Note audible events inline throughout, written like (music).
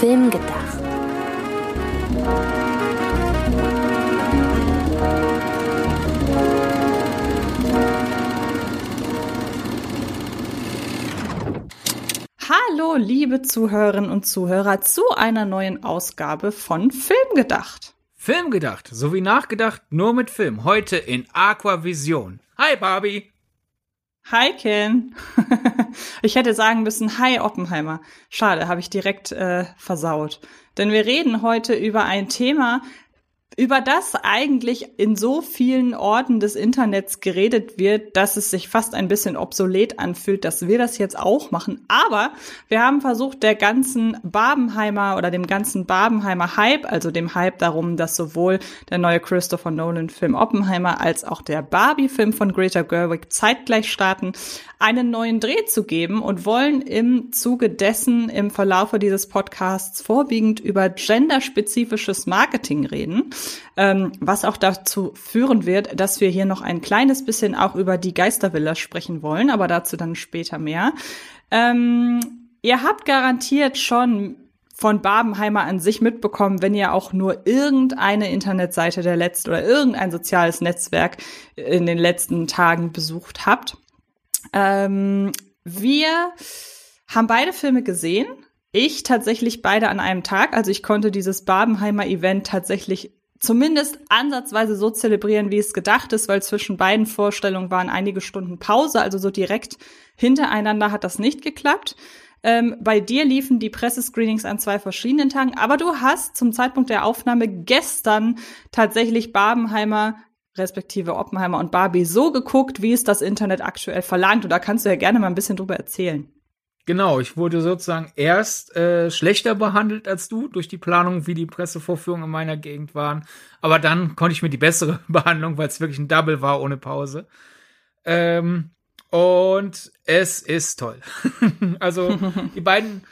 Film gedacht. Hallo, liebe Zuhörerinnen und Zuhörer, zu einer neuen Ausgabe von Film gedacht. Film gedacht, sowie nachgedacht, nur mit Film. Heute in Aquavision. Hi Barbie. Hi Ken. (laughs) ich hätte sagen müssen, hi Oppenheimer. Schade, habe ich direkt äh, versaut. Denn wir reden heute über ein Thema, über das eigentlich in so vielen Orten des Internets geredet wird, dass es sich fast ein bisschen obsolet anfühlt, dass wir das jetzt auch machen. Aber wir haben versucht, der ganzen Barbenheimer oder dem ganzen Barbenheimer Hype, also dem Hype darum, dass sowohl der neue Christopher Nolan Film Oppenheimer als auch der Barbie Film von Greta Gerwig zeitgleich starten, einen neuen Dreh zu geben und wollen im Zuge dessen im Verlaufe dieses Podcasts vorwiegend über genderspezifisches Marketing reden, ähm, was auch dazu führen wird, dass wir hier noch ein kleines bisschen auch über die Geistervilla sprechen wollen, aber dazu dann später mehr. Ähm, ihr habt garantiert schon von Babenheimer an sich mitbekommen, wenn ihr auch nur irgendeine Internetseite der letzten oder irgendein soziales Netzwerk in den letzten Tagen besucht habt. Ähm, wir haben beide Filme gesehen. Ich tatsächlich beide an einem Tag. Also ich konnte dieses Babenheimer Event tatsächlich zumindest ansatzweise so zelebrieren, wie es gedacht ist, weil zwischen beiden Vorstellungen waren einige Stunden Pause, also so direkt hintereinander hat das nicht geklappt. Ähm, bei dir liefen die Pressescreenings an zwei verschiedenen Tagen, aber du hast zum Zeitpunkt der Aufnahme gestern tatsächlich Babenheimer respektive Oppenheimer und Barbie so geguckt, wie es das Internet aktuell verlangt. Und da kannst du ja gerne mal ein bisschen drüber erzählen. Genau, ich wurde sozusagen erst äh, schlechter behandelt als du durch die Planung, wie die Pressevorführungen in meiner Gegend waren. Aber dann konnte ich mir die bessere (laughs) Behandlung, weil es wirklich ein Double war ohne Pause. Ähm, und es ist toll. (laughs) also (laughs) die beiden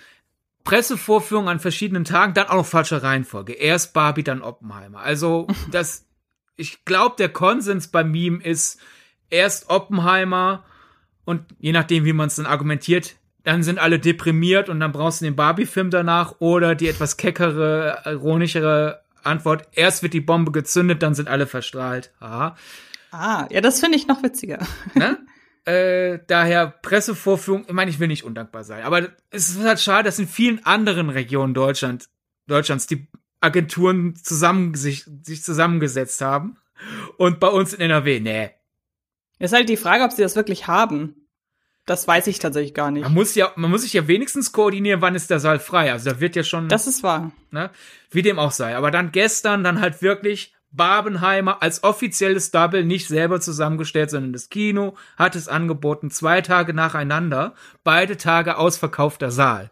Pressevorführungen an verschiedenen Tagen, dann auch noch falsche Reihenfolge. Erst Barbie, dann Oppenheimer. Also das ich glaube, der Konsens beim Meme ist erst Oppenheimer und je nachdem, wie man es dann argumentiert, dann sind alle deprimiert und dann brauchst du den Barbie-Film danach oder die etwas keckere, ironischere Antwort, erst wird die Bombe gezündet, dann sind alle verstrahlt. Aha. Ah, ja, das finde ich noch witziger. (laughs) Ne? Äh, daher Pressevorführung, ich meine, ich will nicht undankbar sein, aber es ist halt schade, dass in vielen anderen Regionen Deutschland, Deutschlands die Agenturen zusammen, sich, sich zusammengesetzt haben. Und bei uns in NRW, nee. Ist halt die Frage, ob sie das wirklich haben. Das weiß ich tatsächlich gar nicht. Man muss ja, man muss sich ja wenigstens koordinieren, wann ist der Saal frei. Also da wird ja schon. Das ist wahr. Ne, wie dem auch sei. Aber dann gestern dann halt wirklich Barbenheimer als offizielles Double nicht selber zusammengestellt, sondern das Kino hat es angeboten, zwei Tage nacheinander, beide Tage ausverkaufter Saal.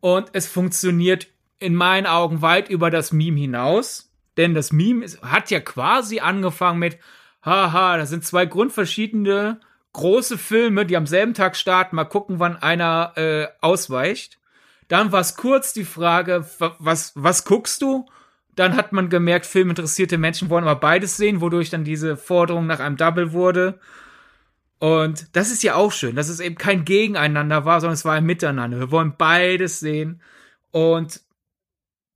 Und es funktioniert in meinen Augen weit über das Meme hinaus. Denn das Meme ist, hat ja quasi angefangen mit, haha, das sind zwei grundverschiedene große Filme, die am selben Tag starten. Mal gucken, wann einer äh, ausweicht. Dann war es kurz die Frage, was, was guckst du? Dann hat man gemerkt, filminteressierte Menschen wollen aber beides sehen, wodurch dann diese Forderung nach einem Double wurde. Und das ist ja auch schön, dass es eben kein Gegeneinander war, sondern es war ein Miteinander. Wir wollen beides sehen. Und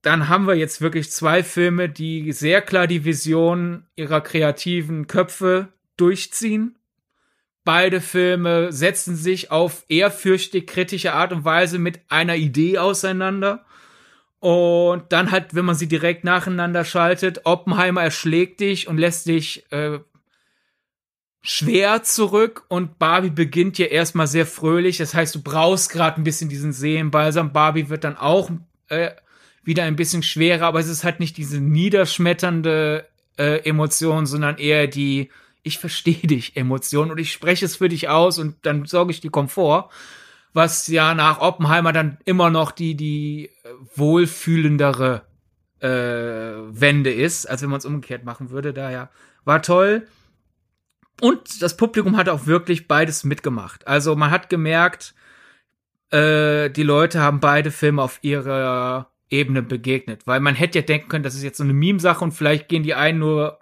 dann haben wir jetzt wirklich zwei Filme, die sehr klar die Vision ihrer kreativen Köpfe durchziehen. Beide Filme setzen sich auf ehrfürchtig kritische Art und Weise mit einer Idee auseinander. Und dann halt, wenn man sie direkt nacheinander schaltet, Oppenheimer erschlägt dich und lässt dich äh, schwer zurück und Barbie beginnt ja erstmal sehr fröhlich. Das heißt, du brauchst gerade ein bisschen diesen Seelenbalsam. Barbie wird dann auch äh, wieder ein bisschen schwerer, aber es ist halt nicht diese niederschmetternde äh, Emotion, sondern eher die ich verstehe (laughs) dich Emotion und ich spreche es für dich aus und dann sorge ich dir Komfort, was ja nach Oppenheimer dann immer noch die die äh, wohlfühlendere äh, Wende ist, als wenn man es umgekehrt machen würde. Daher war toll. Und das Publikum hat auch wirklich beides mitgemacht. Also man hat gemerkt, äh, die Leute haben beide Filme auf ihrer Ebene begegnet. Weil man hätte ja denken können, das ist jetzt so eine Meme-Sache und vielleicht gehen die einen nur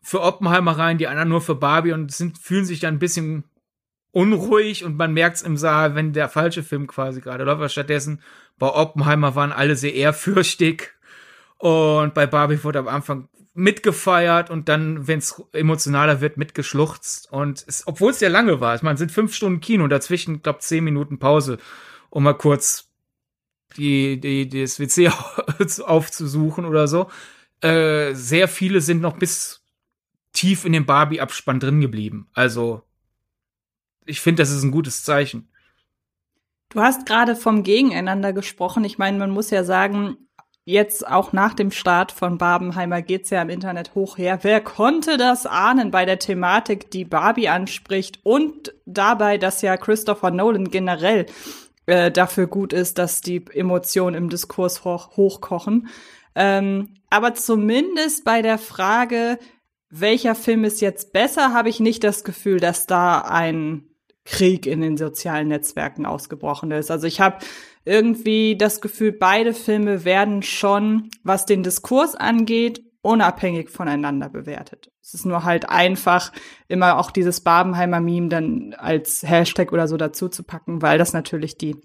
für Oppenheimer rein, die anderen nur für Barbie und sind, fühlen sich dann ein bisschen unruhig und man merkt's im Saal, wenn der falsche Film quasi gerade läuft. Aber stattdessen bei Oppenheimer waren alle sehr ehrfürchtig und bei Barbie wurde am Anfang mitgefeiert und dann, wenn es emotionaler wird, mitgeschluchzt. Und es, obwohl es ja lange war, ich meine, es sind fünf Stunden Kino, dazwischen, glaube zehn Minuten Pause, um mal kurz die, die, die das WC (laughs) aufzusuchen oder so. Äh, sehr viele sind noch bis tief in dem Barbie-Abspann drin geblieben. Also, ich finde, das ist ein gutes Zeichen. Du hast gerade vom Gegeneinander gesprochen. Ich meine, man muss ja sagen, jetzt auch nach dem Start von Barbenheimer geht's ja im Internet hoch her. Wer konnte das ahnen bei der Thematik, die Barbie anspricht und dabei, dass ja Christopher Nolan generell äh, dafür gut ist, dass die Emotionen im Diskurs hoch, hochkochen. Ähm, aber zumindest bei der Frage, welcher Film ist jetzt besser, habe ich nicht das Gefühl, dass da ein Krieg in den sozialen Netzwerken ausgebrochen ist. Also ich habe irgendwie das Gefühl, beide Filme werden schon, was den Diskurs angeht, unabhängig voneinander bewertet. Es ist nur halt einfach, immer auch dieses Barbenheimer Meme dann als Hashtag oder so dazu zu packen, weil das natürlich die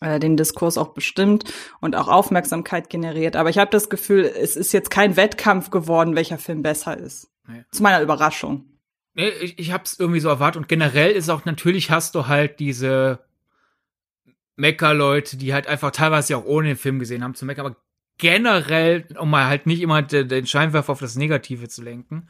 äh, den Diskurs auch bestimmt und auch Aufmerksamkeit generiert. Aber ich habe das Gefühl, es ist jetzt kein Wettkampf geworden, welcher Film besser ist. Nee. Zu meiner Überraschung. Nee, ich, ich habe es irgendwie so erwartet. Und generell ist auch, natürlich hast du halt diese Mecker-Leute, die halt einfach teilweise ja auch ohne den Film gesehen haben zu meckern, aber generell, um mal halt nicht immer den Scheinwerfer auf das Negative zu lenken,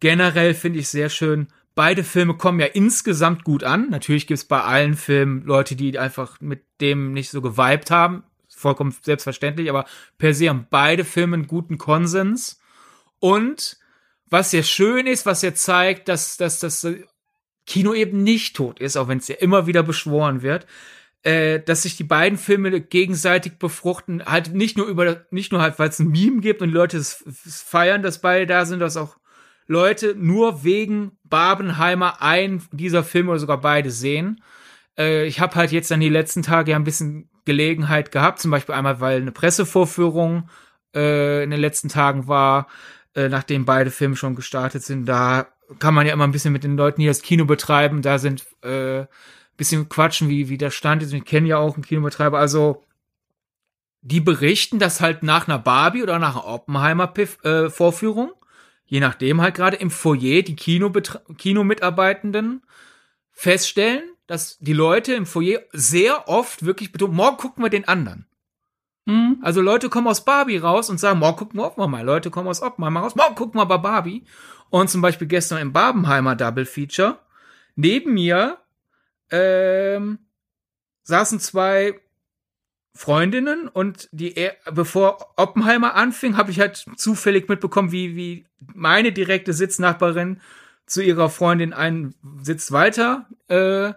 generell finde ich sehr schön, beide Filme kommen ja insgesamt gut an. Natürlich gibt es bei allen Filmen Leute, die einfach mit dem nicht so geweibt haben. Vollkommen selbstverständlich, aber per se haben beide Filme einen guten Konsens. Und was ja schön ist, was ja zeigt, dass, dass das Kino eben nicht tot ist, auch wenn es ja immer wieder beschworen wird, äh, dass sich die beiden Filme gegenseitig befruchten, halt nicht nur über, nicht nur halt, weil es ein Meme gibt und Leute es, es feiern, dass beide da sind, dass auch Leute nur wegen Barbenheimer einen dieser Filme oder sogar beide sehen. Äh, ich habe halt jetzt dann die letzten Tage ja ein bisschen Gelegenheit gehabt, zum Beispiel einmal, weil eine Pressevorführung äh, in den letzten Tagen war, äh, nachdem beide Filme schon gestartet sind. Da kann man ja immer ein bisschen mit den Leuten, die das Kino betreiben, da sind äh, bisschen quatschen, wie, wie der Stand ist. Ich kenne ja auch einen Kinobetreiber. Also, die berichten, dass halt nach einer Barbie oder nach einer Oppenheimer-Vorführung, äh, je nachdem halt gerade im Foyer die Kinomitarbeitenden feststellen, dass die Leute im Foyer sehr oft wirklich betonen, morgen gucken wir den anderen. Mhm. Also Leute kommen aus Barbie raus und sagen, morgen gucken wir Oppenheimer. Leute kommen aus Oppenheimer raus, morgen gucken wir bei Barbie. Und zum Beispiel gestern im Barbenheimer Double Feature, neben mir ähm, saßen zwei Freundinnen und die, bevor Oppenheimer anfing, habe ich halt zufällig mitbekommen, wie, wie meine direkte Sitznachbarin zu ihrer Freundin einen Sitz weiter äh,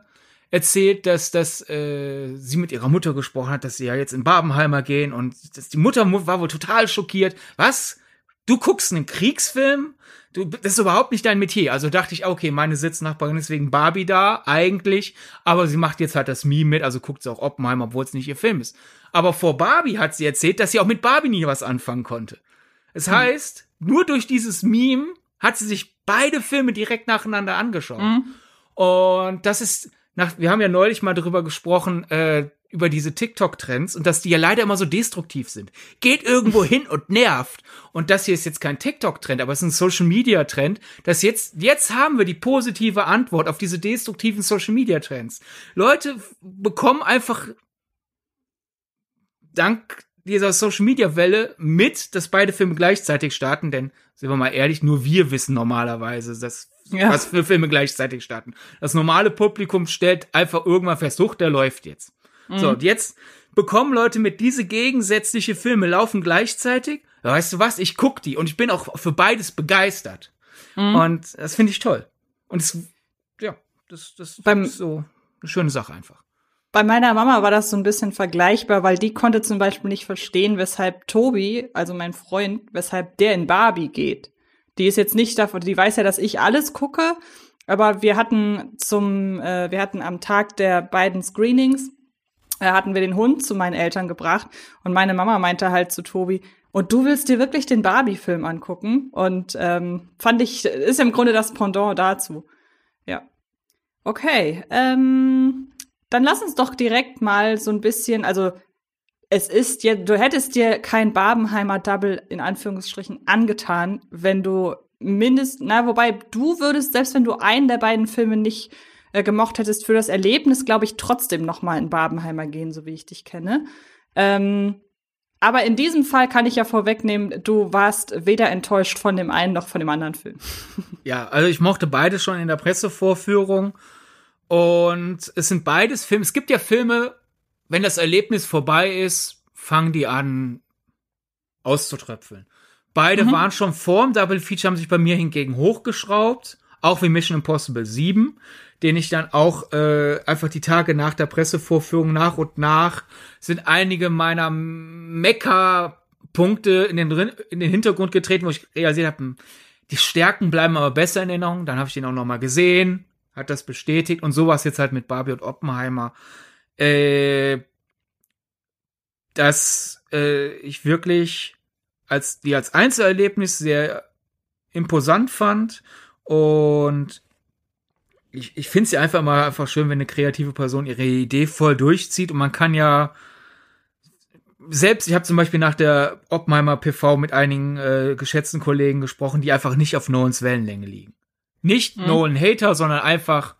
erzählt, dass, dass äh, sie mit ihrer Mutter gesprochen hat, dass sie ja jetzt in Babenheimer gehen und dass die Mutter war wohl total schockiert. Was? Du guckst einen Kriegsfilm? du, das ist überhaupt nicht dein Metier. Also dachte ich, okay, meine Sitznachbarin ist wegen Barbie da, eigentlich, aber sie macht jetzt halt das Meme mit, also guckt sie auch Oppenheimer, obwohl es nicht ihr Film ist. Aber vor Barbie hat sie erzählt, dass sie auch mit Barbie nie was anfangen konnte. Es hm. heißt, nur durch dieses Meme hat sie sich beide Filme direkt nacheinander angeschaut. Hm. Und das ist, nach, wir haben ja neulich mal darüber gesprochen, äh, über diese TikTok-Trends und dass die ja leider immer so destruktiv sind. Geht irgendwo hin und nervt. Und das hier ist jetzt kein TikTok-Trend, aber es ist ein Social-Media-Trend, dass jetzt, jetzt haben wir die positive Antwort auf diese destruktiven Social-Media-Trends. Leute bekommen einfach dank dieser Social-Media-Welle mit, dass beide Filme gleichzeitig starten, denn, sind wir mal ehrlich, nur wir wissen normalerweise, dass ja. was für Filme gleichzeitig starten. Das normale Publikum stellt einfach irgendwann fest, huch, der läuft jetzt. Mhm. So, und jetzt bekommen Leute mit diese gegensätzliche Filme laufen gleichzeitig. Weißt du was? Ich guck die und ich bin auch für beides begeistert. Mhm. Und das finde ich toll. Und es, ja, das, das Beim, ist so eine schöne Sache einfach. Bei meiner Mama war das so ein bisschen vergleichbar, weil die konnte zum Beispiel nicht verstehen, weshalb Tobi, also mein Freund, weshalb der in Barbie geht. Die ist jetzt nicht davon, die weiß ja, dass ich alles gucke, aber wir hatten zum, äh, wir hatten am Tag der beiden Screenings hatten wir den Hund zu meinen Eltern gebracht und meine Mama meinte halt zu Tobi, und du willst dir wirklich den Barbie-Film angucken? Und ähm, fand ich, ist im Grunde das Pendant dazu. Ja. Okay, ähm, dann lass uns doch direkt mal so ein bisschen, also es ist ja, du hättest dir kein Barbenheimer Double in Anführungsstrichen angetan, wenn du mindestens, na, wobei du würdest, selbst wenn du einen der beiden Filme nicht äh, gemocht hättest, für das Erlebnis, glaube ich, trotzdem noch mal in Barbenheimer gehen, so wie ich dich kenne. Ähm, aber in diesem Fall kann ich ja vorwegnehmen, du warst weder enttäuscht von dem einen noch von dem anderen Film. (laughs) Ja, also ich mochte beide schon in der Pressevorführung. Und es sind beides Filme. Es gibt ja Filme, wenn das Erlebnis vorbei ist, fangen die an auszutröpfeln. Beide mhm. waren schon vorm Double Feature, haben sich bei mir hingegen hochgeschraubt. Auch wie Mission Impossible 7 den ich dann auch äh, einfach die Tage nach der Pressevorführung nach und nach sind einige meiner Mecker-Punkte in den, in den Hintergrund getreten, wo ich realisiert habe, hm, die Stärken bleiben aber besser in Erinnerung. Dann habe ich den auch noch mal gesehen, hat das bestätigt und sowas jetzt halt mit Barbie und Oppenheimer. Äh, dass äh, ich wirklich als die als Einzelerlebnis sehr imposant fand und ich, ich finde es ja einfach mal einfach schön, wenn eine kreative Person ihre Idee voll durchzieht und man kann ja selbst, ich habe zum Beispiel nach der Oppenheimer PV mit einigen äh, geschätzten Kollegen gesprochen, die einfach nicht auf Nolans Wellenlänge liegen. Nicht mhm. Nolan Hater, sondern einfach,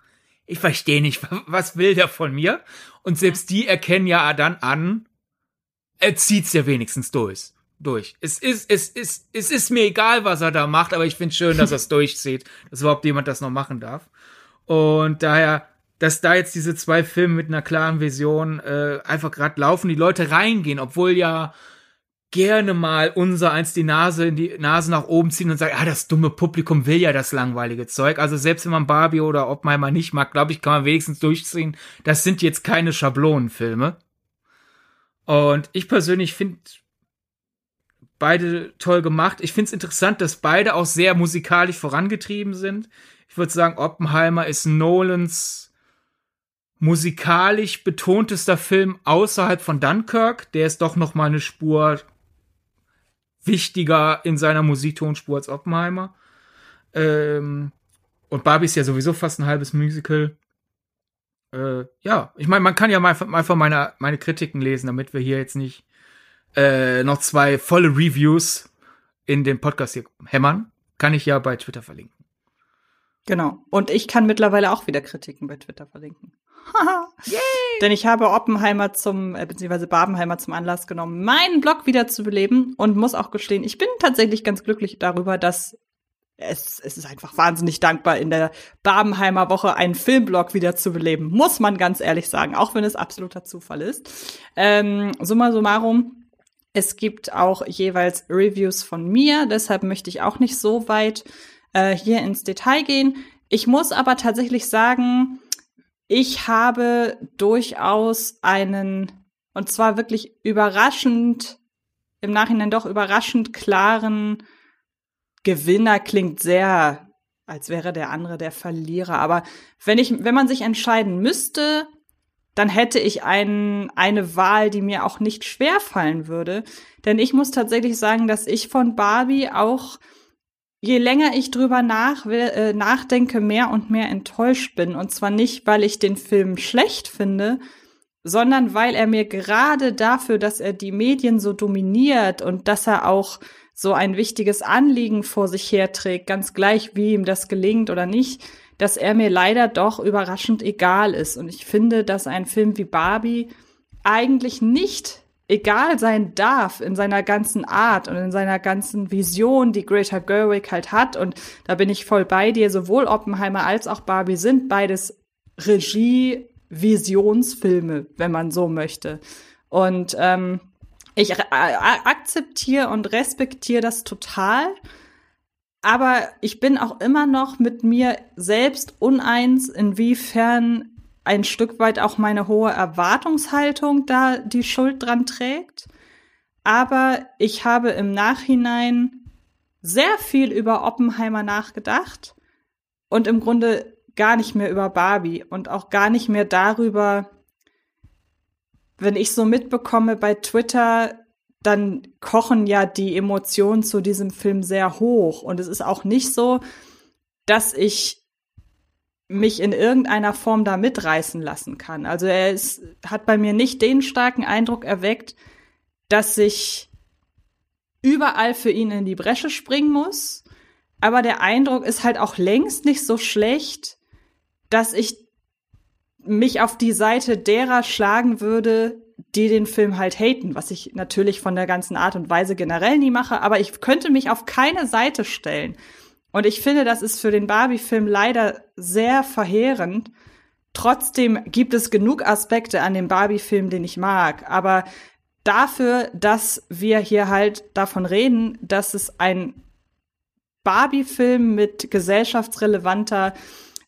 ich verstehe nicht, was will der von mir? Und selbst die erkennen ja dann an, er zieht's ja wenigstens durch. Durch. Es ist, es ist, es ist mir egal, was er da macht, aber ich finde schön, dass er es (laughs) durchzieht, dass überhaupt jemand das noch machen darf. Und daher, dass da jetzt diese zwei Filme mit einer klaren Vision äh, einfach gerade laufen, die Leute reingehen, obwohl ja gerne mal unser eins die Nase in die Nase nach oben ziehen und sagen, ah, das dumme Publikum will ja das langweilige Zeug. Also selbst wenn man Barbie oder Oppenheimer nicht mag, glaube ich, kann man wenigstens durchziehen. Das sind jetzt keine Schablonenfilme. Und ich persönlich finde beide toll gemacht. Ich finde es interessant, dass beide auch sehr musikalisch vorangetrieben sind. Ich würde sagen, Oppenheimer ist Nolans musikalisch betontester Film außerhalb von Dunkirk. Der ist doch noch mal eine Spur wichtiger in seiner Musiktonspur als Oppenheimer. Ähm, und Barbie ist ja sowieso fast ein halbes Musical. Äh, ja, ich meine, man kann ja mal einfach meine, meine Kritiken lesen, damit wir hier jetzt nicht äh, noch zwei volle Reviews in den Podcast hier hämmern. Kann ich ja bei Twitter verlinken. Genau. Und ich kann mittlerweile auch wieder Kritiken bei Twitter verlinken. (laughs) Denn ich habe Oppenheimer zum, äh, beziehungsweise Babenheimer zum Anlass genommen, meinen Blog wieder zu beleben und muss auch gestehen, ich bin tatsächlich ganz glücklich darüber, dass es, es ist einfach wahnsinnig dankbar, in der Babenheimer Woche einen Filmblog wieder zu beleben, muss man ganz ehrlich sagen, auch wenn es absoluter Zufall ist. Ähm, summa summarum, es gibt auch jeweils Reviews von mir, deshalb möchte ich auch nicht so weit äh, hier ins Detail gehen. Ich muss aber tatsächlich sagen, ich habe durchaus einen, und zwar wirklich überraschend, im Nachhinein doch überraschend klaren Gewinner klingt sehr, als wäre der andere der Verlierer. Aber wenn ich, wenn man sich entscheiden müsste, dann hätte ich ein, eine Wahl, die mir auch nicht schwer fallen würde. Denn ich muss tatsächlich sagen, dass ich von Barbie auch je länger ich drüber nach, äh, nachdenke, mehr und mehr enttäuscht bin. Und zwar nicht, weil ich den Film schlecht finde, sondern weil er mir gerade dafür, dass er die Medien so dominiert und dass er auch so ein wichtiges Anliegen vor sich herträgt, ganz gleich, wie ihm das gelingt oder nicht, dass er mir leider doch überraschend egal ist. Und ich finde, dass ein Film wie Barbie eigentlich nicht egal sein darf in seiner ganzen Art und in seiner ganzen Vision, die Greta Gerwig halt hat. Und da bin ich voll bei dir. Sowohl Oppenheimer als auch Barbie sind beides Regie-Visionsfilme, wenn man so möchte. Und ähm, ich akzeptiere und respektiere das total. Aber ich bin auch immer noch mit mir selbst uneins, inwiefern ein Stück weit auch meine hohe Erwartungshaltung da die Schuld dran trägt. Aber ich habe im Nachhinein sehr viel über Oppenheimer nachgedacht und im Grunde gar nicht mehr über Barbie und auch gar nicht mehr darüber, wenn ich so mitbekomme bei Twitter, dann kochen ja die Emotionen zu diesem Film sehr hoch. Und es ist auch nicht so, dass ich mich in irgendeiner Form da mitreißen lassen kann. Also er ist, hat bei mir nicht den starken Eindruck erweckt, dass ich überall für ihn in die Bresche springen muss. Aber der Eindruck ist halt auch längst nicht so schlecht, dass ich mich auf die Seite derer schlagen würde, die den Film halt haten, was ich natürlich von der ganzen Art und Weise generell nie mache, aber ich könnte mich auf keine Seite stellen. Und ich finde, das ist für den Barbie-Film leider sehr verheerend. Trotzdem gibt es genug Aspekte an dem Barbie-Film, den ich mag. Aber dafür, dass wir hier halt davon reden, dass es ein Barbie-Film mit gesellschaftsrelevanter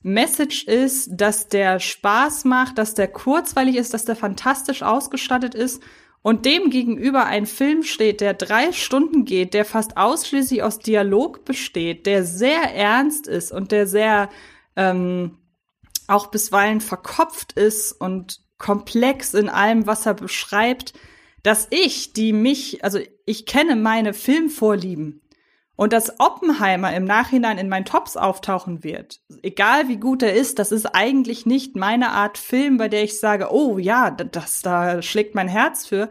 Message ist, dass der Spaß macht, dass der kurzweilig ist, dass der fantastisch ausgestattet ist und dem gegenüber ein Film steht, der drei Stunden geht, der fast ausschließlich aus Dialog besteht, der sehr ernst ist und der sehr ähm, auch bisweilen verkopft ist und komplex in allem, was er beschreibt, dass ich, die mich, also ich kenne meine Filmvorlieben und dass Oppenheimer im Nachhinein in meinen Tops auftauchen wird, egal wie gut er ist, das ist eigentlich nicht meine Art Film, bei der ich sage, oh ja, das, da schlägt mein Herz für.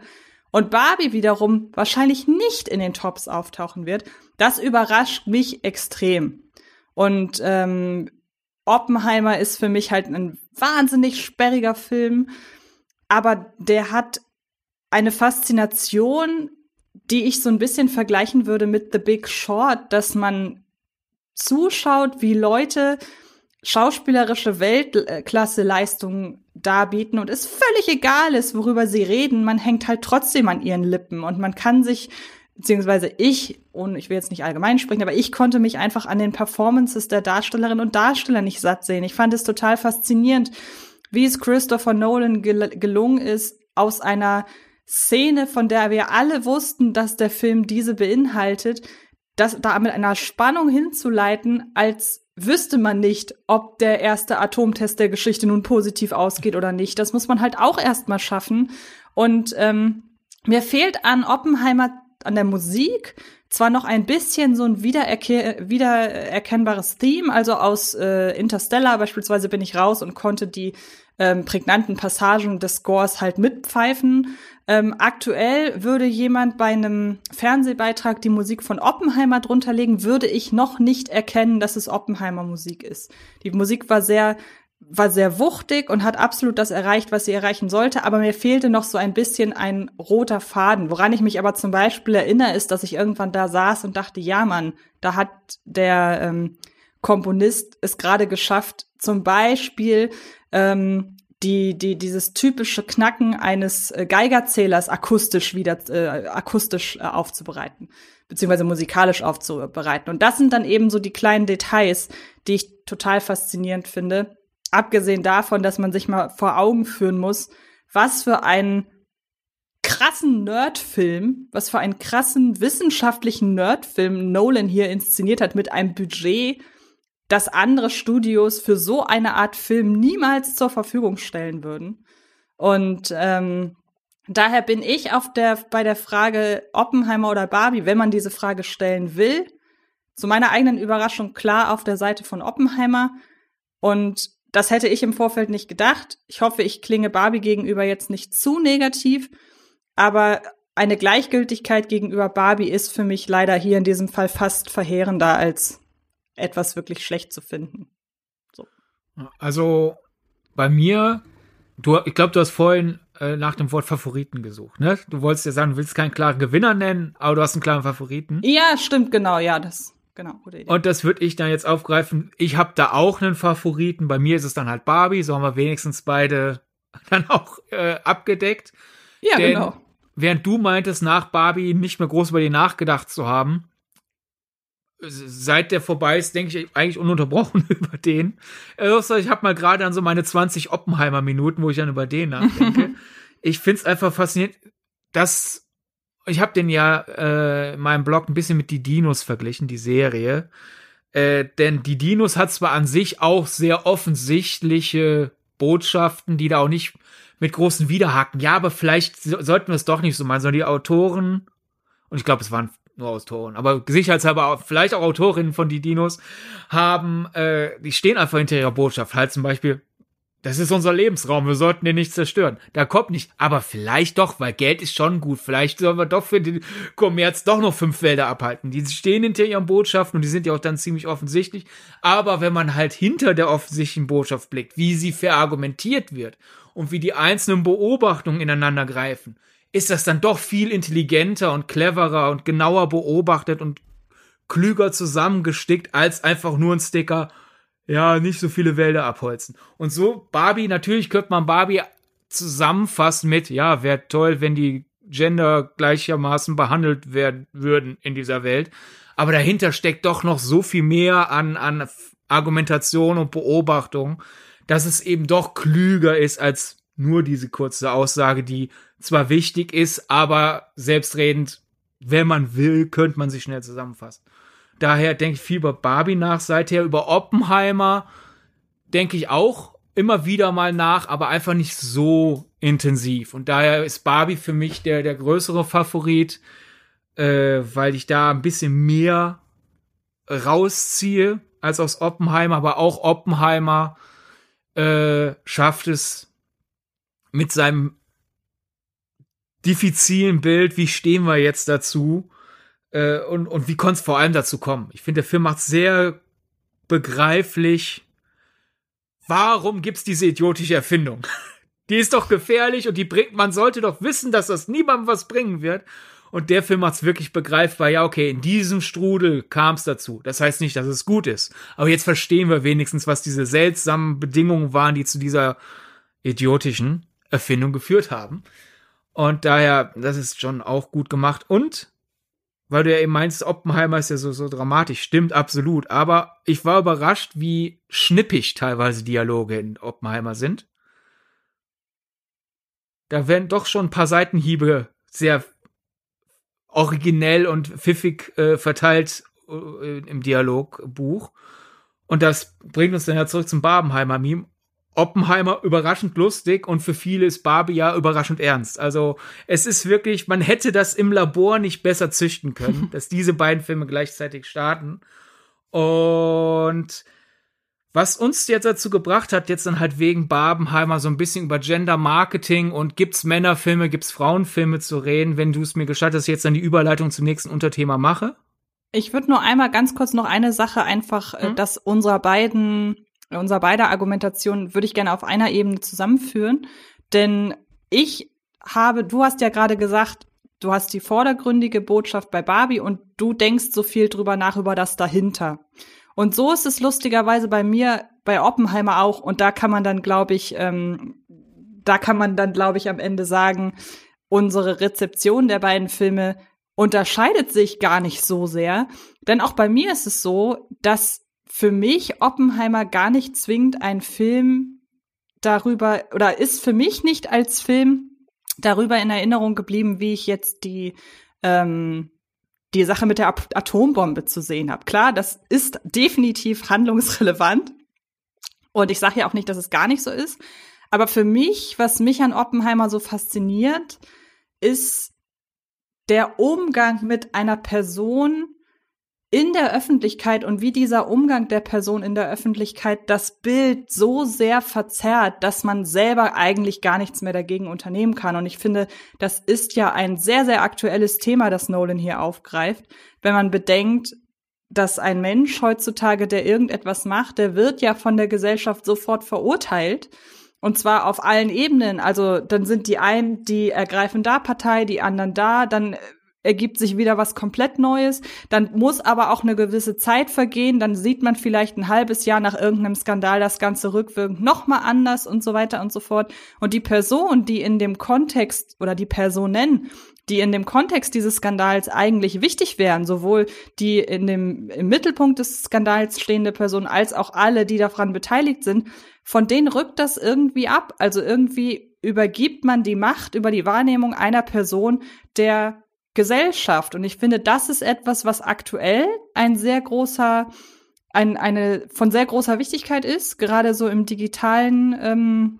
Und Barbie wiederum wahrscheinlich nicht in den Tops auftauchen wird. Das überrascht mich extrem. Und ähm, Oppenheimer ist für mich halt ein wahnsinnig sperriger Film, aber der hat eine Faszination, die ich so ein bisschen vergleichen würde mit The Big Short, dass man zuschaut, wie Leute schauspielerische Weltklasse-Leistungen darbieten und es völlig egal ist, worüber sie reden, man hängt halt trotzdem an ihren Lippen und man kann sich, beziehungsweise ich, und ich will jetzt nicht allgemein sprechen, aber ich konnte mich einfach an den Performances der Darstellerinnen und Darsteller nicht satt sehen. Ich fand es total faszinierend, wie es Christopher Nolan gel gelungen ist, aus einer Szene, von der wir alle wussten, dass der Film diese beinhaltet, das da mit einer Spannung hinzuleiten, als wüsste man nicht, ob der erste Atomtest der Geschichte nun positiv ausgeht oder nicht. Das muss man halt auch erstmal schaffen. Und ähm, mir fehlt an Oppenheimer an der Musik zwar noch ein bisschen so ein wiedererke wiedererkennbares Theme, also aus äh, Interstellar beispielsweise bin ich raus und konnte die ähm, prägnanten Passagen des Scores halt mitpfeifen. Ähm, aktuell würde jemand bei einem Fernsehbeitrag die Musik von Oppenheimer drunter legen, würde ich noch nicht erkennen, dass es Oppenheimer Musik ist. Die Musik war sehr war sehr wuchtig und hat absolut das erreicht, was sie erreichen sollte, aber mir fehlte noch so ein bisschen ein roter Faden. Woran ich mich aber zum Beispiel erinnere, ist, dass ich irgendwann da saß und dachte, ja, Mann, da hat der ähm, Komponist es gerade geschafft, zum Beispiel ähm, die, die, dieses typische Knacken eines äh, Geigerzählers akustisch wieder, äh, akustisch äh, aufzubereiten, beziehungsweise musikalisch aufzubereiten. Und das sind dann eben so die kleinen Details, die ich total faszinierend finde. Abgesehen davon, dass man sich mal vor Augen führen muss, was für einen krassen Nerdfilm, was für einen krassen wissenschaftlichen Nerdfilm Nolan hier inszeniert hat mit einem Budget, das andere Studios für so eine Art Film niemals zur Verfügung stellen würden. Und ähm, daher bin ich auf der, bei der Frage Oppenheimer oder Barbie, wenn man diese Frage stellen will, zu meiner eigenen Überraschung klar auf der Seite von Oppenheimer. Und das hätte ich im Vorfeld nicht gedacht. Ich hoffe, ich klinge Barbie gegenüber jetzt nicht zu negativ, aber eine Gleichgültigkeit gegenüber Barbie ist für mich leider hier in diesem Fall fast verheerender als etwas wirklich schlecht zu finden. So. Also bei mir, du, ich glaube, du hast vorhin äh, nach dem Wort Favoriten gesucht, ne? Du wolltest ja sagen, du willst keinen klaren Gewinner nennen, aber du hast einen klaren Favoriten. Ja, stimmt, genau, ja, das, genau, gute Idee. Und das würde ich dann jetzt aufgreifen. Ich habe da auch einen Favoriten. Bei mir ist es dann halt Barbie, so haben wir wenigstens beide (laughs) dann auch äh, abgedeckt. Ja, Denn genau. Während du meintest, nach Barbie nicht mehr groß über die nachgedacht zu haben, seit der vorbei ist, denke ich eigentlich ununterbrochen (laughs) über den. Also ich habe mal gerade an so meine 20 Oppenheimer-Minuten, wo ich dann über den nachdenke. (laughs) ich finde es einfach faszinierend, dass ich habe den ja äh, in meinem Blog ein bisschen mit die Dinos verglichen, die Serie. Äh, denn die Dinos hat zwar an sich auch sehr offensichtliche Botschaften, die da auch nicht mit großen Widerhaken. Ja, aber vielleicht so, sollten wir es doch nicht so meinen, sondern die Autoren, und ich glaube, es waren nur Autoren, aber sicherheitshalber vielleicht auch Autorinnen von die Dinos haben, äh, die stehen einfach hinter ihrer Botschaft. Halt zum Beispiel, das ist unser Lebensraum, wir sollten den nicht zerstören. Da kommt nicht, aber vielleicht doch, weil Geld ist schon gut. Vielleicht sollen wir doch für den Kommerz doch noch fünf Wälder abhalten. Die stehen hinter ihren Botschaften und die sind ja auch dann ziemlich offensichtlich. Aber wenn man halt hinter der offensichtlichen Botschaft blickt, wie sie verargumentiert wird und wie die einzelnen Beobachtungen ineinander greifen, ist das dann doch viel intelligenter und cleverer und genauer beobachtet und klüger zusammengestickt als einfach nur ein Sticker ja, nicht so viele Wälder abholzen. Und so, Barbie, natürlich könnte man Barbie zusammenfassen mit, ja, wäre toll, wenn die Gender gleichermaßen behandelt werden würden in dieser Welt. Aber dahinter steckt doch noch so viel mehr an, an Argumentation und Beobachtung, dass es eben doch klüger ist als nur diese kurze Aussage, die zwar wichtig ist, aber selbstredend, wenn man will, könnte man sich schnell zusammenfassen. Daher denke ich viel über Barbie nach. Seither über Oppenheimer denke ich auch immer wieder mal nach, aber einfach nicht so intensiv. Und daher ist Barbie für mich der, der größere Favorit, äh, weil ich da ein bisschen mehr rausziehe als aus Oppenheimer, aber auch Oppenheimer äh, schafft es mit seinem diffizilen Bild, wie stehen wir jetzt dazu, äh, und, und wie konnte es vor allem dazu kommen? Ich finde, der Film macht sehr begreiflich, warum gibt's diese idiotische Erfindung? (laughs) Die ist doch gefährlich und die bringt, man sollte doch wissen, dass das niemandem was bringen wird. Und der Film macht's wirklich begreifbar. Ja, okay, in diesem Strudel kam's dazu. Das heißt nicht, dass es gut ist. Aber jetzt verstehen wir wenigstens, was diese seltsamen Bedingungen waren, die zu dieser idiotischen Erfindung geführt haben. Und daher, das ist schon auch gut gemacht. Und weil du ja eben meinst, Oppenheimer ist ja so, so dramatisch. Stimmt absolut. Aber ich war überrascht, wie schnippig teilweise Dialoge in Oppenheimer sind. Da werden doch schon ein paar Seitenhiebe sehr originell und pfiffig äh, verteilt äh, im Dialogbuch. Und das bringt uns dann ja zurück zum Babenheimer-Meme. Oppenheimer überraschend lustig und für viele ist Barbie ja überraschend ernst. Also es ist wirklich, man hätte das im Labor nicht besser züchten können, (laughs) dass diese beiden Filme gleichzeitig starten. Und was uns jetzt dazu gebracht hat, jetzt dann halt wegen Barbenheimer so ein bisschen über Gender Marketing und gibt's Männerfilme, gibt's Frauenfilme zu reden, wenn du es mir gestattest, jetzt dann die Überleitung zum nächsten Unterthema mache. Ich würde nur einmal ganz kurz noch eine Sache einfach, hm? dass unserer beiden unser beider Argumentation würde ich gerne auf einer Ebene zusammenführen, denn ich habe, du hast ja gerade gesagt, du hast die vordergründige Botschaft bei Barbie und du denkst so viel drüber nach über das dahinter. Und so ist es lustigerweise bei mir, bei Oppenheimer auch. Und da kann man dann, glaube ich, ähm, da kann man dann, glaube ich, am Ende sagen, unsere Rezeption der beiden Filme unterscheidet sich gar nicht so sehr. Denn auch bei mir ist es so, dass für mich Oppenheimer gar nicht zwingend ein Film darüber oder ist für mich nicht als Film darüber in Erinnerung geblieben, wie ich jetzt die ähm, die Sache mit der Atombombe zu sehen habe. Klar, das ist definitiv handlungsrelevant und ich sage ja auch nicht, dass es gar nicht so ist. Aber für mich, was mich an Oppenheimer so fasziniert, ist der Umgang mit einer Person, in der Öffentlichkeit und wie dieser Umgang der Person in der Öffentlichkeit das Bild so sehr verzerrt, dass man selber eigentlich gar nichts mehr dagegen unternehmen kann. Und ich finde, das ist ja ein sehr, sehr aktuelles Thema, das Nolan hier aufgreift, wenn man bedenkt, dass ein Mensch heutzutage, der irgendetwas macht, der wird ja von der Gesellschaft sofort verurteilt. Und zwar auf allen Ebenen. Also dann sind die einen, die ergreifen da Partei, die anderen da, dann ergibt sich wieder was komplett Neues. Dann muss aber auch eine gewisse Zeit vergehen. Dann sieht man vielleicht ein halbes Jahr nach irgendeinem Skandal das Ganze rückwirkend nochmal anders und so weiter und so fort. Und die Person, die in dem Kontext oder die Personen, die in dem Kontext dieses Skandals eigentlich wichtig wären, sowohl die in dem, im Mittelpunkt des Skandals stehende Person als auch alle, die daran beteiligt sind, von denen rückt das irgendwie ab. Also irgendwie übergibt man die Macht über die Wahrnehmung einer Person der Gesellschaft. Und ich finde, das ist etwas, was aktuell ein sehr großer, ein, eine von sehr großer Wichtigkeit ist, gerade so im digitalen, ähm,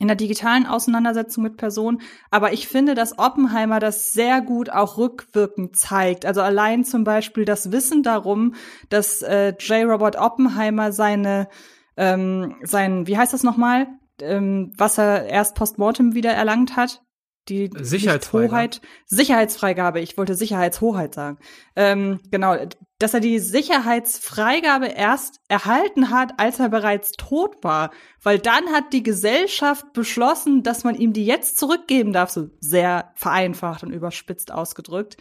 in der digitalen Auseinandersetzung mit Personen. Aber ich finde, dass Oppenheimer das sehr gut auch rückwirkend zeigt. Also allein zum Beispiel das Wissen darum, dass äh, J. Robert Oppenheimer seine, ähm, sein, wie heißt das nochmal, ähm, was er erst postmortem wieder erlangt hat, die Sicherheitshoheit. Sicherheitsfreigabe, ich wollte Sicherheitshoheit sagen. Ähm, genau, dass er die Sicherheitsfreigabe erst erhalten hat, als er bereits tot war. Weil dann hat die Gesellschaft beschlossen, dass man ihm die jetzt zurückgeben darf, so sehr vereinfacht und überspitzt ausgedrückt.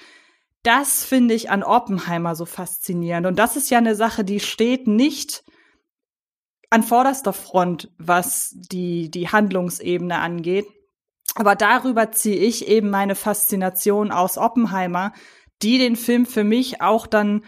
Das finde ich an Oppenheimer so faszinierend. Und das ist ja eine Sache, die steht nicht an vorderster Front, was die, die Handlungsebene angeht. Aber darüber ziehe ich eben meine Faszination aus Oppenheimer, die den Film für mich auch dann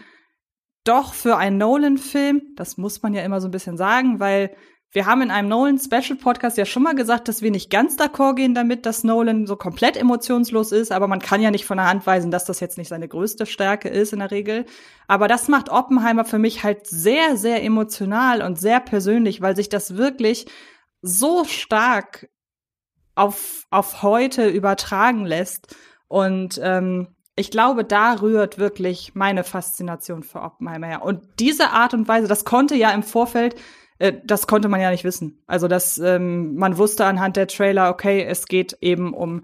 doch für einen Nolan-Film, das muss man ja immer so ein bisschen sagen, weil wir haben in einem Nolan-Special-Podcast ja schon mal gesagt, dass wir nicht ganz d'accord gehen damit, dass Nolan so komplett emotionslos ist, aber man kann ja nicht von der Hand weisen, dass das jetzt nicht seine größte Stärke ist in der Regel. Aber das macht Oppenheimer für mich halt sehr, sehr emotional und sehr persönlich, weil sich das wirklich so stark auf, auf heute übertragen lässt. Und ähm, ich glaube, da rührt wirklich meine Faszination für Oppenheimer. Und diese Art und Weise, das konnte ja im Vorfeld, äh, das konnte man ja nicht wissen. Also, dass ähm, man wusste anhand der Trailer, okay, es geht eben um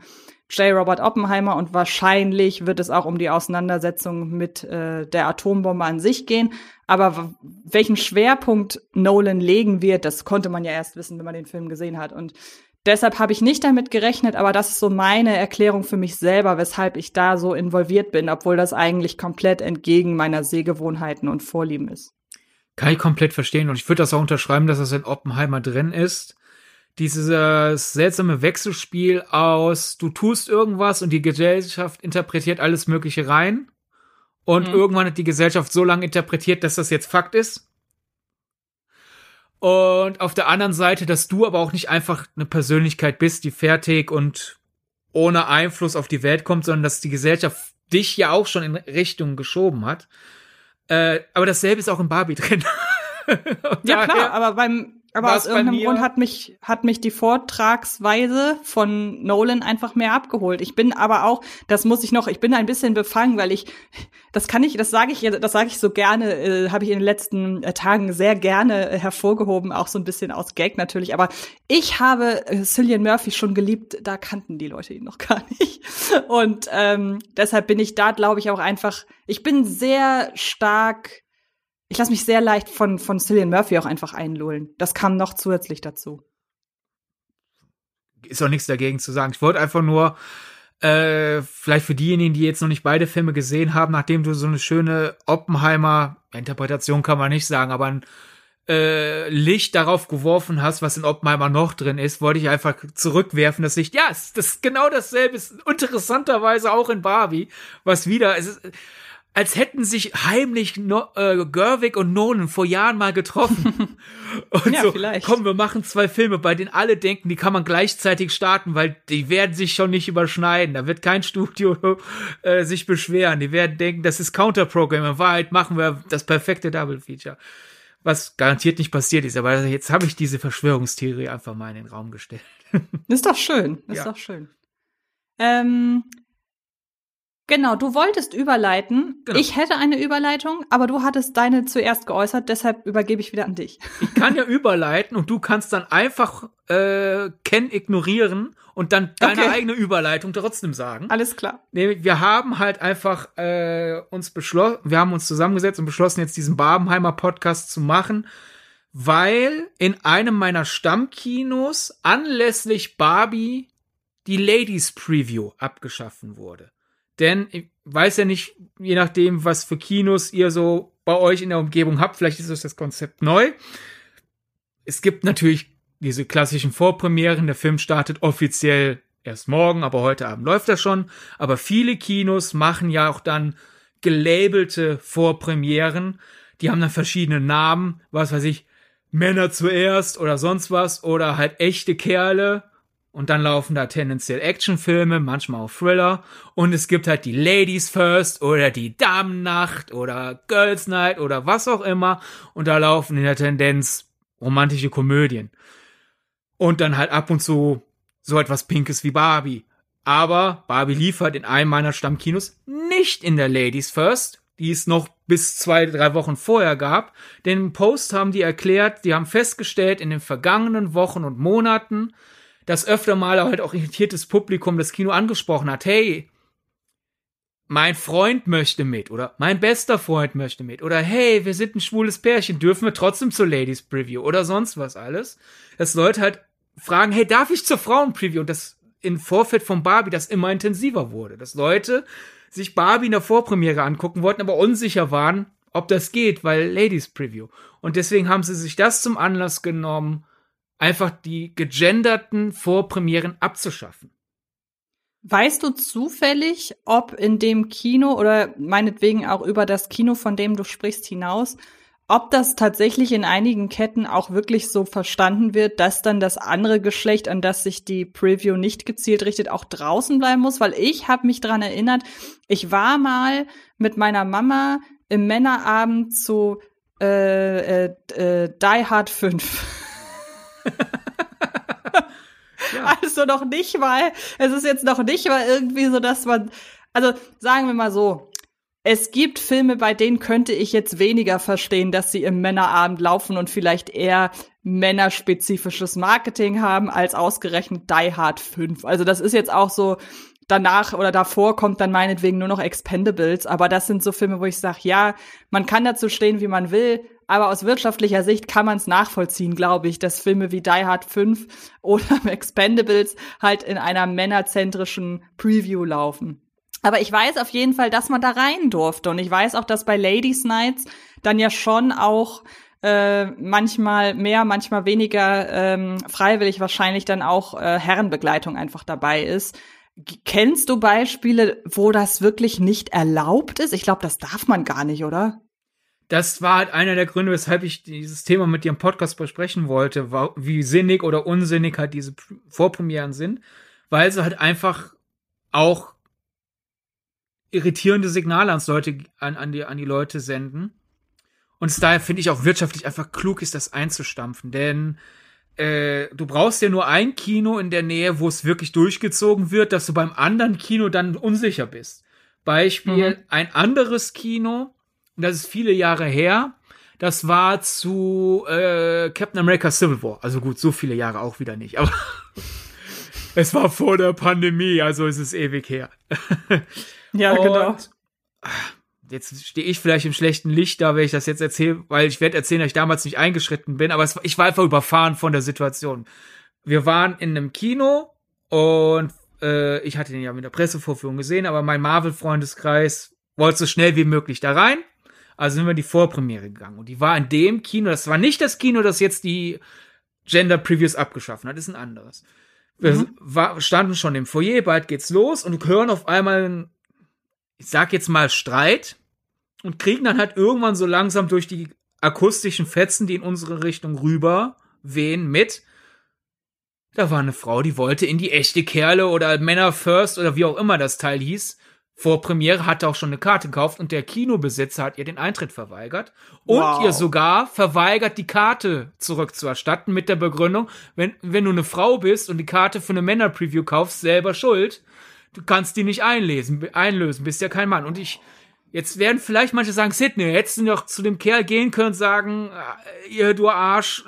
J. Robert Oppenheimer und wahrscheinlich wird es auch um die Auseinandersetzung mit äh, der Atombombe an sich gehen. Aber welchen Schwerpunkt Nolan legen wird, das konnte man ja erst wissen, wenn man den Film gesehen hat. Und Deshalb habe ich nicht damit gerechnet, aber das ist so meine Erklärung für mich selber, weshalb ich da so involviert bin, obwohl das eigentlich komplett entgegen meiner Sehgewohnheiten und Vorlieben ist. Kann ich komplett verstehen und ich würde das auch unterschreiben, dass das in Oppenheimer drin ist. Dieses seltsame Wechselspiel aus, du tust irgendwas und die Gesellschaft interpretiert alles Mögliche rein. Und mhm. irgendwann hat die Gesellschaft so lange interpretiert, dass das jetzt Fakt ist. Und auf der anderen Seite, dass du aber auch nicht einfach eine Persönlichkeit bist, die fertig und ohne Einfluss auf die Welt kommt, sondern dass die Gesellschaft dich ja auch schon in Richtung geschoben hat. Äh, aber dasselbe ist auch in Barbie drin. (laughs) ja klar, aber beim aber aus irgendeinem Grund hat mich, hat mich die Vortragsweise von Nolan einfach mehr abgeholt. Ich bin aber auch, das muss ich noch, ich bin ein bisschen befangen, weil ich, das kann ich, das sage ich, das sage ich so gerne, äh, habe ich in den letzten äh, Tagen sehr gerne äh, hervorgehoben, auch so ein bisschen aus Gag natürlich. Aber ich habe äh, Cillian Murphy schon geliebt, da kannten die Leute ihn noch (laughs) gar nicht. Und ähm, deshalb bin ich da, glaube ich, auch einfach, ich bin sehr stark ich lasse mich sehr leicht von, von Cillian Murphy auch einfach einlullen. Das kam noch zusätzlich dazu. Ist auch nichts dagegen zu sagen. Ich wollte einfach nur, äh, vielleicht für diejenigen, die jetzt noch nicht beide Filme gesehen haben, nachdem du so eine schöne Oppenheimer Interpretation kann man nicht sagen, aber ein äh, Licht darauf geworfen hast, was in Oppenheimer noch drin ist, wollte ich einfach zurückwerfen, das Licht. Ja, das ist genau dasselbe, ist interessanterweise auch in Barbie, was wieder, es ist, als hätten sich heimlich no, äh, Gerwig und Nolan vor Jahren mal getroffen. (laughs) und ja, so, vielleicht. komm, wir machen zwei Filme, bei denen alle denken, die kann man gleichzeitig starten, weil die werden sich schon nicht überschneiden. Da wird kein (laughs) Studio äh, sich beschweren. Die werden denken, das ist Counterprogramm. In Wahrheit machen wir das perfekte Double Feature. Was garantiert nicht passiert ist, aber jetzt habe ich diese Verschwörungstheorie einfach mal in den Raum gestellt. (laughs) ist doch schön, ist ja. doch schön. Ähm, Genau, du wolltest überleiten. Genau. Ich hätte eine Überleitung, aber du hattest deine zuerst geäußert, deshalb übergebe ich wieder an dich. (laughs) Ich kann ja überleiten und du kannst dann einfach äh, Ken ignorieren und dann deine okay. eigene Überleitung trotzdem sagen. Alles klar. Nämlich, wir haben halt einfach äh, uns beschlossen, wir haben uns zusammengesetzt und beschlossen, jetzt diesen Barbenheimer Podcast zu machen, weil in einem meiner Stammkinos anlässlich Barbie die Ladies Preview abgeschaffen wurde. Denn ich weiß ja nicht, je nachdem, was für Kinos ihr so bei euch in der Umgebung habt, vielleicht ist euch das Konzept neu. Es gibt natürlich diese klassischen Vorpremieren. Der Film startet offiziell erst morgen, aber heute Abend läuft er schon. Aber viele Kinos machen ja auch dann gelabelte Vorpremieren. Die haben dann verschiedene Namen, was weiß ich, Männer zuerst oder sonst was oder halt echte Kerle und dann laufen da tendenziell Actionfilme, manchmal auch Thriller. Und es gibt halt die Ladies First oder die Damennacht oder Girls Night oder was auch immer. Und da laufen in der Tendenz romantische Komödien. Und dann halt ab und zu so etwas Pinkes wie Barbie. Aber Barbie liefert in einem meiner Stammkinos nicht in der Ladies First, die es noch bis zwei, drei Wochen vorher gab. Denn im Post haben die erklärt, die haben festgestellt in den vergangenen Wochen und Monaten, dass öfter mal halt auch irritiertes Publikum das Kino angesprochen hat. Hey, mein Freund möchte mit oder mein bester Freund möchte mit oder hey, wir sind ein schwules Pärchen, dürfen wir trotzdem zur Ladies Preview oder sonst was alles. Dass Leute halt fragen, hey, darf ich zur Frauen Preview? Und das in Vorfeld von Barbie das immer intensiver wurde. Dass Leute sich Barbie in der Vorpremiere angucken wollten, aber unsicher waren, ob das geht, weil Ladies Preview. Und deswegen haben sie sich das zum Anlass genommen, einfach die gegenderten Vorpremieren abzuschaffen. Weißt du zufällig, ob in dem Kino oder meinetwegen auch über das Kino, von dem du sprichst, hinaus, ob das tatsächlich in einigen Ketten auch wirklich so verstanden wird, dass dann das andere Geschlecht, an das sich die Preview nicht gezielt richtet, auch draußen bleiben muss, weil ich habe mich dran erinnert, ich war mal mit meiner Mama im Männerabend zu äh, äh, äh, Die Hard 5. ja. (laughs) Also noch nicht mal, es ist jetzt noch nicht mal irgendwie so, dass man, also sagen wir mal so, es gibt Filme, bei denen könnte ich jetzt weniger verstehen, dass sie im Männerabend laufen und vielleicht eher männerspezifisches Marketing haben, als ausgerechnet Die Hard 5. Also das ist jetzt auch so, danach oder davor kommt dann meinetwegen nur noch Expendables, aber das sind so Filme, wo ich sage, ja, man kann dazu stehen, wie man will, aber aus wirtschaftlicher Sicht kann man es nachvollziehen, glaube ich, dass Filme wie Die Hard 5 oder (laughs) Expendables halt in einer männerzentrischen Preview laufen. Aber ich weiß auf jeden Fall, dass man da rein durfte. Und ich weiß auch, dass bei Ladies Nights dann ja schon auch äh, manchmal mehr, manchmal weniger ähm, freiwillig wahrscheinlich dann auch äh, Herrenbegleitung einfach dabei ist. Kennst du Beispiele, wo das wirklich nicht erlaubt ist? Ich glaube, das darf man gar nicht, oder? Das war halt einer der Gründe, weshalb ich dieses Thema mit dir im Podcast besprechen wollte, wie sinnig oder unsinnig halt diese Vorpremieren sind, weil sie halt einfach auch irritierende Signale ans Leute, an, an, die, an die Leute senden. Und es daher finde ich auch wirtschaftlich einfach klug ist, das einzustampfen. Denn äh, du brauchst ja nur ein Kino in der Nähe, wo es wirklich durchgezogen wird, dass du beim anderen Kino dann unsicher bist. Beispiel, mhm. ein anderes Kino, und das ist viele Jahre her, das war zu äh, Captain America Civil War. Also gut, so viele Jahre auch wieder nicht, aber (laughs) es war vor der Pandemie, also es ist ewig her. (laughs) Ja, und, genau. Jetzt stehe ich vielleicht im schlechten Licht da, wenn ich das jetzt erzähle, weil ich werde erzählen, dass ich damals nicht eingeschritten bin, aber es, ich war einfach überfahren von der Situation. Wir waren in einem Kino und äh, ich hatte den ja mit der Pressevorführung gesehen, aber mein Marvel-Freundeskreis wollte so schnell wie möglich da rein. Also sind wir in die Vorpremiere gegangen. Und die war in dem Kino, das war nicht das Kino, das jetzt die Gender Previews abgeschaffen hat, ist ein anderes. Wir mhm. war, standen schon im Foyer, bald geht's los und hören auf einmal ich sag jetzt mal Streit und kriegen dann halt irgendwann so langsam durch die akustischen Fetzen, die in unsere Richtung rüber wehen, mit. Da war eine Frau, die wollte in die echte Kerle oder Männer First oder wie auch immer das Teil hieß. Vor Premiere hatte auch schon eine Karte gekauft und der Kinobesitzer hat ihr den Eintritt verweigert und wow. ihr sogar verweigert, die Karte zurückzuerstatten mit der Begründung, wenn, wenn du eine Frau bist und die Karte für eine Männer-Preview kaufst, selber schuld du kannst die nicht einlesen, einlösen, bist ja kein Mann. Und ich, jetzt werden vielleicht manche sagen, Sidney, hättest du noch zu dem Kerl gehen können und sagen, äh, ihr, du Arsch,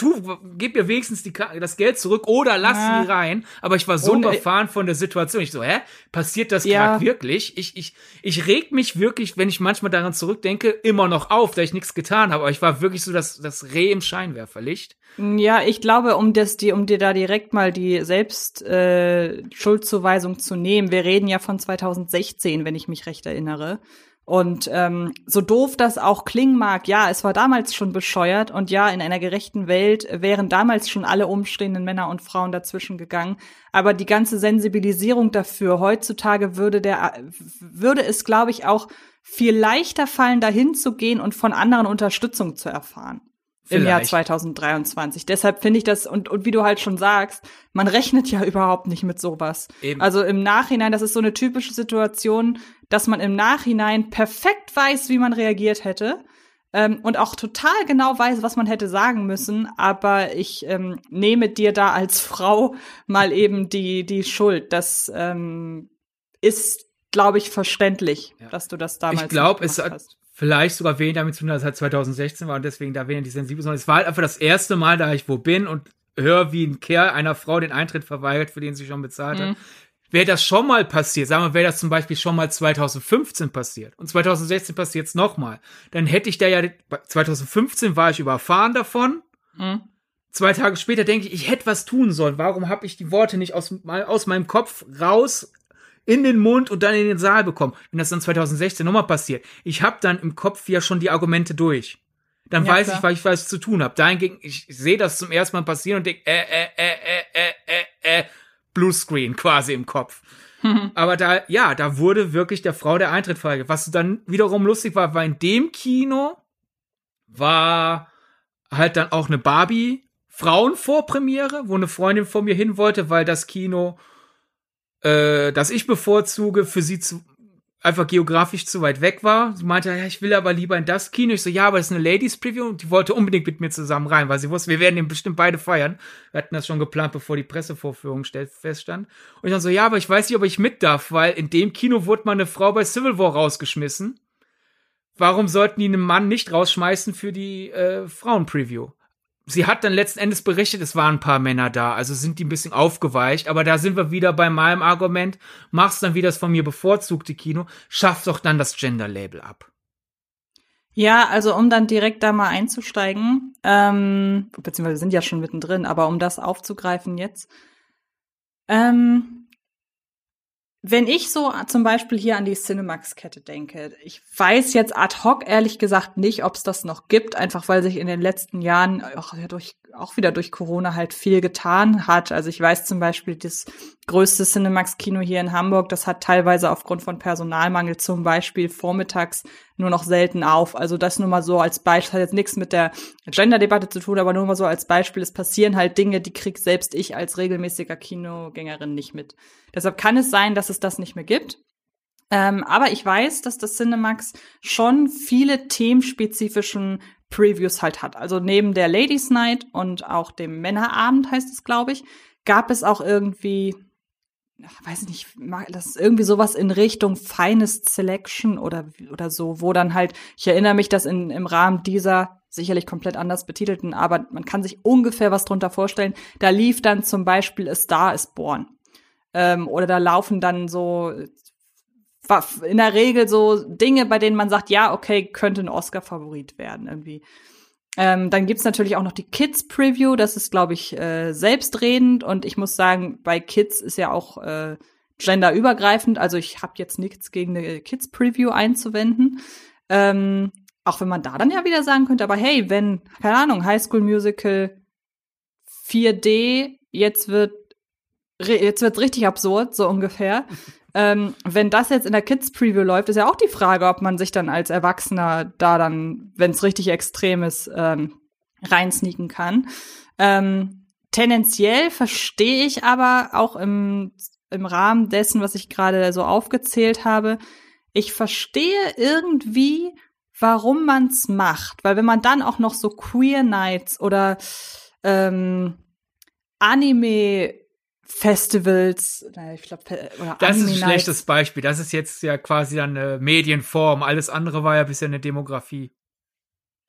tu, gib mir wenigstens die, das Geld zurück oder lass ja. sie rein. Aber ich war so und, überfahren von der Situation. Ich so, hä? Passiert das ja. gerade wirklich? Ich, ich, ich reg mich wirklich, wenn ich manchmal daran zurückdenke, immer noch auf, da ich nichts getan habe. Aber ich war wirklich so das, das Reh im Scheinwerferlicht. Ja, ich glaube, um das, die, um dir da direkt mal die Selbst äh, Schuldzuweisung zu nehmen, wir reden ja von 2016, wenn ich mich recht erinnere. Und ähm, so doof das auch klingen mag, ja, es war damals schon bescheuert und ja, in einer gerechten Welt wären damals schon alle umstehenden Männer und Frauen dazwischen gegangen. Aber die ganze Sensibilisierung dafür heutzutage würde der würde es, glaube ich, auch viel leichter fallen, dahin zu gehen und von anderen Unterstützung zu erfahren. Vielleicht. Im Jahr 2023. Deshalb finde ich das, und, und wie du halt schon sagst, man rechnet ja (laughs) überhaupt nicht mit sowas. Eben. Also im Nachhinein, das ist so eine typische Situation, dass man im Nachhinein perfekt weiß, wie man reagiert hätte. ähm, und auch total genau weiß, was man hätte sagen müssen, aber ich ähm, nehme dir da als (laughs) Frau mal eben die, die Schuld. Das ähm, ist, glaube ich, verständlich, ja. dass du das damals Ich glaube, es hat hast. vielleicht sogar wenig damit zu tun, dass es halt 2016 war und deswegen da weniger die sensibel, sondern es war halt einfach das erste Mal, da ich wo bin und höre, wie ein Kerl einer Frau den Eintritt verweigert, für den sie schon bezahlt mhm. hat. Wäre das schon mal passiert, sagen wir, wäre das zum Beispiel schon mal 2015 passiert und 2016 passiert es nochmal, dann hätte ich da ja, 2015 war ich überfahren davon. Mhm. Zwei Tage später denke ich, ich hätte was tun sollen. Warum habe ich die Worte nicht aus, aus meinem Kopf raus in den Mund und dann in den Saal bekommen? Wenn das dann 2016 nochmal passiert, ich habe dann im Kopf ja schon die Argumente durch. Dann ja, weiß klar. ich, was ich was zu tun habe. Dahingegen, ich sehe das zum ersten Mal passieren und denke, äh, äh, äh, äh, äh, äh, äh, Bluescreen quasi im Kopf. (laughs) Aber da, ja, da wurde wirklich der Frau der Eintritt verweigert. Was dann wiederum lustig war, war in dem Kino war halt dann auch eine Barbie Frauenvorpremiere, wo eine Freundin vor mir hin wollte, weil das Kino, äh, das ich bevorzuge, für sie zu, einfach geografisch zu weit weg war. Sie meinte, ja, ich will aber lieber in das Kino. Ich so, ja, aber das ist eine Ladies Preview und die wollte unbedingt mit mir zusammen rein, weil sie wusste, wir werden den bestimmt beide feiern. Wir hatten das schon geplant, bevor die Pressevorführung feststand. Und ich dann so, ja, aber ich weiß nicht, ob ich mit darf, weil in dem Kino wurde mal eine Frau bei Civil War rausgeschmissen. Warum sollten die einen Mann nicht rausschmeißen für die äh, Frauen-Preview? Sie hat dann letzten Endes berichtet, es waren ein paar Männer da, also sind die ein bisschen aufgeweicht, aber da sind wir wieder bei meinem Argument, machst dann wieder das von mir bevorzugte Kino, schaff doch dann das Gender-Label ab. Ja, also um dann direkt da mal einzusteigen, ähm, beziehungsweise wir sind ja schon mittendrin, aber um das aufzugreifen jetzt, ähm, wenn ich so zum Beispiel hier an die Cinemax-Kette denke, ich weiß jetzt ad hoc ehrlich gesagt nicht, ob es das noch gibt, einfach weil sich in den letzten Jahren auch, durch, auch wieder durch Corona halt viel getan hat. Also ich weiß zum Beispiel, das größte Cinemax-Kino hier in Hamburg, das hat teilweise aufgrund von Personalmangel zum Beispiel vormittags nur noch selten auf. Also das nur mal so als Beispiel, hat jetzt nichts mit der Gender-Debatte zu tun, aber nur mal so als Beispiel, es passieren halt Dinge, die krieg selbst ich als regelmäßiger Kinogängerin nicht mit. Deshalb kann es sein, dass es das nicht mehr gibt. Ähm, aber ich weiß, dass das Cinemax schon viele themenspezifischen Previews halt hat. Also neben der Ladies Night und auch dem Männerabend heißt es, glaube ich, gab es auch irgendwie weiß nicht, das ist irgendwie sowas in Richtung Finest Selection oder, oder so, wo dann halt, ich erinnere mich, dass in, im Rahmen dieser sicherlich komplett anders betitelten, aber man kann sich ungefähr was drunter vorstellen. Da lief dann zum Beispiel A Star is Born. Ähm, oder da laufen dann so in der Regel so Dinge, bei denen man sagt, ja, okay, könnte ein Oscar-Favorit werden irgendwie. Ähm, dann gibt's natürlich auch noch die Kids Preview, das ist, glaube ich, äh, selbstredend und ich muss sagen, bei Kids ist ja auch äh, genderübergreifend, also ich habe jetzt nichts gegen eine Kids Preview einzuwenden. Ähm, auch wenn man da dann ja wieder sagen könnte, aber hey, wenn, keine Ahnung, High School Musical 4D, jetzt wird jetzt wird's richtig absurd, so ungefähr. (laughs) Ähm, wenn das jetzt in der Kids Preview läuft, ist ja auch die Frage, ob man sich dann als Erwachsener da dann, wenn es richtig extrem ist, ähm, reinsneaken kann. Ähm, tendenziell verstehe ich aber auch im, im Rahmen dessen, was ich gerade so aufgezählt habe, ich verstehe irgendwie, warum man's macht. Weil wenn man dann auch noch so Queer Nights oder ähm, Anime Festivals, ich glaube, oder Das ist ein schlechtes Beispiel. Das ist jetzt ja quasi dann eine Medienform. Alles andere war ja bisher eine Demografie.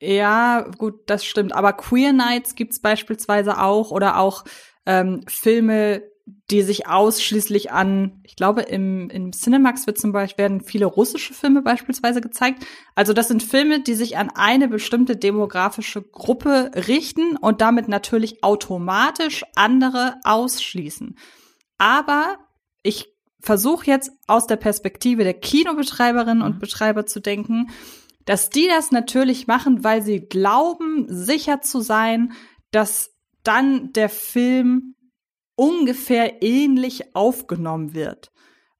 Ja, gut, das stimmt. Aber Queer Nights gibt's beispielsweise auch oder auch ähm, Filme, die sich ausschließlich an, ich glaube, im, im Cinemax wird zum Beispiel werden viele russische Filme beispielsweise gezeigt. Also das sind Filme, die sich an eine bestimmte demografische Gruppe richten und damit natürlich automatisch andere ausschließen. Aber ich versuche jetzt aus der Perspektive der Kinobetreiberinnen und mhm. Betreiber zu denken, dass die das natürlich machen, weil sie glauben, sicher zu sein, dass dann der Film ungefähr ähnlich aufgenommen wird.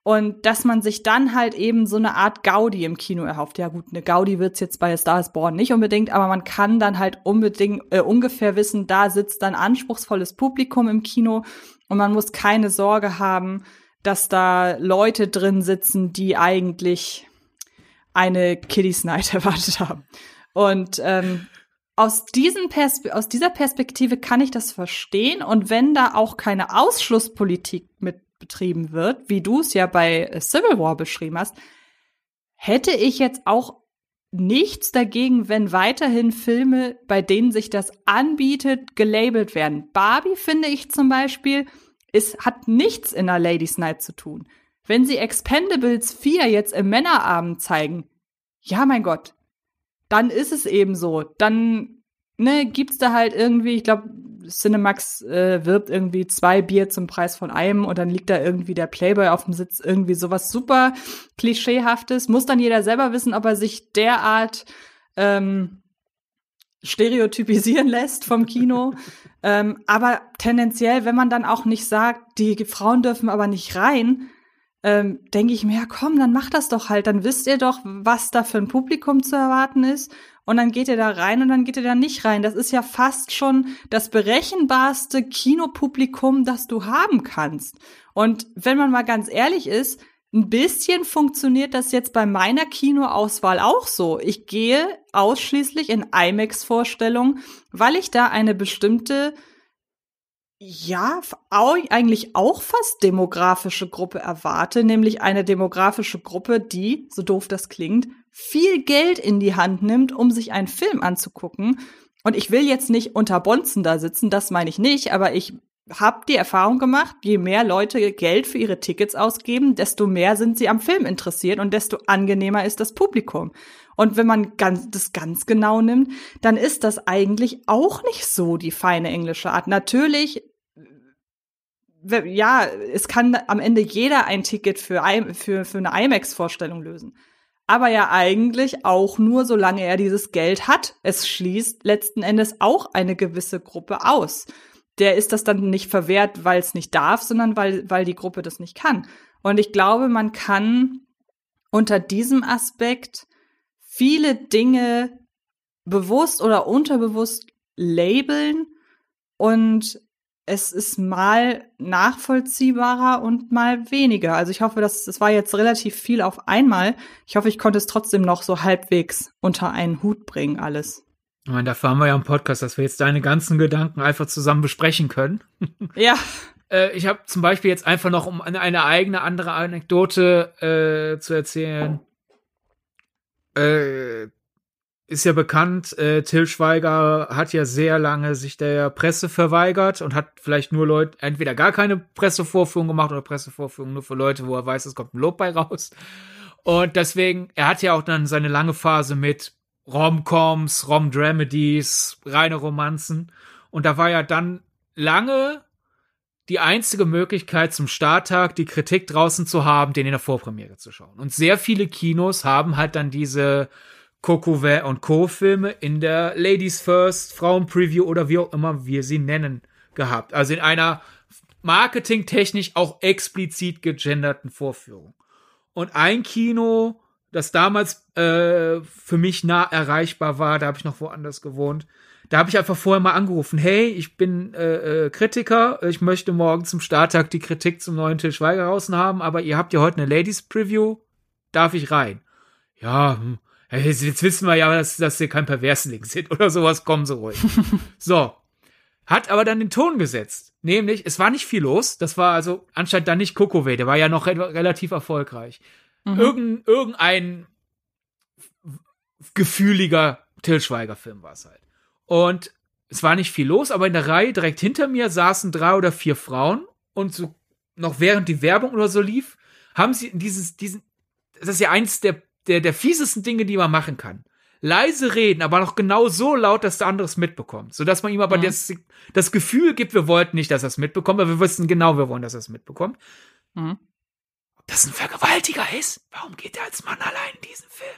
Und dass man sich dann halt eben so eine Art Gaudi im Kino erhofft. Ja gut, eine Gaudi wird's jetzt bei Star is Born nicht unbedingt, aber man kann dann halt unbedingt äh, ungefähr wissen, da sitzt dann anspruchsvolles Publikum im Kino und man muss keine Sorge haben, dass da Leute drin sitzen, die eigentlich eine Kiddies (laughs) Night erwartet haben. Und ähm, aus, diesen Perspe aus dieser Perspektive kann ich das verstehen. Und wenn da auch keine Ausschlusspolitik mit betrieben wird, wie du es ja bei Civil War beschrieben hast, hätte ich jetzt auch nichts dagegen, wenn weiterhin Filme, bei denen sich das anbietet, gelabelt werden. Barbie, finde ich zum Beispiel, ist, hat nichts in der Ladies Night zu tun. Wenn sie Expendables 4 jetzt im Männerabend zeigen, ja, mein Gott, dann ist es eben so. Dann ne, gibt's da halt irgendwie, ich glaube, Cinemax äh, wirbt irgendwie zwei Bier zum Preis von einem und dann liegt da irgendwie der Playboy auf dem Sitz, irgendwie sowas super klischeehaftes. Muss dann jeder selber wissen, ob er sich derart ähm, stereotypisieren lässt vom Kino. (laughs) ähm, aber tendenziell, wenn man dann auch nicht sagt, die Frauen dürfen aber nicht rein, ähm, denke ich mir, ja komm, dann mach das doch halt, dann wisst ihr doch, was da für ein Publikum zu erwarten ist und dann geht ihr da rein und dann geht ihr da nicht rein. Das ist ja fast schon das berechenbarste Kinopublikum, das du haben kannst. Und wenn man mal ganz ehrlich ist, ein bisschen funktioniert das jetzt bei meiner Kinoauswahl auch so. Ich gehe ausschließlich in IMAX-Vorstellungen, weil ich da eine bestimmte ja, eigentlich auch fast demografische Gruppe erwarte, nämlich eine demografische Gruppe, die, so doof das klingt, viel Geld in die Hand nimmt, um sich einen Film anzugucken. Und ich will jetzt nicht unter Bonzen da sitzen, das meine ich nicht, aber ich habe die Erfahrung gemacht, je mehr Leute Geld für ihre Tickets ausgeben, desto mehr sind sie am Film interessiert und desto angenehmer ist das Publikum. Und wenn man ganz, das ganz genau nimmt, dann ist das eigentlich auch nicht so die feine englische Art. Natürlich ja, es kann am Ende jeder ein Ticket für, für, für eine IMAX-Vorstellung lösen. Aber ja eigentlich auch nur, solange er dieses Geld hat. Es schließt letzten Endes auch eine gewisse Gruppe aus. Der ist das dann nicht verwehrt, weil es nicht darf, sondern weil, weil die Gruppe das nicht kann. Und ich glaube, man kann unter diesem Aspekt viele Dinge bewusst oder unterbewusst labeln und es ist mal nachvollziehbarer und mal weniger. Also ich hoffe, dass es war jetzt relativ viel auf einmal. Ich hoffe, ich konnte es trotzdem noch so halbwegs unter einen Hut bringen, alles. Ich meine, dafür haben wir ja einen Podcast, dass wir jetzt deine ganzen Gedanken einfach zusammen besprechen können. (laughs) Ja. äh, ich habe zum Beispiel jetzt einfach noch, um eine, eigene andere Anekdote äh, zu erzählen, äh, ist ja bekannt, äh, Till Schweiger hat ja sehr lange sich der Presse verweigert und hat vielleicht nur Leute, entweder gar keine Pressevorführung gemacht oder Pressevorführung nur für Leute, wo er weiß, es kommt ein Lob bei raus. Und deswegen, er hat ja auch dann seine lange Phase mit Rom-Coms, Rom-Dramedies, reine Romanzen. Und da war ja dann lange die einzige Möglichkeit zum Starttag die Kritik draußen zu haben, den in der Vorpremiere zu schauen. Und sehr viele Kinos haben halt dann diese Kokove und Co. Filme in der Ladies First, Frauen-Preview oder wie auch immer wir sie nennen gehabt. Also in einer marketingtechnisch auch explizit gegenderten Vorführung. Und ein Kino, das damals äh, für mich nah erreichbar war, da habe ich noch woanders gewohnt, da habe ich einfach vorher mal angerufen, hey, ich bin äh, äh, Kritiker, ich möchte morgen zum Starttag die Kritik zum neuen Til Schweiger draußen haben, aber ihr habt ja heute eine Ladies Preview, darf ich rein? Ja, hm, Jetzt wissen wir ja, dass, dass sie kein Perversling sind oder sowas, kommen sie ruhig. (laughs) so. Hat aber dann den Ton gesetzt. Nämlich, es war nicht viel los. Das war also anscheinend dann nicht Kokove, der war ja noch re relativ erfolgreich. Mhm. Irgend, irgendein gefühliger Till Schweiger-Film war es halt. Und es war nicht viel los, aber in der Reihe direkt hinter mir saßen drei oder vier Frauen und so noch während die Werbung oder so lief, haben sie dieses, diesen, das ist ja eins der der, der fiesesten Dinge, die man machen kann. Leise reden, aber noch genau so laut, dass der andere es mitbekommt. Sodass man ihm aber mhm. das, das Gefühl gibt, wir wollten nicht, dass er es mitbekommt, aber wir wissen genau, wir wollen, dass er es mitbekommt. Mhm. Ob das ein Vergewaltiger ist? Warum geht er als Mann allein in diesen Film?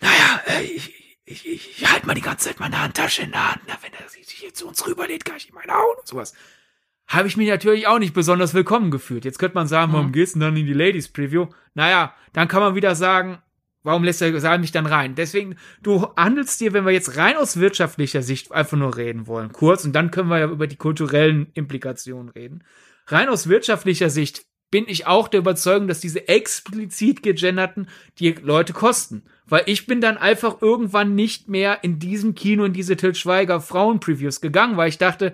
Naja, äh, ich, ich, ich, ich halte mal die ganze Zeit meine Handtasche in der Hand. Na, wenn er sich hier zu uns rüberlädt, kann ich ihm meine hauen und sowas. Habe ich mich natürlich auch nicht besonders willkommen gefühlt. Jetzt könnte man sagen, warum mhm. gehst du dann in die Ladies Preview? Naja, dann kann man wieder sagen, Warum lässt der Saal mich dann rein? Deswegen, du handelst dir, wenn wir jetzt rein aus wirtschaftlicher Sicht einfach nur reden wollen, kurz, und dann können wir ja über die kulturellen Implikationen reden. Rein aus wirtschaftlicher Sicht bin ich auch der Überzeugung, dass diese explizit gegenderten die Leute kosten. Weil ich bin dann einfach irgendwann nicht mehr in diesem Kino in diese Til Schweiger Frauen-Previews gegangen, weil ich dachte,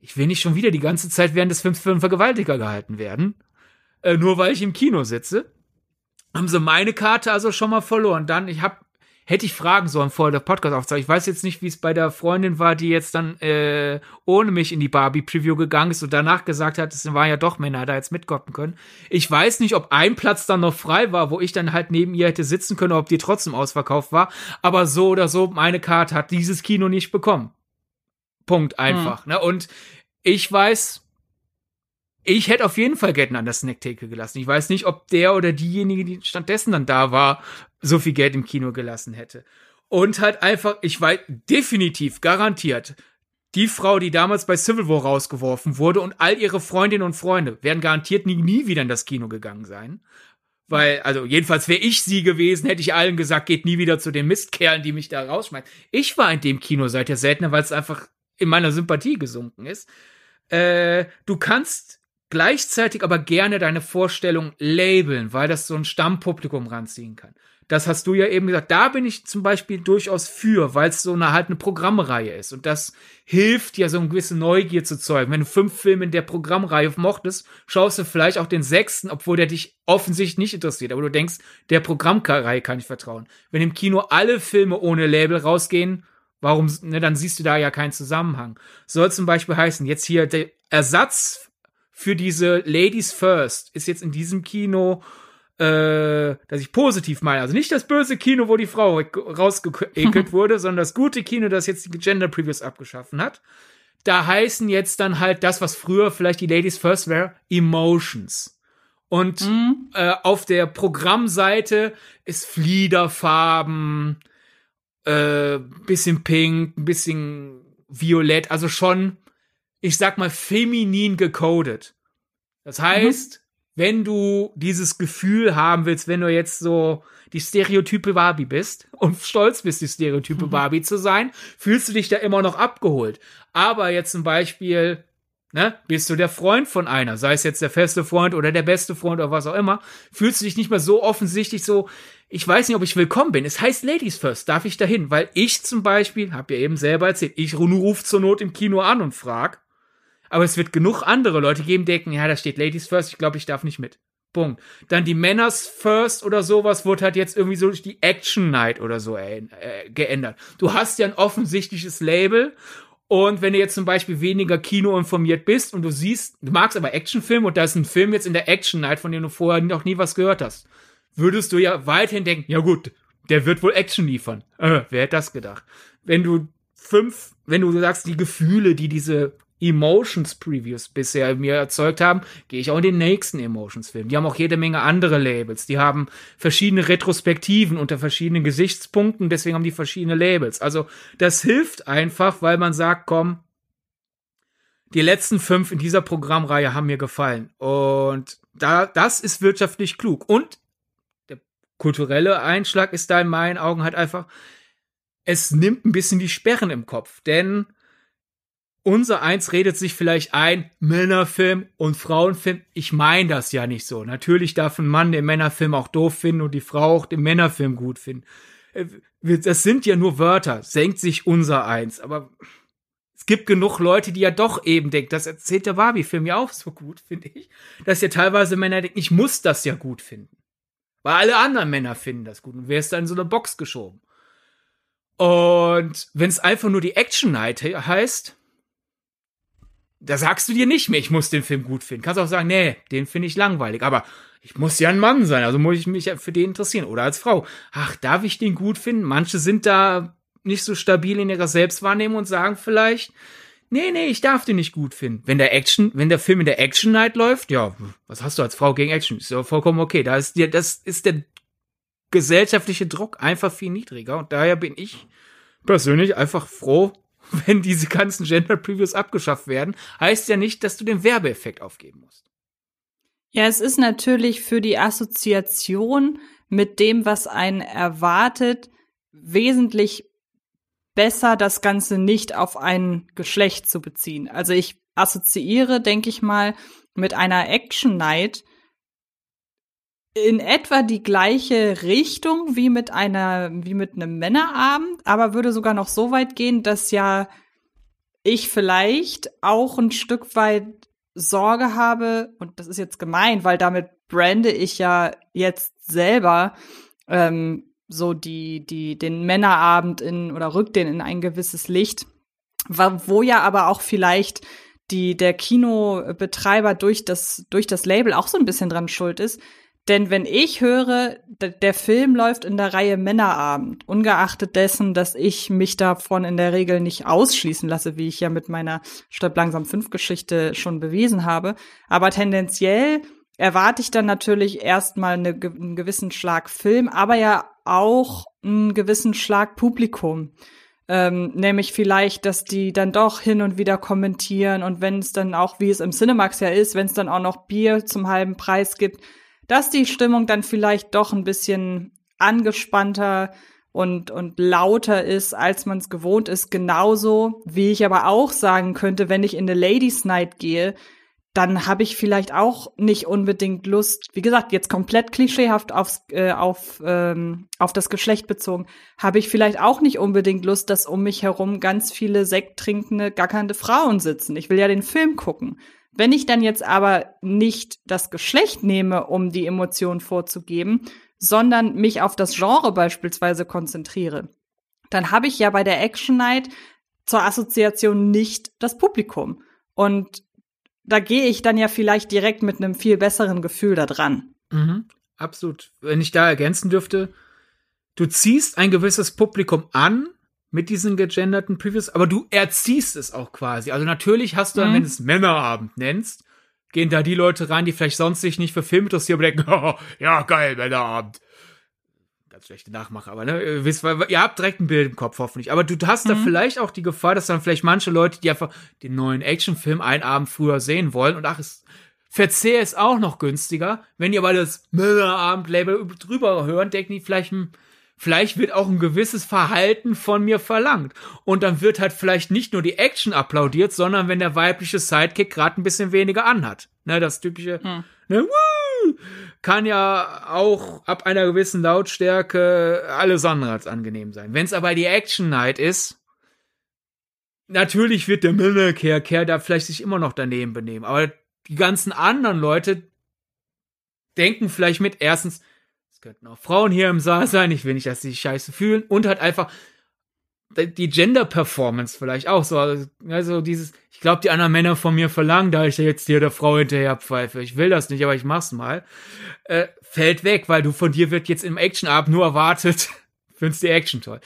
ich will nicht schon wieder die ganze Zeit während des Films für einen Vergewaltiger gehalten werden. Äh, nur weil ich im Kino sitze. Haben sie meine Karte also schon mal verloren. Dann, ich habe hätte ich fragen sollen vor der Podcast aufzeichnung. Ich weiß jetzt nicht, wie es bei der Freundin war, die jetzt dann äh, ohne mich in die Barbie Preview gegangen ist und danach gesagt hat, es waren ja doch Männer, da jetzt mitkommen können. Ich weiß nicht, ob ein Platz dann noch frei war, wo ich dann halt neben ihr hätte sitzen können, ob die trotzdem ausverkauft war. Aber so oder so, meine Karte hat dieses Kino nicht bekommen. Punkt einfach. Hm. Ne? Und ich weiß, ich hätte auf jeden Fall Geld an der Snacktheke gelassen. Ich weiß nicht, ob der oder diejenige, die stattdessen dann da war, so viel Geld im Kino gelassen hätte. Und halt einfach, ich weiß definitiv, garantiert, die Frau, die damals bei Civil War rausgeworfen wurde und all ihre Freundinnen und Freunde werden garantiert nie, nie wieder in das Kino gegangen sein. Weil, also jedenfalls wäre ich sie gewesen, hätte ich allen gesagt, geht nie wieder zu den Mistkerlen, die mich da rausschmeißen. Ich war in dem Kino seit der seltener, weil es einfach in meiner Sympathie gesunken ist. Äh, du kannst gleichzeitig aber gerne deine Vorstellung labeln, weil das so ein Stammpublikum ranziehen kann. Das hast du ja eben gesagt. Da bin ich zum Beispiel durchaus für, weil es so eine halt eine Programmreihe ist. Und das hilft ja so eine gewisse Neugier zu zeugen. Wenn du fünf Filme in der Programmreihe mochtest, schaust du vielleicht auch den sechsten, obwohl der dich offensichtlich nicht interessiert. Aber du denkst, der Programmreihe kann ich vertrauen. Wenn im Kino alle Filme ohne Label rausgehen, warum, ne, dann siehst du da ja keinen Zusammenhang. Soll zum Beispiel heißen, jetzt hier der Ersatz für diese Ladies First ist jetzt in diesem Kino äh, dass ich positiv meine. Also nicht das böse Kino, wo die Frau rausgeekelt (laughs) wurde, sondern das gute Kino, das jetzt die Gender Previews abgeschaffen hat. Da heißen jetzt dann halt das, was früher vielleicht die Ladies First wäre, Emotions. Und mhm. äh, auf der Programmseite ist Fliederfarben, äh, bisschen pink, ein bisschen violett, also schon, ich sag mal, feminin gecodet. Das heißt, mhm wenn du dieses Gefühl haben willst, wenn du jetzt so die Stereotype Barbie bist (laughs) und stolz bist, die Stereotype mhm. Barbie zu sein, fühlst du dich da immer noch abgeholt. Aber jetzt zum Beispiel, ne, bist du der Freund von einer, sei es jetzt der feste Freund oder der beste Freund oder was auch immer, fühlst du dich nicht mehr so offensichtlich so, ich weiß nicht, ob ich willkommen bin. Es heißt Ladies First, darf ich dahin? Weil ich zum Beispiel, hab ja eben selber erzählt, ich ruf zur Not im Kino an und frag, aber es wird genug andere Leute geben, die denken, ja, da steht Ladies First, ich glaube, ich darf nicht mit. Punkt. Dann die Männers First oder sowas wurde halt jetzt irgendwie so durch die Action Night oder so äh, äh, geändert. Du hast ja ein offensichtliches Label und wenn du jetzt zum Beispiel weniger Kino informiert bist und du siehst, du magst aber Actionfilme und da ist ein Film jetzt in der Action Night, von dem du vorher noch nie was gehört hast, würdest du ja weiterhin denken, ja gut, der wird wohl Action liefern. Äh, wer hätte das gedacht? Wenn du fünf, wenn du sagst, die Gefühle, die diese Emotions Previews bisher mir erzeugt haben, gehe ich auch in den nächsten Emotions Film. Die haben auch jede Menge andere Labels. Die haben verschiedene Retrospektiven unter verschiedenen Gesichtspunkten, deswegen haben die verschiedene Labels. Also das hilft einfach, weil man sagt, komm, die letzten fünf in dieser Programmreihe haben mir gefallen. Und da, das ist wirtschaftlich klug. Und der kulturelle Einschlag ist da in meinen Augen halt einfach, es nimmt ein bisschen die Sperren im Kopf. Denn unser Eins redet sich vielleicht ein, Männerfilm und Frauenfilm. Ich meine das ja nicht so. Natürlich darf ein Mann den Männerfilm auch doof finden und die Frau auch den Männerfilm gut finden. Äh, das sind ja nur Wörter. Senkt sich unser Eins. Aber es gibt genug Leute, die ja doch eben denken, das erzählt der Barbie-Film ja auch so gut, finde ich. Dass ja teilweise Männer denken, ich muss das ja gut finden. Weil alle anderen Männer finden das gut. Und wer ist da in so eine Box geschoben? Und wenn es einfach nur die Action Night heißt, da sagst du dir nicht mehr, ich muss den Film gut finden. Kannst auch sagen, nee, den finde ich langweilig. Aber ich muss ja ein Mann sein, also muss ich mich für den interessieren. Oder als Frau. Ach, darf ich den gut finden? Manche sind da nicht so stabil in ihrer Selbstwahrnehmung und sagen vielleicht, nee, nee, ich darf den nicht gut finden. Wenn der Action, wenn der Film in der Action Night läuft, ja, was hast du als Frau gegen Action? Ist ja vollkommen okay. Da ist dir, das ist der gesellschaftliche Druck einfach viel niedriger und daher bin ich persönlich einfach froh, (laughs) wenn diese ganzen Gender Previews abgeschafft werden, heißt ja nicht, dass du den Werbeeffekt aufgeben musst. Ja, es ist natürlich für die Assoziation mit dem, was einen erwartet, wesentlich besser, das Ganze nicht auf ein Geschlecht zu beziehen. Also ich assoziiere, denke ich mal, mit einer Action Night in etwa die gleiche Richtung wie mit einer, wie mit einem Männerabend, aber würde sogar noch so weit gehen, dass ja ich vielleicht auch ein Stück weit Sorge habe, und das ist jetzt gemein, weil damit brande ich ja jetzt selber ähm, so die, die, den Männerabend in oder rückt den in ein gewisses Licht, wo ja aber auch vielleicht die, der Kinobetreiber durch das, durch das Label auch so ein bisschen dran schuld ist, denn wenn ich höre, der Film läuft in der Reihe Männerabend, ungeachtet dessen, dass ich mich davon in der Regel nicht ausschließen lasse, wie ich ja mit meiner Stadt langsam 5 Geschichte schon bewiesen habe, aber tendenziell erwarte ich dann natürlich erstmal eine, einen gewissen Schlag Film, aber ja auch einen gewissen Schlag Publikum. Ähm, nämlich vielleicht, dass die dann doch hin und wieder kommentieren und wenn es dann auch, wie es im Cinemax ja ist, wenn es dann auch noch Bier zum halben Preis gibt, dass die Stimmung dann vielleicht doch ein bisschen angespannter und, und lauter ist, als man es gewohnt ist. Genauso wie ich aber auch sagen könnte, wenn ich in eine Ladies Night gehe, dann habe ich vielleicht auch nicht unbedingt Lust, wie gesagt, jetzt komplett klischeehaft aufs, äh, auf, ähm, auf das Geschlecht bezogen, habe ich vielleicht auch nicht unbedingt Lust, dass um mich herum ganz viele sekttrinkende, gackernde Frauen sitzen. Ich will ja den Film gucken. Wenn ich dann jetzt aber nicht das Geschlecht nehme, um die Emotion vorzugeben, sondern mich auf das Genre beispielsweise konzentriere, dann habe ich ja bei der Action Night zur Assoziation nicht das Publikum. Und da gehe ich dann ja vielleicht direkt mit einem viel besseren Gefühl da dran. Mhm, absolut. Wenn ich da ergänzen dürfte, du ziehst ein gewisses Publikum an, mit diesen gegenderten Previews, aber du erziehst es auch quasi. Also natürlich hast du, mhm. wenn du es Männerabend nennst, gehen da die Leute rein, die vielleicht sonst sich nicht für Film interessieren, aber denken, (laughs) oh, ja, geil, Männerabend. Ganz schlechte Nachmache, aber ne, ihr wisst, ihr habt direkt ein Bild im Kopf, hoffentlich. Aber du hast mhm. da vielleicht auch die Gefahr, dass dann vielleicht manche Leute, die einfach den neuen Actionfilm einen Abend früher sehen wollen und ach, es Verzehr ist auch noch günstiger. Wenn ihr aber das Männerabend-Label drüber hören, denken die vielleicht, hm, vielleicht wird auch ein gewisses Verhalten von mir verlangt. Und dann wird halt vielleicht nicht nur die Action applaudiert, sondern wenn der weibliche Sidekick gerade ein bisschen weniger anhat. Ne, das typische, hm. ne, woo, kann ja auch ab einer gewissen Lautstärke alles andere als angenehm sein. Wenn es aber die Action Night ist, natürlich wird der Männerkehr da vielleicht sich immer noch daneben benehmen. Aber die ganzen anderen Leute denken vielleicht mit, erstens, es könnten auch Frauen hier im Saal sein. Ich will nicht, dass sie sich scheiße fühlen. Und halt einfach die Gender-Performance vielleicht auch so. Also dieses, ich glaube, die anderen Männer von mir verlangen, da ich jetzt hier der Frau hinterher pfeife. Ich will das nicht, aber ich mach's mal. Äh, fällt weg, weil du von dir wird jetzt im Action-Abend nur erwartet. (laughs) Findest die Action toll.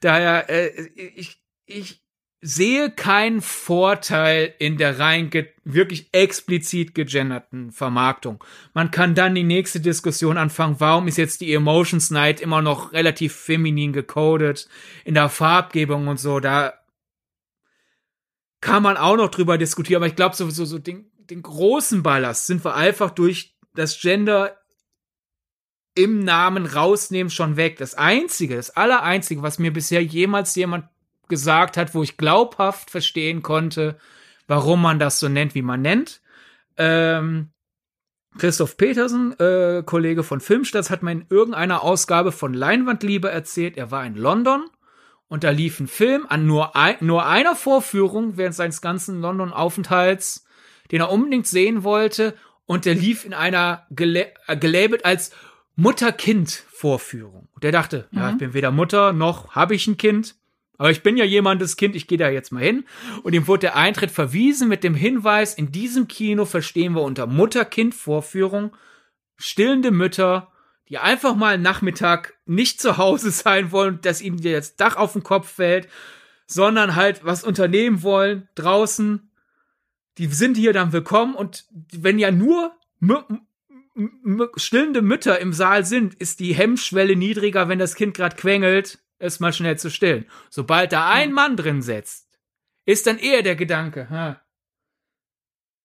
Daher, äh, ich, ich, sehe keinen Vorteil in der rein wirklich explizit gegenderten Vermarktung. Man kann dann die nächste Diskussion anfangen, warum ist jetzt die Emotions Night immer noch relativ feminin gecodet in der Farbgebung und so, da kann man auch noch drüber diskutieren, aber ich glaube sowieso so den, den großen Ballast sind wir einfach durch das Gender im Namen rausnehmen schon weg. Das einzige, das allereinzige, was mir bisher jemals jemand gesagt hat, wo ich glaubhaft verstehen konnte, warum man das so nennt, wie man nennt. Ähm, Christoph Petersen, äh, Kollege von Filmstarts, hat mir in irgendeiner Ausgabe von Leinwandliebe erzählt, er war in London und da lief ein Film an nur, ein, nur einer Vorführung während seines ganzen London-Aufenthalts, den er unbedingt sehen wollte und der lief in einer gel äh, gelabelt als Mutter-Kind-Vorführung. Und der dachte, mhm. ja, ich bin weder Mutter noch habe ich ein Kind. Aber ich bin ja jemandes Kind, ich gehe da jetzt mal hin. Und ihm wurde der Eintritt verwiesen mit dem Hinweis, in diesem Kino verstehen wir unter Mutter-Kind-Vorführung stillende Mütter, die einfach mal Nachmittag nicht zu Hause sein wollen, dass ihnen jetzt Dach auf den Kopf fällt, sondern halt was unternehmen wollen draußen. Die sind hier dann willkommen und wenn ja nur stillende Mütter im Saal sind, ist die Hemmschwelle niedriger, wenn das Kind gerade quengelt es mal schnell zu stillen. Sobald da ein hm. Mann drin setzt, ist dann eher der Gedanke, ha,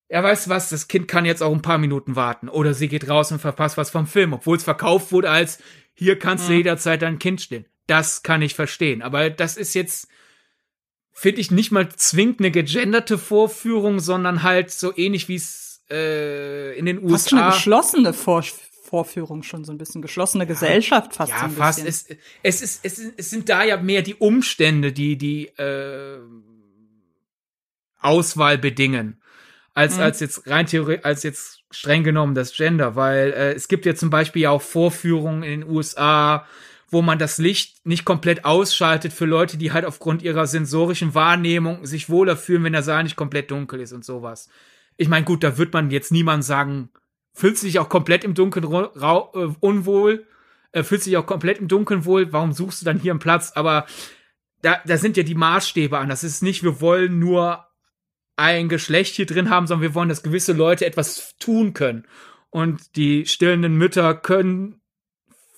er weiß was, das Kind kann jetzt auch ein paar Minuten warten. Oder sie geht raus und verpasst was vom Film, obwohl es verkauft wurde als, hier kannst du hm. jederzeit dein Kind stillen. Das kann ich verstehen. Aber das ist jetzt, finde ich, nicht mal zwingend eine gegenderte Vorführung, sondern halt so ähnlich wie es äh, in den USA. Fast schon eine geschlossene Vor Vorführung, schon so ein bisschen geschlossene Gesellschaft fast ja, so ein fast. Es, es, ist, es, ist, es sind da ja mehr die Umstände, die die äh, Auswahl bedingen, als Mhm. als jetzt rein theoretisch, als jetzt streng genommen das Gender, weil äh, es gibt ja zum Beispiel ja auch Vorführungen in den USA, wo man das Licht nicht komplett ausschaltet für Leute, die halt aufgrund ihrer sensorischen Wahrnehmung sich wohler fühlen, wenn der Saal nicht komplett dunkel ist und sowas. Ich meine, gut, da wird man jetzt niemand sagen, fühlst du dich auch komplett im Dunkeln äh, unwohl, äh, fühlst du dich auch komplett im Dunkeln wohl, warum suchst du dann hier einen Platz? Aber da, da sind ja die Maßstäbe an. Das ist nicht, wir wollen nur ein Geschlecht hier drin haben, sondern wir wollen, dass gewisse Leute etwas tun können. Und die stillenden Mütter können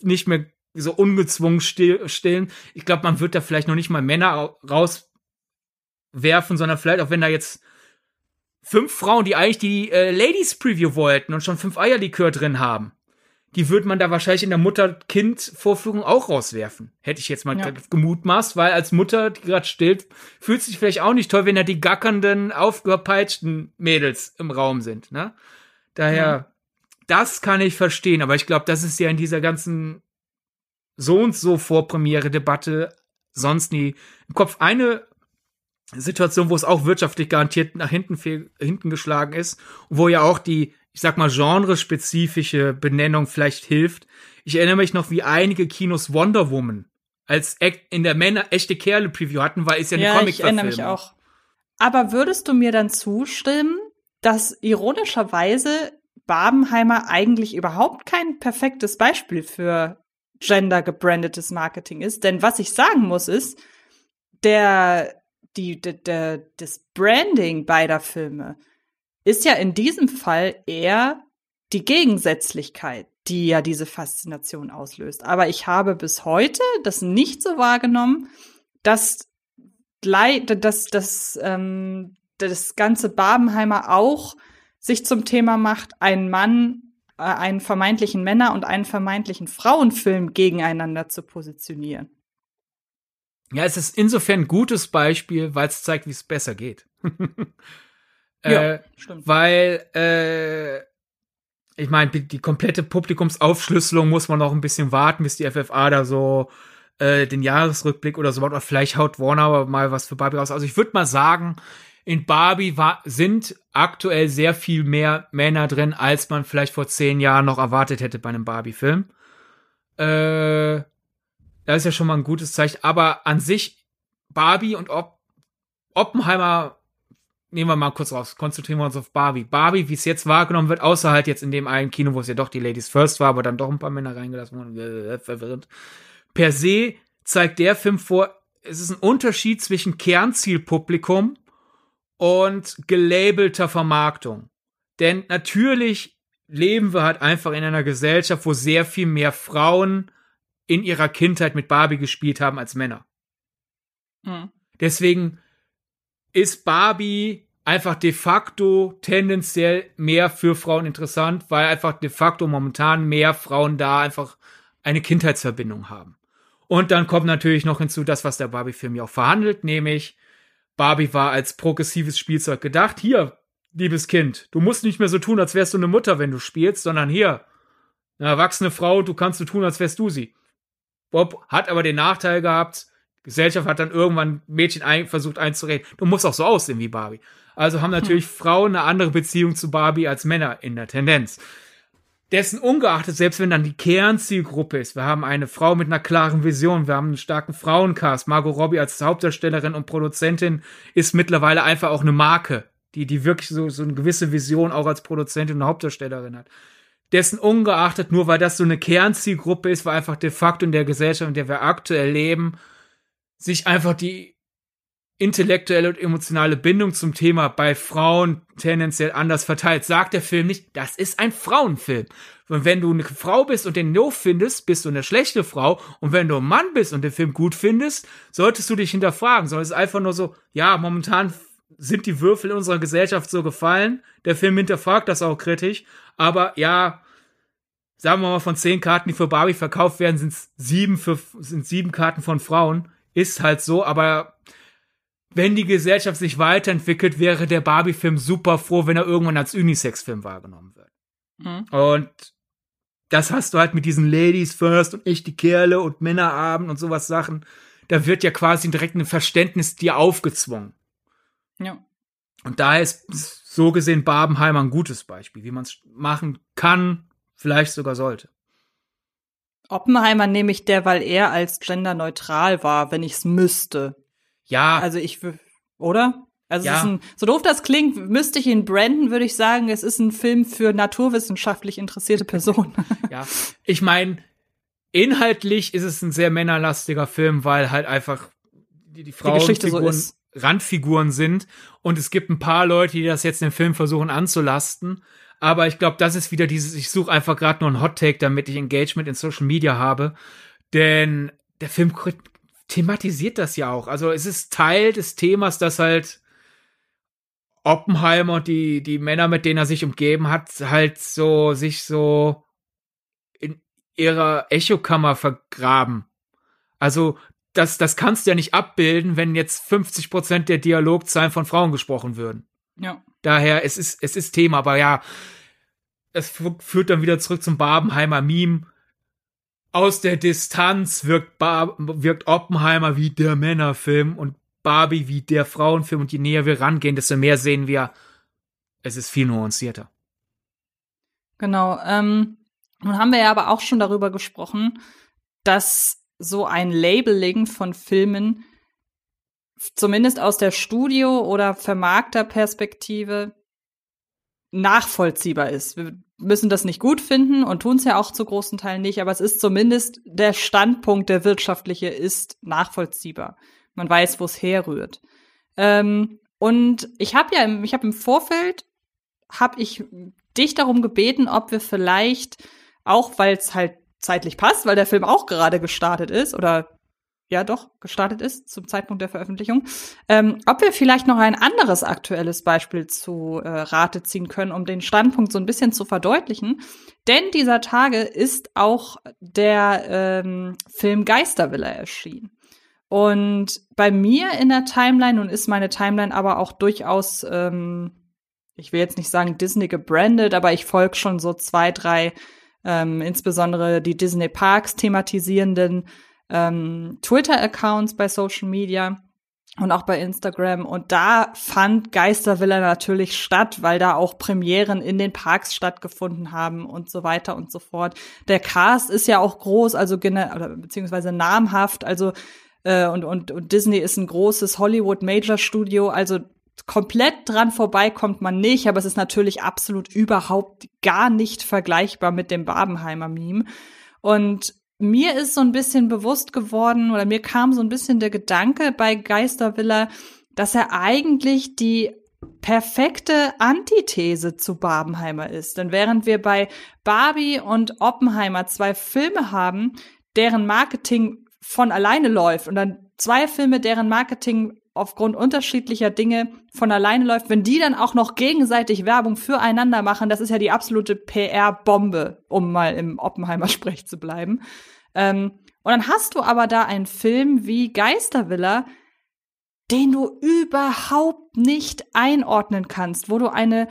nicht mehr so ungezwungen still, stillen. Ich glaube, man wird da vielleicht noch nicht mal Männer au- rauswerfen, sondern vielleicht auch, wenn da jetzt fünf Frauen, die eigentlich die äh, Ladies Preview wollten und schon fünf Eierlikör drin haben, die würde man da wahrscheinlich in der Mutter-Kind-Vorführung auch rauswerfen. Hätte ich jetzt mal Ja. gemutmaßt, weil als Mutter, die gerade stillt, fühlt sich vielleicht auch nicht toll, wenn da die gackernden, aufgepeitschten Mädels im Raum sind. Ne? Daher, das kann ich verstehen, aber ich glaube, das ist ja in dieser ganzen so und so Vorpremiere-Debatte sonst nie im Kopf. Eine Situation, wo es auch wirtschaftlich garantiert nach hinten, hinten geschlagen ist, wo ja auch die, ich sag mal, genrespezifische Benennung vielleicht hilft. Ich erinnere mich noch, wie einige Kinos Wonder Woman als in der Männer echte Kerle Preview hatten, weil ist ja eine Ja, comic ich erinnere mich auch. Aber würdest du mir dann zustimmen, dass ironischerweise Babenheimer eigentlich überhaupt kein perfektes Beispiel für gender-gebrandetes Marketing ist? Denn was ich sagen muss ist, der, die, der, der, das Branding beider Filme ist ja in diesem Fall eher die Gegensätzlichkeit, die ja diese Faszination auslöst. Aber ich habe bis heute das nicht so wahrgenommen, dass dass das, ähm, das ganze Babenheimer auch sich zum Thema macht, einen Mann, äh, einen vermeintlichen Männer- und einen vermeintlichen Frauenfilm gegeneinander zu positionieren. Ja, es ist insofern ein gutes Beispiel, weil es zeigt, wie es besser geht. (laughs) äh, stimmt. weil äh, ich meine, die komplette Publikumsaufschlüsselung muss man noch ein bisschen warten, bis die FFA da so äh, den Jahresrückblick oder so macht. Oder vielleicht haut Warner aber mal was für Barbie raus. Also ich würde mal sagen, in Barbie war, sind aktuell sehr viel mehr Männer drin, als man vielleicht vor zehn Jahren noch erwartet hätte bei einem Barbie-Film. Äh, das ist ja schon mal ein gutes Zeichen. Aber an sich, Barbie und Op Oppenheimer nehmen wir mal kurz raus, konzentrieren wir uns auf Barbie. Barbie, wie es jetzt wahrgenommen wird, außer halt jetzt in dem einen Kino, wo es ja doch die Ladies First war, aber dann doch ein paar Männer reingelassen wurden, äh, verwirrend. Per se zeigt der Film vor, es ist ein Unterschied zwischen Kernzielpublikum und gelabelter Vermarktung. Denn natürlich leben wir halt einfach in einer Gesellschaft, wo sehr viel mehr Frauen in ihrer Kindheit mit Barbie gespielt haben als Männer. Hm. Deswegen ist Barbie einfach de facto tendenziell mehr für Frauen interessant, weil einfach de facto momentan mehr Frauen da einfach eine Kindheitsverbindung haben. Und dann kommt natürlich noch hinzu das, was der Barbie-Film ja auch verhandelt, nämlich Barbie war als progressives Spielzeug gedacht. Hier, liebes Kind, du musst nicht mehr so tun, als wärst du eine Mutter, wenn du spielst, sondern hier, eine erwachsene Frau, du kannst so tun, als wärst du sie. Bob hat aber den Nachteil gehabt, Gesellschaft hat dann irgendwann Mädchen ein, versucht einzureden, du musst auch so aussehen wie Barbie. Also haben natürlich hm. Frauen eine andere Beziehung zu Barbie als Männer in der Tendenz. Dessen ungeachtet, selbst wenn dann die Kernzielgruppe ist, wir haben eine Frau mit einer klaren Vision, wir haben einen starken Frauencast, Margot Robbie als Hauptdarstellerin und Produzentin ist mittlerweile einfach auch eine Marke, die, die wirklich so, so eine gewisse Vision auch als Produzentin und Hauptdarstellerin hat. Dessen ungeachtet, nur weil das so eine Kernzielgruppe ist, weil einfach de facto in der Gesellschaft, in der wir aktuell leben, sich einfach die intellektuelle und emotionale Bindung zum Thema bei Frauen tendenziell anders verteilt. Sagt der Film nicht, das ist ein Frauenfilm. Und wenn du eine Frau bist und den doof findest, bist du eine schlechte Frau. Und wenn du ein Mann bist und den Film gut findest, solltest du dich hinterfragen. Sondern es ist einfach nur so, ja, momentan sind die Würfel in unserer Gesellschaft so gefallen. Der Film hinterfragt das auch kritisch. Aber ja, sagen wir mal, von zehn Karten, die für Barbie verkauft werden, sind sieben für, sind sieben Karten von Frauen. Ist halt so, aber wenn die Gesellschaft sich weiterentwickelt, wäre der Barbie-Film super froh, wenn er irgendwann als Unisex-Film wahrgenommen wird. Mhm. Und das hast du halt mit diesen Ladies First und echte Kerle und Männerabend und sowas Sachen. Da wird ja quasi direkt ein Verständnis dir aufgezwungen. Ja. Und daher ist so gesehen Barbenheimer ein gutes Beispiel, wie man es machen kann, vielleicht sogar sollte. Oppenheimer nehme ich der, weil er als genderneutral war, wenn ich es müsste. Ja. Also ich, oder? Also ja. ein, so doof das klingt, müsste ich ihn branden, würde ich sagen, es ist ein Film für naturwissenschaftlich interessierte Personen. (laughs) ja, ich meine, inhaltlich ist es ein sehr männerlastiger Film, weil halt einfach die, die Frauenfiguren so Randfiguren sind und es gibt ein paar Leute, die das jetzt in dem Film versuchen anzulasten. Aber ich glaube, das ist wieder dieses, ich suche einfach gerade nur einen Hot Take, damit ich Engagement in Social Media habe. Denn der Film thematisiert das ja auch. Also es ist Teil des Themas, dass halt Oppenheimer, die, die Männer, mit denen er sich umgeben hat, halt so, sich so in ihrer Echokammer vergraben. Also, das, das kannst du ja nicht abbilden, wenn jetzt 50 Prozent der Dialogzeilen von Frauen gesprochen würden. Ja. Daher, es ist, es ist Thema, aber ja, es führt dann wieder zurück zum Barbenheimer Meme aus der Distanz wirkt, Bar wirkt Oppenheimer wie der Männerfilm und Barbie wie der Frauenfilm. Und je näher wir rangehen, desto mehr sehen wir, es ist viel nuancierter. Genau. Ähm, nun haben wir ja aber auch schon darüber gesprochen, dass so ein Labeling von Filmen zumindest aus der Studio- oder Vermarkterperspektive nachvollziehbar ist. Wir müssen das nicht gut finden und tun es ja auch zu großen Teilen nicht, aber es ist zumindest der Standpunkt, der wirtschaftliche ist nachvollziehbar. Man weiß, wo es herrührt. Ähm, und ich habe ja, im, ich habe im Vorfeld habe ich dich darum gebeten, ob wir vielleicht auch, weil es halt zeitlich passt, weil der Film auch gerade gestartet ist oder ja doch gestartet ist zum Zeitpunkt der Veröffentlichung, ähm, ob wir vielleicht noch ein anderes aktuelles Beispiel zu äh, Rate ziehen können, um den Standpunkt so ein bisschen zu verdeutlichen. Denn dieser Tage ist auch der ähm, Film Geistervilla erschienen. Und bei mir in der Timeline, nun ist meine Timeline aber auch durchaus, ähm, ich will jetzt nicht sagen Disney gebrandet, aber ich folge schon so zwei, drei, ähm, insbesondere die Disney Parks thematisierenden ähm, Twitter-Accounts bei Social Media und auch bei Instagram. Und da fand Geistervilla natürlich statt, weil da auch Premieren in den Parks stattgefunden haben und so weiter und so fort. Der Cast ist ja auch groß, also oder beziehungsweise namhaft, also äh, und, und, und Disney ist ein großes Hollywood Major Studio, also komplett dran vorbei kommt man nicht, aber es ist natürlich absolut überhaupt gar nicht vergleichbar mit dem Babenheimer Meme. Und mir ist so ein bisschen bewusst geworden oder mir kam so ein bisschen der Gedanke bei Geistervilla, dass er eigentlich die perfekte Antithese zu Barbenheimer ist. Denn während wir bei Barbie und Oppenheimer zwei Filme haben, deren Marketing von alleine läuft und dann zwei Filme, deren Marketing aufgrund unterschiedlicher Dinge von alleine läuft, wenn die dann auch noch gegenseitig Werbung füreinander machen, das ist ja die absolute PR-Bombe, um mal im Oppenheimer-Sprech zu bleiben. Ähm, und dann hast du aber da einen Film wie Geistervilla, den du überhaupt nicht einordnen kannst, wo du eine,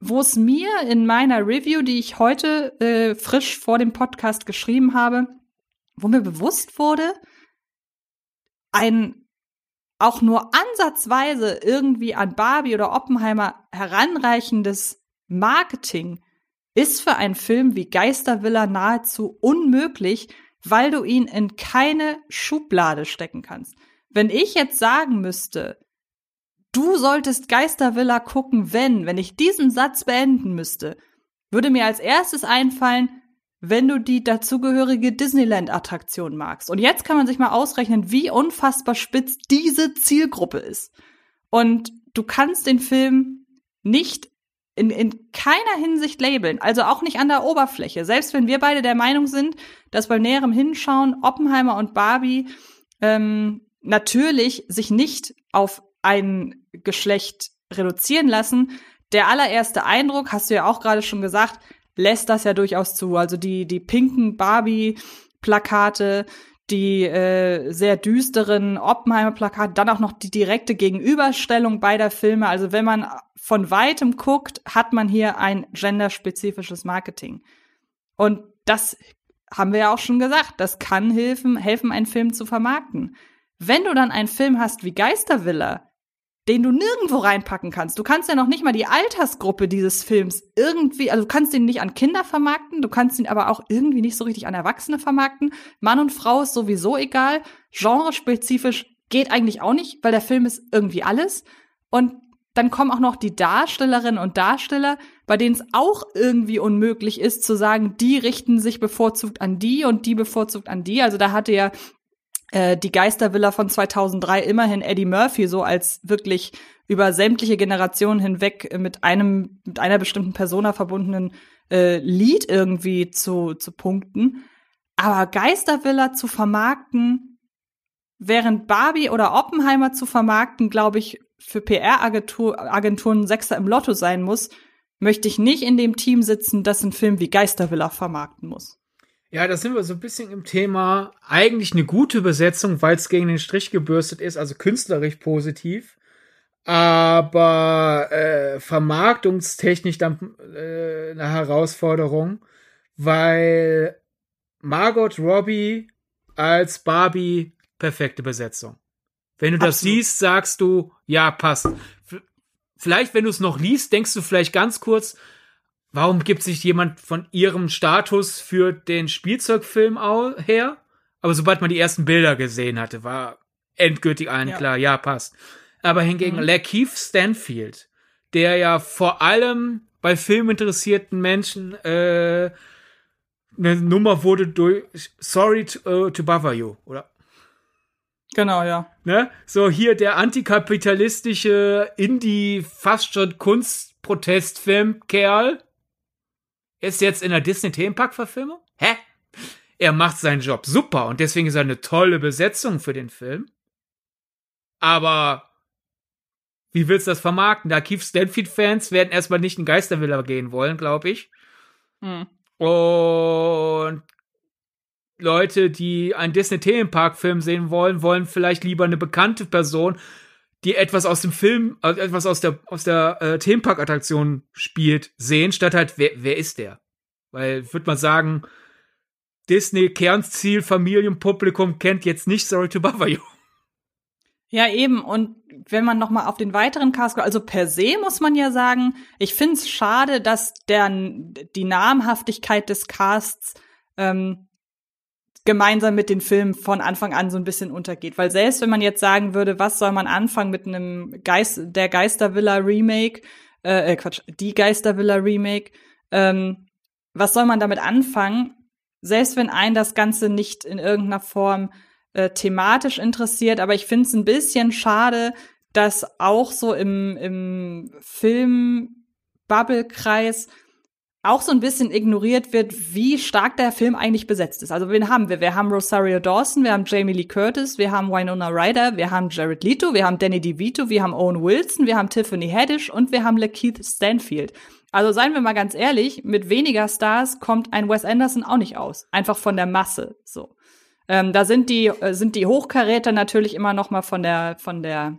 wo es mir in meiner Review, die ich heute äh, frisch vor dem Podcast geschrieben habe, wo mir bewusst wurde, ein auch nur ansatzweise irgendwie an Barbie oder Oppenheimer heranreichendes Marketing ist für einen Film wie Geistervilla nahezu unmöglich, weil du ihn in keine Schublade stecken kannst. Wenn ich jetzt sagen müsste, du solltest Geistervilla gucken, wenn, wenn ich diesen Satz beenden müsste, würde mir als erstes einfallen, wenn du die dazugehörige Disneyland-Attraktion magst. Und jetzt kann man sich mal ausrechnen, wie unfassbar spitz diese Zielgruppe ist. Und du kannst den Film nicht in, in keiner Hinsicht labeln, also auch nicht an der Oberfläche. Selbst wenn wir beide der Meinung sind, dass beim näherem Hinschauen Oppenheimer und Barbie ähm, natürlich sich nicht auf ein Geschlecht reduzieren lassen. Der allererste Eindruck, hast du ja auch gerade schon gesagt, lässt das ja durchaus zu. Also die, die pinken Barbie-Plakate, die äh, sehr düsteren Oppenheimer-Plakate, dann auch noch die direkte Gegenüberstellung beider Filme. Also wenn man von weitem guckt, hat man hier ein genderspezifisches Marketing. Und das haben wir ja auch schon gesagt, das kann helfen, helfen, einen Film zu vermarkten. Wenn du dann einen Film hast wie Geistervilla, den du nirgendwo reinpacken kannst. Du kannst ja noch nicht mal die Altersgruppe dieses Films irgendwie, also du kannst ihn nicht an Kinder vermarkten, du kannst ihn aber auch irgendwie nicht so richtig an Erwachsene vermarkten. Mann und Frau ist sowieso egal. Genrespezifisch geht eigentlich auch nicht, weil der Film ist irgendwie alles. Und dann kommen auch noch die Darstellerinnen und Darsteller, bei denen es auch irgendwie unmöglich ist zu sagen, die richten sich bevorzugt an die und die bevorzugt an die. Also da hatte ja die Geistervilla von 2003 immerhin Eddie Murphy so als wirklich über sämtliche Generationen hinweg mit einem mit einer bestimmten Persona verbundenen äh, Lied irgendwie zu zu punkten. Aber Geistervilla zu vermarkten, während Barbie oder Oppenheimer zu vermarkten, glaube ich, für PR-Agenturen Sechser im Lotto sein muss, möchte ich nicht in dem Team sitzen, das einen Film wie Geistervilla vermarkten muss. Ja, da sind wir so ein bisschen im Thema. Eigentlich eine gute Besetzung, weil es gegen den Strich gebürstet ist, also künstlerisch positiv. Aber äh, vermarktungstechnisch dann äh, eine Herausforderung, weil Margot Robbie als Barbie perfekte Besetzung. Wenn du Absolut. das siehst, sagst du, ja, passt. Vielleicht, wenn du es noch liest, denkst du vielleicht ganz kurz, warum gibt sich jemand von ihrem Status für den Spielzeugfilm her? Aber sobald man die ersten Bilder gesehen hatte, war endgültig allen ja. klar, ja, passt. Aber hingegen mhm. Lakeith Stanfield, der ja vor allem bei filminteressierten Menschen äh, eine Nummer wurde durch Sorry to, uh, to bother you, oder? Genau, ja. Ne? So hier der antikapitalistische Indie fast schon Kunstprotestfilm Kerl ist jetzt in der Disney Themenpark Verfilmung? Hä? Er macht seinen Job super und deswegen ist er eine tolle Besetzung für den Film. Aber wie willst du das vermarkten? Da Keith Stanfield Fans werden erstmal nicht in Geistervilla gehen wollen, glaube ich. Hm. Und Leute, die einen Disney Themenpark Film sehen wollen, wollen vielleicht lieber eine bekannte Person die etwas aus dem Film, also etwas aus der aus der äh, Themenpark-Attraktion spielt, sehen, statt halt, wer, wer ist der? Weil, würde man sagen, Disney Kernziel Familienpublikum kennt jetzt nicht Sorry to Bother You. Ja, eben. Und wenn man noch mal auf den weiteren Cast, also per se muss man ja sagen, ich finde es schade, dass der, die Namhaftigkeit des Casts ähm, gemeinsam mit den Filmen von Anfang an so ein bisschen untergeht. Weil selbst wenn man jetzt sagen würde, was soll man anfangen mit einem Geist, der Geistervilla Remake, äh, äh Quatsch, die Geistervilla Remake, ähm, was soll man damit anfangen? Selbst wenn einen das Ganze nicht in irgendeiner Form äh, thematisch interessiert, aber ich finde es ein bisschen schade, dass auch so im, im Film-Bubble-Kreis auch so ein bisschen ignoriert wird, wie stark der Film eigentlich besetzt ist. Also wen haben wir? Wir haben Rosario Dawson, wir haben Jamie Lee Curtis, wir haben Winona Ryder, wir haben Jared Leto, wir haben Danny DeVito, wir haben Owen Wilson, wir haben Tiffany Haddish und wir haben Lakeith Stanfield. Also seien wir mal ganz ehrlich, mit weniger Stars kommt ein Wes Anderson auch nicht aus. Einfach von der Masse, so. Ähm, da sind die, äh, sind die Hochkaräter natürlich immer noch mal von der, von der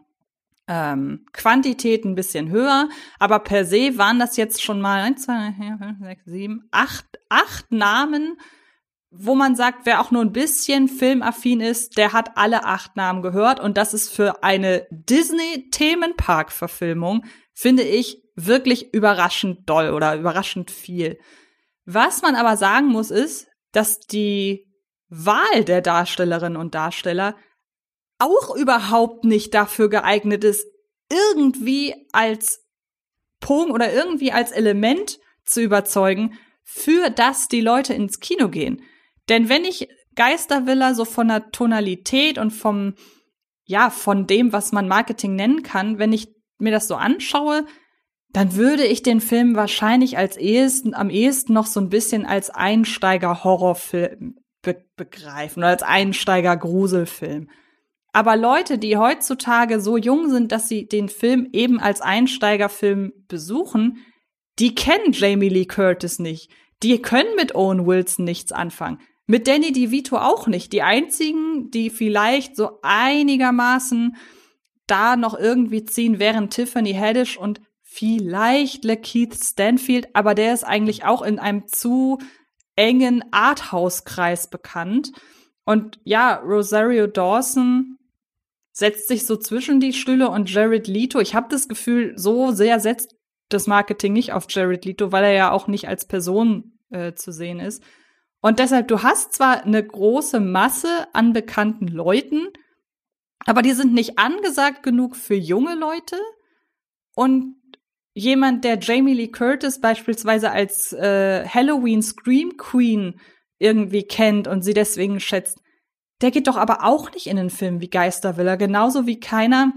ähm, Quantität ein bisschen höher, aber per se waren das jetzt schon mal eins, zwei, vier, fünf, sechs, sieben, acht, acht Namen, wo man sagt, wer auch nur ein bisschen filmaffin ist, der hat alle acht Namen gehört und das ist für eine Disney-Themenpark-Verfilmung, finde ich, wirklich überraschend doll oder überraschend viel. Was man aber sagen muss, ist, dass die Wahl der Darstellerinnen und Darsteller auch überhaupt nicht dafür geeignet ist, irgendwie als Punkt oder irgendwie als Element zu überzeugen, für das die Leute ins Kino gehen. Denn wenn ich Geistervilla so von der Tonalität und vom, ja, von dem, was man Marketing nennen kann, wenn ich mir das so anschaue, dann würde ich den Film wahrscheinlich als ehesten, am ehesten noch so ein bisschen als Einsteiger-Horrorfilm be begreifen oder als Einsteiger-Gruselfilm. Aber Leute, die heutzutage so jung sind, dass sie den Film eben als Einsteigerfilm besuchen, die kennen Jamie Lee Curtis nicht. Die können mit Owen Wilson nichts anfangen. Mit Danny DeVito auch nicht. Die einzigen, die vielleicht so einigermaßen da noch irgendwie ziehen, wären Tiffany Haddish und vielleicht Lakeith Stanfield, aber der ist eigentlich auch in einem zu engen Arthouse-Kreis bekannt. Und ja, Rosario Dawson setzt sich so zwischen die Stühle und Jared Leto. Ich habe das Gefühl, so sehr setzt das Marketing nicht auf Jared Leto, weil er ja auch nicht als Person äh, zu sehen ist. Und deshalb, du hast zwar eine große Masse an bekannten Leuten, aber die sind nicht angesagt genug für junge Leute. Und jemand, der Jamie Lee Curtis beispielsweise als äh, Halloween Scream Queen irgendwie kennt und sie deswegen schätzt, der geht doch aber auch nicht in den Film wie Geistervilla, genauso wie keiner,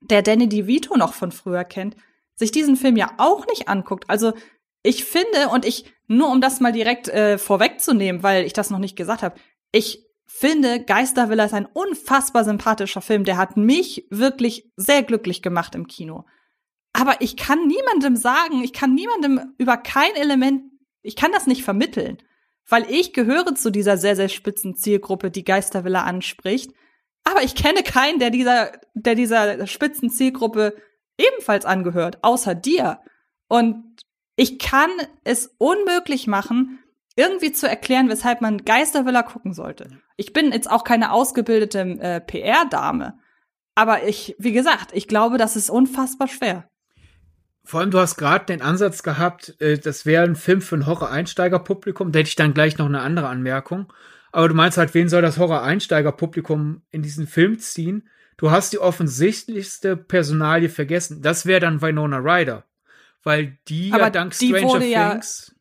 der Danny DeVito noch von früher kennt, sich diesen Film ja auch nicht anguckt. Also ich finde, und ich, nur um das mal direkt äh, vorwegzunehmen, weil ich das noch nicht gesagt habe, ich finde, Geistervilla ist ein unfassbar sympathischer Film. Der hat mich wirklich sehr glücklich gemacht im Kino. Aber ich kann niemandem sagen, ich kann niemandem über kein Element, ich kann das nicht vermitteln weil ich gehöre zu dieser sehr, sehr spitzen Zielgruppe, die Geistervilla anspricht. Aber ich kenne keinen, der dieser, der dieser spitzen Zielgruppe ebenfalls angehört, außer dir. Und ich kann es unmöglich machen, irgendwie zu erklären, weshalb man Geistervilla gucken sollte. Ich bin jetzt auch keine ausgebildete äh, PR-Dame. Aber ich, wie gesagt, ich glaube, das ist unfassbar schwer. Vor allem, du hast gerade den Ansatz gehabt, äh, das wäre ein Film für ein Horror-Einsteiger-Publikum. Da hätte ich dann gleich noch eine andere Anmerkung. Aber du meinst halt, wen soll das Horror-Einsteiger-Publikum in diesen Film ziehen? Du hast die offensichtlichste Personalie vergessen. Das wäre dann Winona Ryder. Weil die aber ja dank die Stranger wurde ja- Things.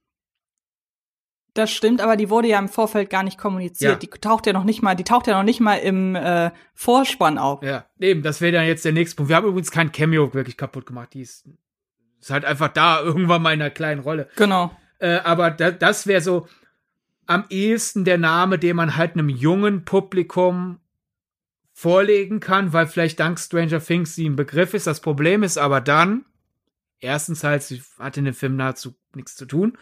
Das stimmt, aber die wurde ja im Vorfeld gar nicht kommuniziert. Ja. Die taucht ja noch nicht mal, die taucht ja noch nicht mal im äh, Vorspann auf. Ja, eben, das wäre dann jetzt der nächste Punkt. Wir haben übrigens kein Cameo wirklich kaputt gemacht. Die ist, ist halt einfach da, irgendwann mal in einer kleinen Rolle. Genau. Äh, aber da, das wäre so am ehesten der Name, den man halt einem jungen Publikum vorlegen kann, weil vielleicht dank Stranger Things sie ein Begriff ist. Das Problem ist aber dann, erstens halt, sie hat in dem Film nahezu nichts zu tun.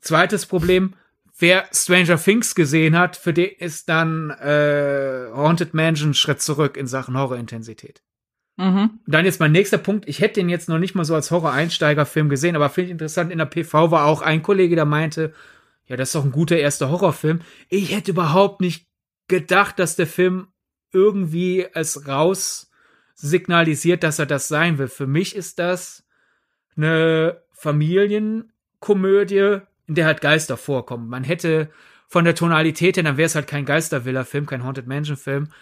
Zweites Problem, wer Stranger Things gesehen hat, für den ist dann äh, Haunted Mansion Schritt zurück in Sachen Horrorintensität. Mhm. Dann jetzt mein nächster Punkt. Ich hätte den jetzt noch nicht mal so als Horror-Einsteiger-Film gesehen, aber finde ich interessant. In der PV war auch ein Kollege, der meinte, ja, das ist doch ein guter erster Horrorfilm. Ich hätte überhaupt nicht gedacht, dass der Film irgendwie als raus signalisiert, dass er das sein will. Für mich ist das eine Familienkomödie, in der halt Geister vorkommen. Man hätte von der Tonalität her, dann wäre es halt kein Geistervilla-Film, kein Haunted Mansion-Film,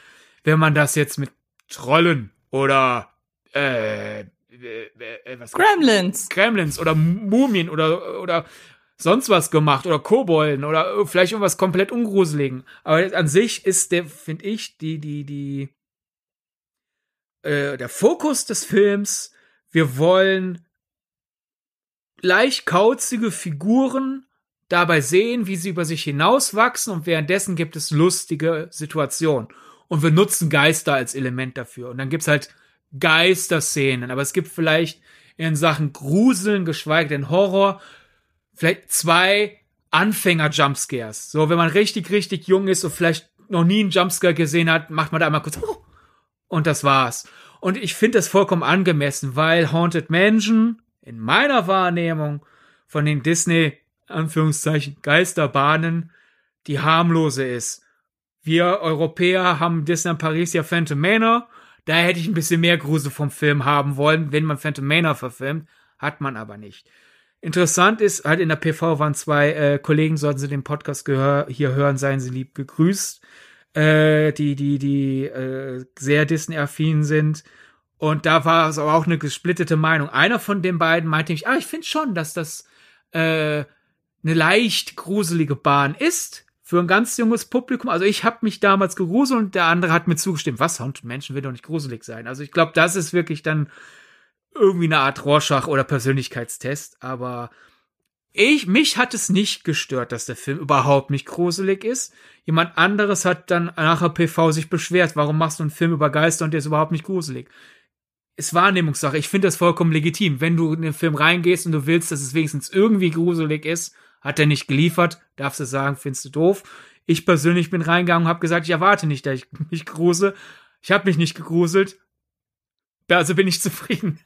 wenn man das jetzt mit Trollen oder äh, äh, äh, was Gremlins. Gremlins oder Mumien oder oder sonst was gemacht oder Kobolden oder vielleicht irgendwas komplett ungruseligen. Aber an sich ist der, finde ich, die die die äh, der Fokus des Films. Wir wollen leicht kauzige Figuren dabei sehen, wie sie über sich hinauswachsen und währenddessen gibt es lustige Situationen. Und wir nutzen Geister als Element dafür. Und dann gibt's halt Geisterszenen, aber es gibt vielleicht in Sachen Gruseln, geschweige denn Horror, vielleicht zwei Anfänger-Jumpscares. So, wenn man richtig, richtig jung ist und vielleicht noch nie einen Jumpscare gesehen hat, macht man da einmal kurz (laughs) und das war's. Und ich finde das vollkommen angemessen, weil Haunted Mansion in meiner Wahrnehmung von den Disney Anführungszeichen Geisterbahnen die harmlose ist. Wir Europäer haben Disneyland Paris ja Phantom Manor. Da hätte ich ein bisschen mehr Grusel vom Film haben wollen, wenn man Phantom Manor verfilmt. Hat man aber nicht. Interessant ist, halt in der PV waren zwei äh, Kollegen, sollten sie den Podcast gehör hier hören, seien sie lieb gegrüßt, äh, die, die, die äh, sehr Disney-affin sind. Und da war es aber auch eine gesplittete Meinung. Einer von den beiden meinte ich, ah, ich finde schon, dass das äh, eine leicht gruselige Bahn ist für ein ganz junges Publikum. Also ich habe mich damals gegruselt und der andere hat mir zugestimmt. Was? Haunted Menschen will doch nicht gruselig sein. Also ich glaube, das ist wirklich dann irgendwie eine Art Rorschach oder Persönlichkeitstest. Aber ich, mich hat es nicht gestört, dass der Film überhaupt nicht gruselig ist. Jemand anderes hat dann nachher PV sich beschwert. Warum machst du einen Film über Geister und der ist überhaupt nicht gruselig? Ist Wahrnehmungssache. Ich finde das vollkommen legitim. Wenn du in den Film reingehst und du willst, dass es wenigstens irgendwie gruselig ist, Hat er nicht geliefert, darfst du sagen, findest du doof. Ich persönlich bin reingegangen und habe gesagt, ich erwarte nicht, dass ich (laughs) mich grusel. Ich habe mich nicht gegruselt. Also bin ich (laughs) zufrieden.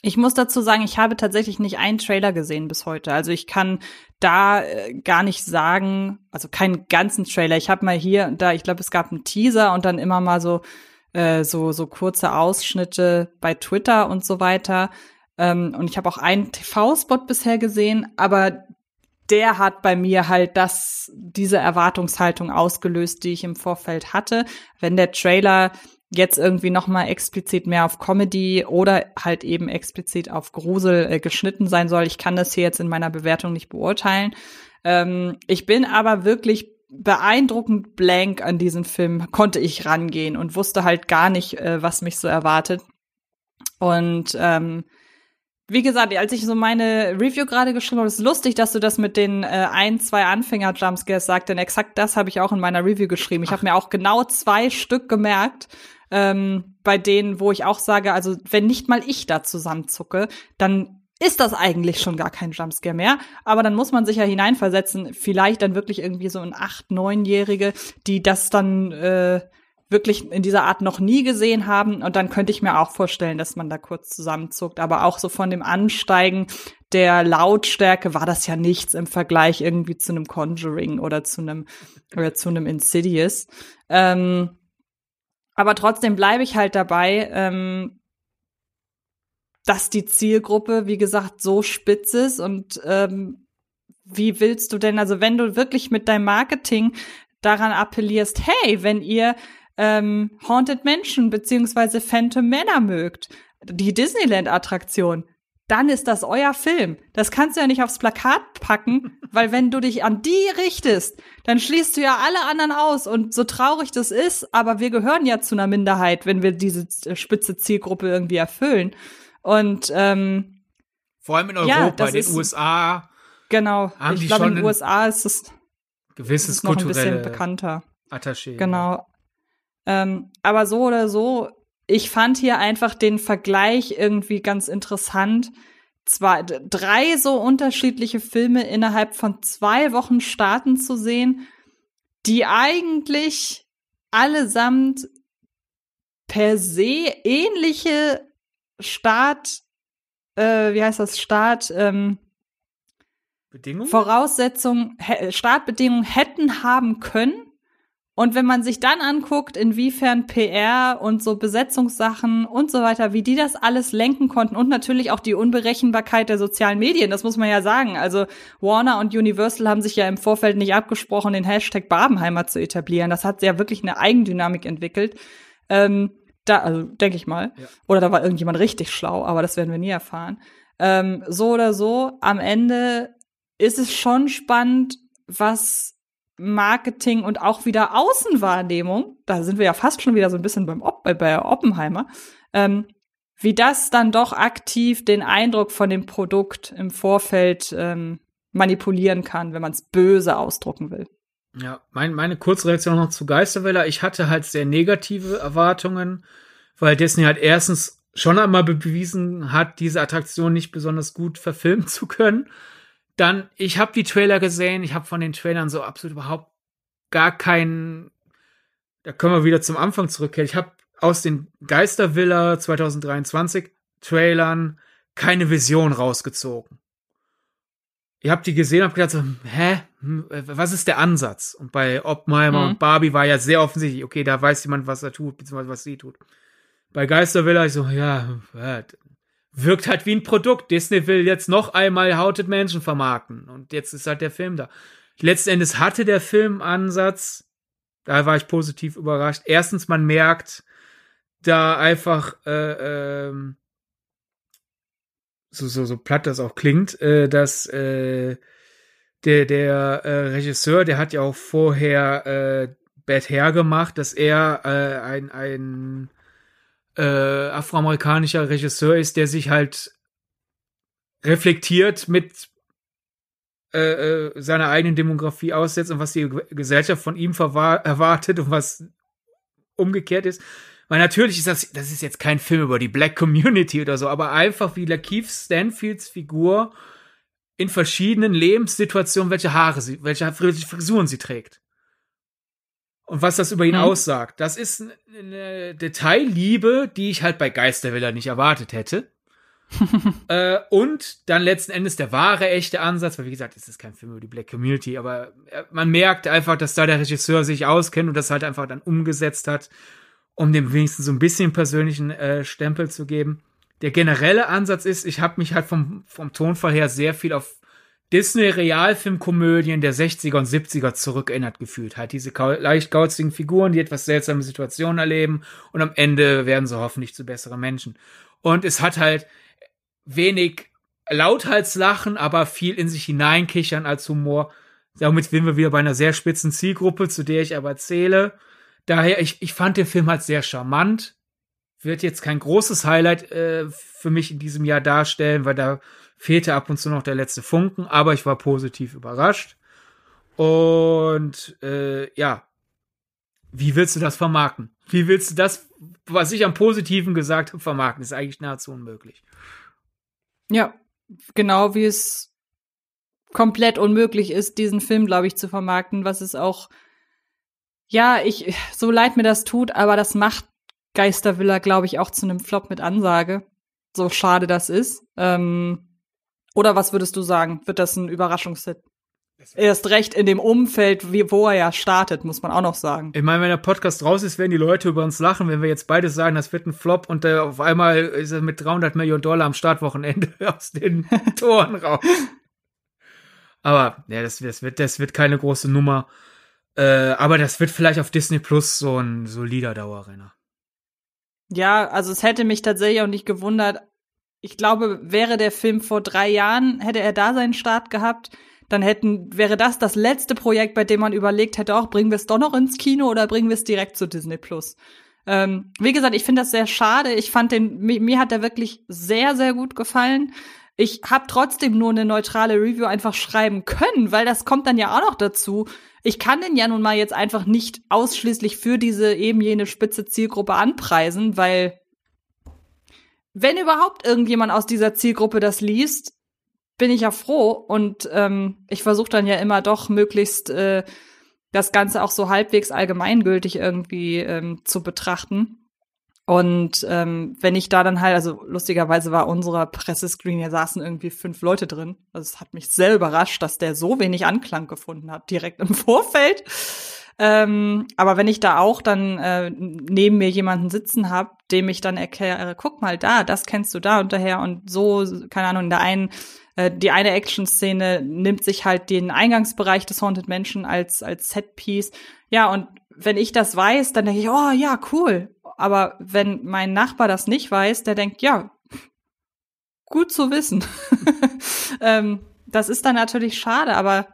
Ich muss dazu sagen, ich habe tatsächlich nicht einen Trailer gesehen bis heute. Also ich kann da äh, gar nicht sagen, also keinen ganzen Trailer. Ich habe mal hier und da, ich glaube, es gab einen Teaser und dann immer mal so äh, so so kurze Ausschnitte bei Twitter und so weiter. Ähm, und ich habe auch einen TV-Spot bisher gesehen, aber der hat bei mir halt das diese Erwartungshaltung ausgelöst, die ich im Vorfeld hatte. Wenn der Trailer jetzt irgendwie noch mal explizit mehr auf Comedy oder halt eben explizit auf Grusel äh, geschnitten sein soll. Ich kann das hier jetzt in meiner Bewertung nicht beurteilen. Ähm, ich bin aber wirklich beeindruckend blank an diesen Film konnte ich rangehen und wusste halt gar nicht, äh, was mich so erwartet. Und ähm, wie gesagt, als ich so meine Review gerade geschrieben habe, ist lustig, dass du das mit den äh, ein, zwei Anfänger-Jumpscares sagst, denn exakt das habe ich auch in meiner Review geschrieben. Ich habe mir auch genau zwei Stück gemerkt, ähm, bei denen, wo ich auch sage, also wenn nicht mal ich da zusammenzucke, dann ist das eigentlich schon gar kein Jumpscare mehr. Aber dann muss man sich ja hineinversetzen, vielleicht dann wirklich irgendwie so ein acht, neunjährige, die das dann äh, wirklich in dieser Art noch nie gesehen haben. Und dann könnte ich mir auch vorstellen, dass man da kurz zusammenzuckt. Aber auch so von dem Ansteigen der Lautstärke war das ja nichts im Vergleich irgendwie zu einem Conjuring oder zu einem oder zu einem Insidious. Ähm, aber trotzdem bleibe ich halt dabei, ähm, dass die Zielgruppe, wie gesagt, so spitz ist und ähm, wie willst du denn, also wenn du wirklich mit deinem Marketing daran appellierst, hey, wenn ihr ähm, Haunted Mansion beziehungsweise Phantom Manor mögt, die Disneyland-Attraktion, dann ist das euer Film. Das kannst du ja nicht aufs Plakat packen, (laughs) weil wenn du dich an die richtest, dann schließt du ja alle anderen aus. Und so traurig das ist, aber wir gehören ja zu einer Minderheit, wenn wir diese spitze Zielgruppe irgendwie erfüllen. Und ähm, vor allem in Europa, ja, in den ist, USA. Genau. Ich glaube, in den USA ist es gewisses ist noch ein bisschen bekannter. Attaché. Genau. Ähm, aber so oder so ich fand hier einfach den Vergleich irgendwie ganz interessant. Zwei, drei so unterschiedliche Filme innerhalb von zwei Wochen starten zu sehen, die eigentlich allesamt per se ähnliche Start, äh, wie heißt das, Start, ähm, Bedingungen? Voraussetzungen, Startbedingungen hätten haben können und wenn man sich dann anguckt, inwiefern PR und so Besetzungssachen und so weiter, wie die das alles lenken konnten und natürlich auch die Unberechenbarkeit der sozialen Medien, das muss man ja sagen. Also Warner und Universal haben sich ja im Vorfeld nicht abgesprochen, den Hashtag Barbenheimer zu etablieren. Das hat ja wirklich eine Eigendynamik entwickelt. Ähm, da, also denke ich mal. Ja. Oder da war irgendjemand richtig schlau, aber das werden wir nie erfahren. Ähm, so oder so, am Ende ist es schon spannend, was Marketing und auch wieder Außenwahrnehmung, da sind wir ja fast schon wieder so ein bisschen beim Op bei Oppenheimer, ähm, wie das dann doch aktiv den Eindruck von dem Produkt im Vorfeld ähm, manipulieren kann, wenn man es böse ausdrucken will. Ja, mein, meine Kurzreaktion noch zu Geisterwelle. Ich hatte halt sehr negative Erwartungen, weil Disney halt erstens schon einmal bewiesen hat, diese Attraktion nicht besonders gut verfilmen zu können. Dann, ich habe die Trailer gesehen, ich habe von den Trailern so absolut überhaupt gar keinen. Da können wir wieder zum Anfang zurückkehren. Ich habe aus den Geistervilla 2023 Trailern keine Vision rausgezogen. Ich habe die gesehen und habe gedacht so, hä, hm, was ist der Ansatz? Und bei Oppenheimer mhm. und Barbie war ja sehr offensichtlich, okay, da weiß jemand, was er tut, beziehungsweise was sie tut. Bei Geistervilla ich so, ja, wirkt halt wie ein Produkt. Disney will jetzt noch einmal Haunted Mansion vermarkten. Und jetzt ist halt der Film da. Letzten Endes hatte der Film Ansatz. Da war ich positiv überrascht. Erstens, man merkt da einfach, äh, ähm, so, so, so platt das auch klingt, äh, dass äh, der, der äh, Regisseur, der hat ja auch vorher äh, Bad Hair gemacht, dass er äh, ein, ein äh, afroamerikanischer Regisseur ist, der sich halt reflektiert mit äh, äh, seiner eigenen Demografie aussetzt und was die Gesellschaft von ihm erwartet und was umgekehrt ist. Weil natürlich ist das, das ist jetzt kein Film über die Black Community oder so, aber einfach wie Lakeith Stanfields Figur in verschiedenen Lebenssituationen, welche Haare sie, welche Frisuren sie trägt. Und was das über ihn mhm. aussagt. Das ist eine Detailliebe, die ich halt bei Geisterwiller nicht erwartet hätte. (laughs) äh, und dann letzten Endes der wahre, echte Ansatz, weil wie gesagt, es ist kein Film über die Black Community, aber äh, man merkt einfach, dass da der Regisseur sich auskennt und das halt einfach dann umgesetzt hat, um dem wenigstens so ein bisschen persönlichen äh, Stempel zu geben. Der generelle Ansatz ist, ich habe mich halt vom, vom Tonfall her sehr viel auf Disney-Realfilmkomödien der 60er und 70er zurückerinnert gefühlt. Halt diese leicht gauzigen Figuren, die etwas seltsame Situationen erleben und am Ende werden sie hoffentlich zu besseren Menschen. Und es hat halt wenig Lauthalslachen, aber viel in sich hineinkichern als Humor. Damit sind wir wieder bei einer sehr spitzen Zielgruppe, zu der ich aber zähle. Daher, ich, ich fand den Film halt sehr charmant. Wird jetzt kein großes Highlight äh, für mich in diesem Jahr darstellen, weil da fehlte ab und zu noch der letzte Funken, aber ich war positiv überrascht. Und äh, ja, wie willst du das vermarkten? Wie willst du das, was ich am Positiven gesagt habe, vermarkten? Ist eigentlich nahezu unmöglich. Ja, genau wie es komplett unmöglich ist, diesen Film, glaube ich, zu vermarkten, was es auch, ja, ich, so leid mir das tut, aber das macht Geistervilla, glaube ich, auch zu einem Flop mit Ansage. So schade das ist. Ähm, oder was würdest du sagen? Wird das ein Überraschungshit? Erst recht in dem Umfeld, wie, wo er ja startet, muss man auch noch sagen. Ich meine, wenn der Podcast raus ist, werden die Leute über uns lachen, wenn wir jetzt beide sagen, das wird ein Flop und äh, auf einmal ist er mit 300 Millionen Dollar am Startwochenende (laughs) aus den (laughs) Toren raus. Aber ja, das, das, wird, das wird keine große Nummer. Äh, aber das wird vielleicht auf Disney Plus so ein solider Dauerrenner. Ja, also es hätte mich tatsächlich auch nicht gewundert, ich glaube, wäre der Film vor drei Jahren, hätte er da seinen Start gehabt, dann hätten, wäre das das letzte Projekt, bei dem man überlegt hätte, auch bringen wir es doch noch ins Kino oder bringen wir es direkt zu Disney Plus. Ähm, wie gesagt, ich finde das sehr schade. Ich fand den, mir, mir hat der wirklich sehr, sehr gut gefallen. Ich habe trotzdem nur eine neutrale Review einfach schreiben können, weil das kommt dann ja auch noch dazu. Ich kann den ja nun mal jetzt einfach nicht ausschließlich für diese eben jene spitze Zielgruppe anpreisen, weil wenn überhaupt irgendjemand aus dieser Zielgruppe das liest, bin ich ja froh. Und ähm, ich versuche dann ja immer doch möglichst äh, das Ganze auch so halbwegs allgemeingültig irgendwie ähm, zu betrachten. Und ähm, wenn ich da dann halt, also lustigerweise war unserer Pressescreen, ja saßen irgendwie fünf Leute drin. Also es hat mich sehr überrascht, dass der so wenig Anklang gefunden hat, direkt im (laughs) Vorfeld. Ähm, aber wenn ich da auch dann äh, neben mir jemanden sitzen habe, dem ich dann erkläre, guck mal da, das kennst du da und daher und so, keine Ahnung, in der einen, äh, die eine Action-Szene nimmt sich halt den Eingangsbereich des Haunted Menschen als, als Setpiece. Ja, und wenn ich das weiß, dann denke ich, oh ja, cool. Aber wenn mein Nachbar das nicht weiß, der denkt, ja, gut zu wissen. (laughs) ähm, das ist dann natürlich schade, aber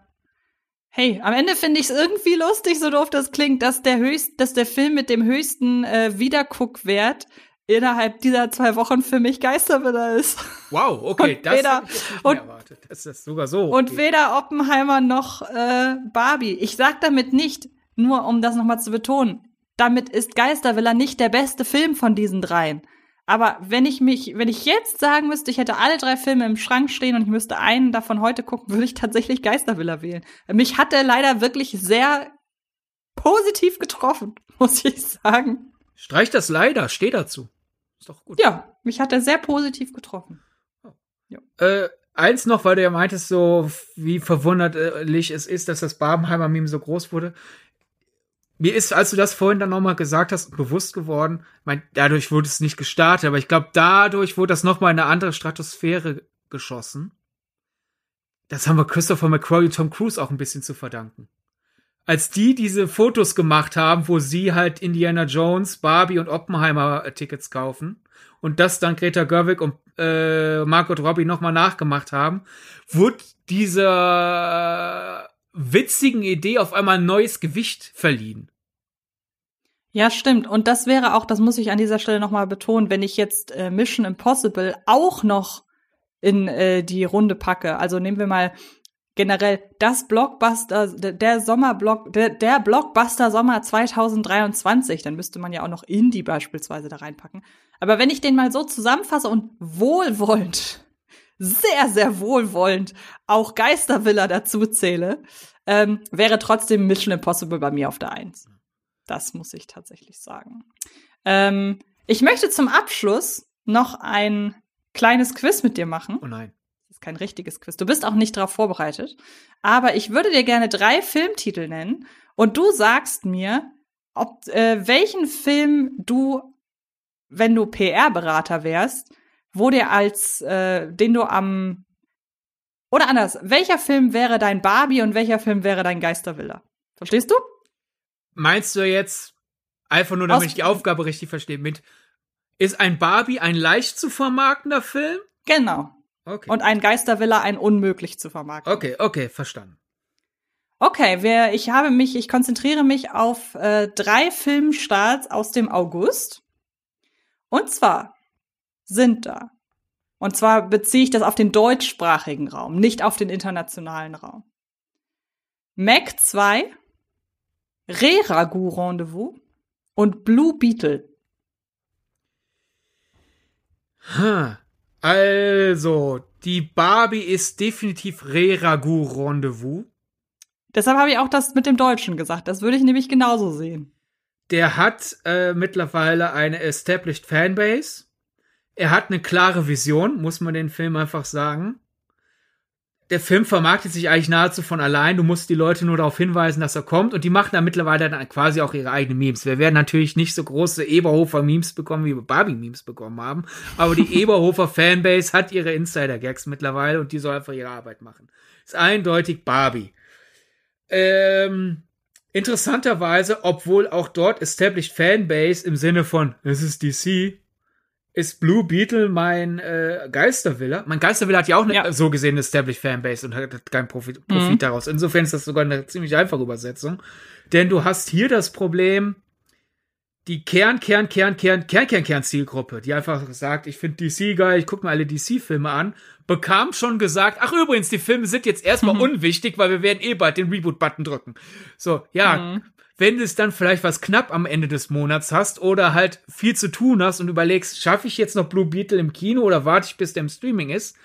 Hey, am Ende finde ich es irgendwie lustig, so doof das klingt, dass der höchst, dass der Film mit dem höchsten äh, Wiederguckwert innerhalb dieser zwei Wochen für mich Geisterwiller ist. Wow, (laughs) okay, und das weder, und, erwartet. Das ist sogar so. Okay. Und weder Oppenheimer noch äh, Barbie. Ich sag damit nicht, nur um das nochmal zu betonen, damit ist Geisterwiller nicht der beste Film von diesen dreien. Aber wenn ich mich, wenn ich jetzt sagen müsste, ich hätte alle drei Filme im Schrank stehen und ich müsste einen davon heute gucken, (laughs) würde ich tatsächlich Geistervilla wählen. Mich hat er leider wirklich sehr positiv getroffen, (laughs) muss ich sagen. Streich das leider, steh dazu. Ist doch gut. Ja, mich hat er sehr positiv getroffen. Oh. Ja. Äh, eins noch, weil du ja meintest, so wie verwunderlich es ist, dass das Barbenheimer-Meme so groß wurde mir ist, als du das vorhin dann nochmal gesagt hast, bewusst geworden, mein, dadurch wurde es nicht gestartet, aber ich glaube, dadurch wurde das nochmal in eine andere Stratosphäre geschossen. Das haben wir Christopher McQuarrie und Tom Cruise auch ein bisschen zu verdanken. Als die diese Fotos gemacht haben, wo sie halt Indiana Jones, Barbie und Oppenheimer äh, Tickets kaufen und das dann Greta Gerwig und äh, Margot Robbie nochmal nachgemacht haben, wurde dieser witzigen Idee auf einmal ein neues Gewicht verliehen. Ja, stimmt. Und das wäre auch, das muss ich an dieser Stelle nochmal betonen, wenn ich jetzt äh, Mission Impossible auch noch in äh, die Runde packe. Also nehmen wir mal generell das Blockbuster, der Sommerblock, der, der Blockbuster Sommer 2023, dann müsste man ja auch noch Indie beispielsweise da reinpacken. Aber wenn ich den mal so zusammenfasse und wohlwollend sehr, sehr wohlwollend auch Geistervilla dazu zähle, ähm, wäre trotzdem Mission Impossible bei mir auf der Eins. Das muss ich tatsächlich sagen. Ähm, ich möchte zum Abschluss noch ein kleines Quiz mit dir machen. Oh nein. Das ist kein richtiges Quiz. Du bist auch nicht darauf vorbereitet. Aber ich würde dir gerne drei Filmtitel nennen und du sagst mir, ob äh, welchen Film du, wenn du PR-Berater wärst, wo dir als äh, den du am oder anders, welcher Film wäre dein Barbie und welcher Film wäre dein Geistervilla? Verstehst du? Meinst du jetzt einfach nur, damit Aus- ich die Aufgabe richtig verstehe, mit ist ein Barbie ein leicht zu vermarktender Film? Genau. Okay. Und ein Geistervilla ein unmöglich zu vermarkten. okay, okay, verstanden. Okay, wer, ich habe mich, ich konzentriere mich auf äh, drei Filmstarts aus dem August. Und zwar sind da. Und zwar beziehe ich das auf den deutschsprachigen Raum, nicht auf den internationalen Raum. Mac 2, Re-Ragout Rendezvous und Blue Beetle. Ha. Also, die Barbie ist definitiv Re-Ragout Rendezvous. Deshalb habe ich auch das mit dem Deutschen gesagt. Das würde ich nämlich genauso sehen. Der hat äh, mittlerweile eine established Fanbase. Er hat eine klare Vision, muss man den Film einfach sagen. Der Film vermarktet sich eigentlich nahezu von allein. Du musst die Leute nur darauf hinweisen, dass er kommt. Und die machen dann mittlerweile dann quasi auch ihre eigenen Memes. Wir werden natürlich nicht so große Eberhofer-Memes bekommen, wie wir Barbie-Memes bekommen haben. Aber die (laughs) Eberhofer-Fanbase hat ihre Insider-Gags mittlerweile und die soll einfach ihre Arbeit machen. Ist eindeutig Barbie. Ähm, interessanterweise, obwohl auch dort established Fanbase im Sinne von, es ist DC, ist Blue Beetle mein äh, Geistervilla. Mein Geistervilla hat ja auch eine Ja. so gesehen established Fanbase und hat keinen Profit, Profit Mhm. daraus. Insofern ist das sogar eine ziemlich einfache Übersetzung. Denn du hast hier das Problem, die Kern, Kern, Kern, Kern, Kern, Kern, Kern Zielgruppe, die einfach sagt, ich finde DC geil, ich gucke mir alle DC-Filme an, bekam schon gesagt, ach übrigens, die Filme sind jetzt erstmal Mhm. unwichtig, weil wir werden eh bald den Reboot-Button drücken. So, ja, Mhm. Wenn du es dann vielleicht was knapp am Ende des Monats hast oder halt viel zu tun hast und überlegst, schaffe ich jetzt noch Blue Beetle im Kino oder warte ich, bis der im Streaming ist,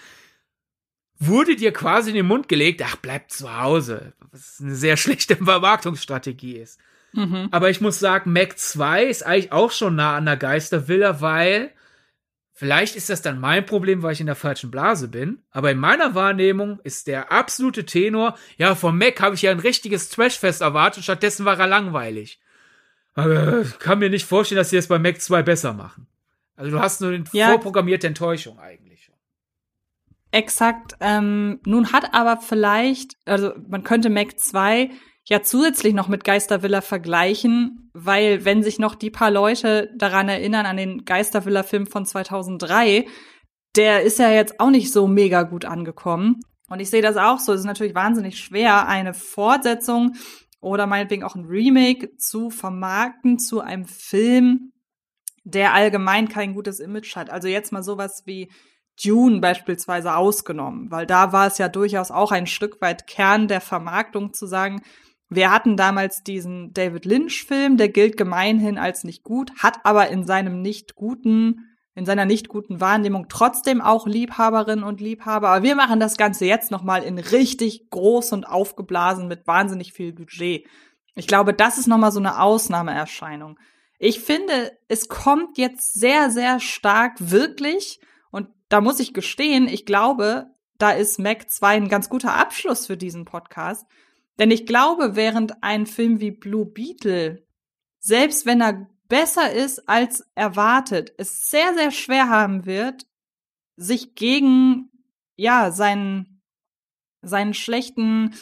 wurde dir quasi in den Mund gelegt, ach, bleib zu Hause. Was eine sehr (laughs) schlechte Vermarktungsstrategie ist. Mhm. Aber ich muss sagen, Mac 2 ist eigentlich auch schon nah an der Geistervilla, weil vielleicht ist das dann mein Problem, weil ich in der falschen Blase bin. Aber in meiner Wahrnehmung ist der absolute Tenor, ja, vom Mac habe ich ja ein richtiges Trashfest erwartet, stattdessen war er langweilig. Aber ich kann mir nicht vorstellen, dass sie das bei Mac 2 besser machen. Also du hast nur eine Ja. vorprogrammierte Enttäuschung eigentlich. Exakt. Ähm, nun hat aber vielleicht, also man könnte Mac 2 ja zusätzlich noch mit Geistervilla vergleichen, weil wenn sich noch die paar Leute daran erinnern an den Geistervilla-Film von 2003, der ist ja jetzt auch nicht so mega gut angekommen. Und ich sehe das auch so. Es ist natürlich wahnsinnig schwer, eine Fortsetzung oder meinetwegen auch ein Remake zu vermarkten zu einem Film, der allgemein kein gutes Image hat. Also jetzt mal sowas wie Dune beispielsweise ausgenommen, weil da war es ja durchaus auch ein Stück weit Kern der Vermarktung zu sagen, wir hatten damals diesen David Lynch-Film, der gilt gemeinhin als nicht gut, hat aber in seinem nicht guten, in seiner nicht guten Wahrnehmung trotzdem auch Liebhaberinnen und Liebhaber. Aber wir machen das Ganze jetzt nochmal in richtig groß und aufgeblasen mit wahnsinnig viel Budget. Ich glaube, das ist nochmal so eine Ausnahmeerscheinung. Ich finde, es kommt jetzt sehr, sehr stark wirklich, und da muss ich gestehen, ich glaube, da ist Mac 2 ein ganz guter Abschluss für diesen Podcast. Denn ich glaube, während ein Film wie Blue Beetle, selbst wenn er besser ist als erwartet, es sehr, sehr schwer haben wird, sich gegen, ja, seinen, seinen schlechten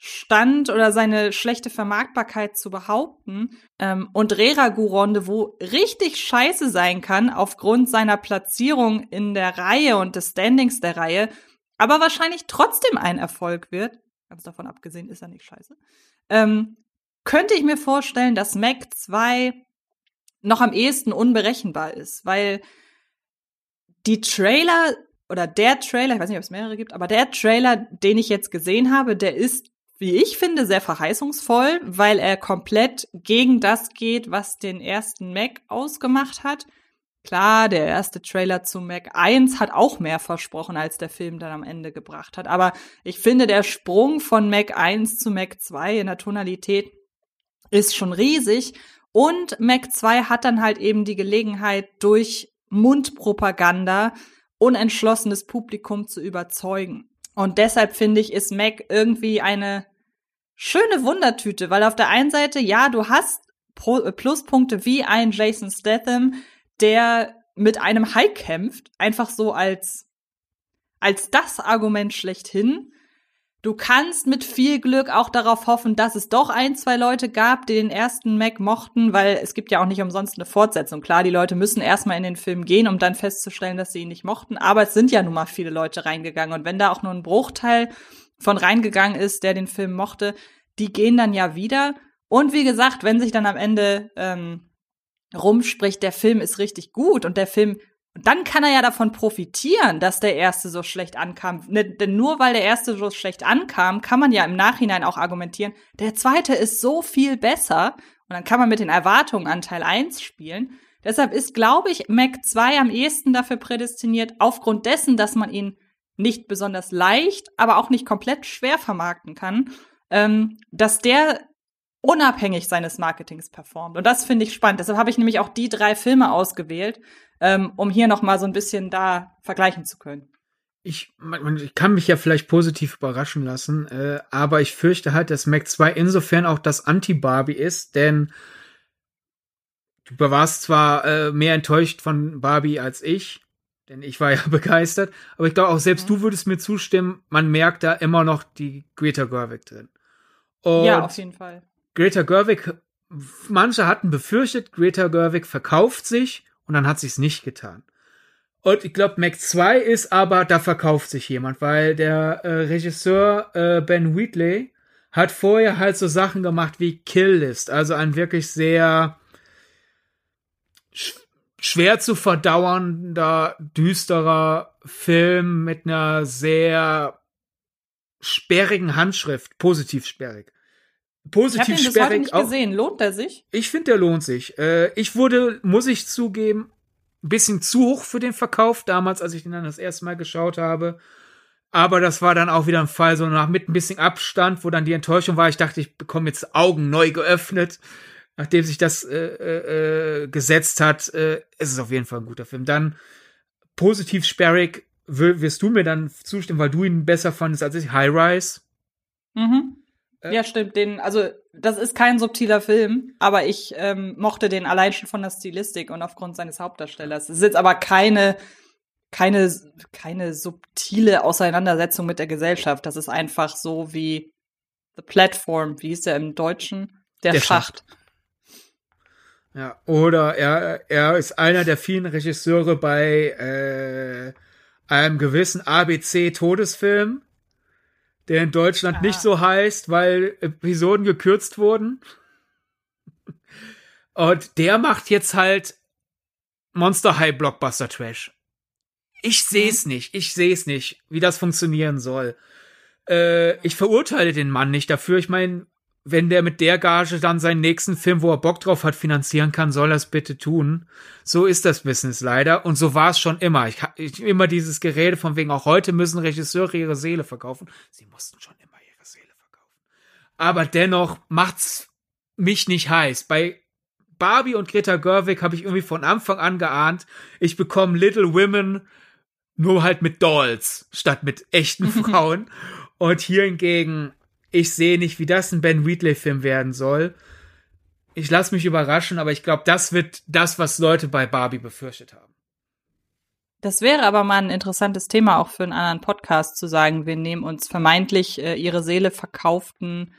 Stand oder seine schlechte Vermarktbarkeit zu behaupten ähm, und Reragu Rendezvous richtig scheiße sein kann aufgrund seiner Platzierung in der Reihe und des Standings der Reihe, aber wahrscheinlich trotzdem ein Erfolg wird, ganz davon abgesehen ist er nicht scheiße, ähm, könnte ich mir vorstellen, dass Mac 2 noch am ehesten unberechenbar ist, weil die Trailer oder der Trailer, ich weiß nicht, ob es mehrere gibt, aber der Trailer, den ich jetzt gesehen habe, der ist, wie ich finde, sehr verheißungsvoll, weil er komplett gegen das geht, was den ersten Mac ausgemacht hat. Klar, der erste Trailer zu Mac 1 hat auch mehr versprochen, als der Film dann am Ende gebracht hat. Aber ich finde, der Sprung von Mac 1 zu Mac 2 in der Tonalität ist schon riesig. Und Mac 2 hat dann halt eben die Gelegenheit, durch Mundpropaganda unentschlossenes Publikum zu überzeugen. Und deshalb finde ich, ist Mac irgendwie eine schöne Wundertüte, weil auf der einen Seite, ja, du hast Pluspunkte wie ein Jason Statham, der mit einem Hai kämpft, einfach so als, als das Argument schlechthin. Du kannst mit viel Glück auch darauf hoffen, dass es doch ein, zwei Leute gab, die den ersten Mac mochten, weil es gibt ja auch nicht umsonst eine Fortsetzung. Klar, die Leute müssen erstmal in den Film gehen, um dann festzustellen, dass sie ihn nicht mochten, aber es sind ja nun mal viele Leute reingegangen und wenn da auch nur ein Bruchteil von reingegangen ist, der den Film mochte, die gehen dann ja wieder. Und wie gesagt, wenn sich dann am Ende ähm, rumspricht, der Film ist richtig gut und der Film, dann kann er ja davon profitieren, dass der erste so schlecht ankam. Ne, denn nur weil der erste so schlecht ankam, kann man ja im Nachhinein auch argumentieren, der zweite ist so viel besser und dann kann man mit den Erwartungen an Teil 1 spielen. Deshalb ist, glaube ich, Mac 2 am ehesten dafür prädestiniert, aufgrund dessen, dass man ihn nicht besonders leicht, aber auch nicht komplett schwer vermarkten kann, ähm, dass der unabhängig seines Marketings performt. Und das finde ich spannend. Deshalb habe ich nämlich auch die drei Filme ausgewählt, ähm, um hier noch mal so ein bisschen da vergleichen zu können. Ich, ich kann mich ja vielleicht positiv überraschen lassen, äh, aber ich fürchte halt, dass Mac 2 insofern auch das Anti-Barbie ist, denn du warst zwar äh, mehr enttäuscht von Barbie als ich, denn ich war ja (laughs) begeistert, aber ich glaube auch selbst mhm. du würdest mir zustimmen, man merkt da immer noch die Greta Gerwig drin. Und ja, auf jeden Fall. Greta Gerwig, manche hatten befürchtet, Greta Gerwig verkauft sich und dann hat sie es nicht getan. Und ich glaube, Mac 2 ist aber, da verkauft sich jemand, weil der äh, Regisseur äh, Ben Wheatley hat vorher halt so Sachen gemacht wie Kill List, also ein wirklich sehr sch schwer zu verdauernder, düsterer Film mit einer sehr sperrigen Handschrift, positiv sperrig positiv ich hab ihn bis heute nicht gesehen. Lohnt er sich? Ich finde, der lohnt sich. Äh, ich wurde, muss ich zugeben, ein bisschen zu hoch für den Verkauf damals, als ich den dann das erste Mal geschaut habe. Aber das war dann auch wieder ein Fall, so nach mit ein bisschen Abstand, wo dann die Enttäuschung war. Ich dachte, ich bekomme jetzt Augen neu geöffnet. Nachdem sich das äh, äh, äh gesetzt hat, äh, ist es auf jeden Fall ein guter Film. Dann positiv sperrig wirst du mir dann zustimmen, weil du ihn besser fandest als ich. High Rise. Mhm. Äh, ja, stimmt. Den, also das ist kein subtiler Film, aber ich ähm, mochte den allein schon von der Stilistik und aufgrund seines Hauptdarstellers. Es ist jetzt aber keine keine keine subtile Auseinandersetzung mit der Gesellschaft. Das ist einfach so wie The Platform, wie hieß der im Deutschen? Der, der Schacht. Schacht. Ja, oder er, er ist einer der vielen Regisseure bei äh, einem gewissen ABC-Todesfilm der in Deutschland ah. nicht so heißt, weil Episoden gekürzt wurden. Und der macht jetzt halt Monster High Blockbuster Trash. Ich sehe es mhm. nicht, ich sehe es nicht, wie das funktionieren soll. Äh, ich verurteile den Mann nicht dafür. Ich meine, wenn der mit der Gage dann seinen nächsten Film, wo er Bock drauf hat, finanzieren kann, soll er es bitte tun. So ist das Business leider. Und so war es schon immer. Ich, ich immer dieses Gerede von wegen, auch heute müssen Regisseure ihre Seele verkaufen. Sie mussten schon immer ihre Seele verkaufen. Aber dennoch macht's mich nicht heiß. Bei Barbie und Greta Gerwig habe ich irgendwie von Anfang an geahnt, ich bekomme Little Women nur halt mit Dolls statt mit echten (laughs) Frauen. und hier hingegen ich sehe nicht, wie das ein Ben Wheatley-Film werden soll. Ich lasse mich überraschen, aber ich glaube, das wird das, was Leute bei Barbie befürchtet haben. Das wäre aber mal ein interessantes Thema auch für einen anderen Podcast zu sagen, wir nehmen uns vermeintlich äh, ihre Seele verkauften,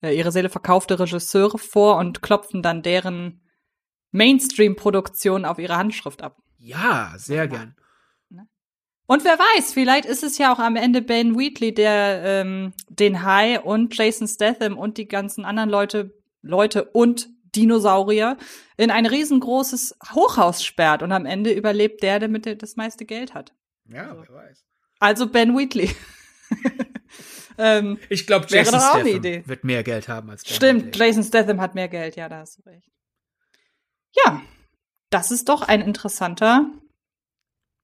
äh, ihre Seele verkaufte Regisseure vor und klopfen dann deren Mainstream-Produktion auf ihre Handschrift ab. Ja, sehr gern. Und wer weiß, vielleicht ist es ja auch am Ende Ben Wheatley, der ähm, den High und Jason Statham und die ganzen anderen Leute, Leute und Dinosaurier in ein riesengroßes Hochhaus sperrt und am Ende überlebt der, der mit das meiste Geld hat. Ja, also. wer weiß. Also Ben Wheatley. (laughs) ähm, ich glaube, Jason Statham wird mehr Geld haben als Ben Stimmt, Wheatley. Jason Statham hat mehr Geld, ja, da hast du recht. Ja, das ist doch ein interessanter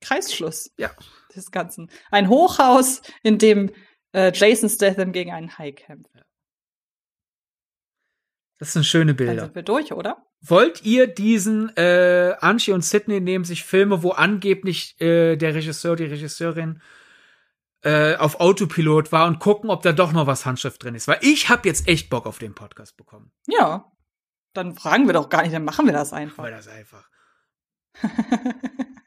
Kreisschluss Ja. des Ganzen. Ein Hochhaus, in dem äh, Jason Statham gegen einen Hai kämpft. Das sind schöne Dann Bilder. sind wir durch, oder? Wollt ihr diesen äh, Anchi und Sydney nehmen sich Filme, wo angeblich äh, der Regisseur, die Regisseurin äh, auf Autopilot war und gucken, ob da doch noch was Handschrift drin ist? Weil ich habe jetzt echt Bock auf den Podcast bekommen. Ja. Dann fragen wir doch gar nicht, dann machen wir das einfach. Weil das einfach. (laughs)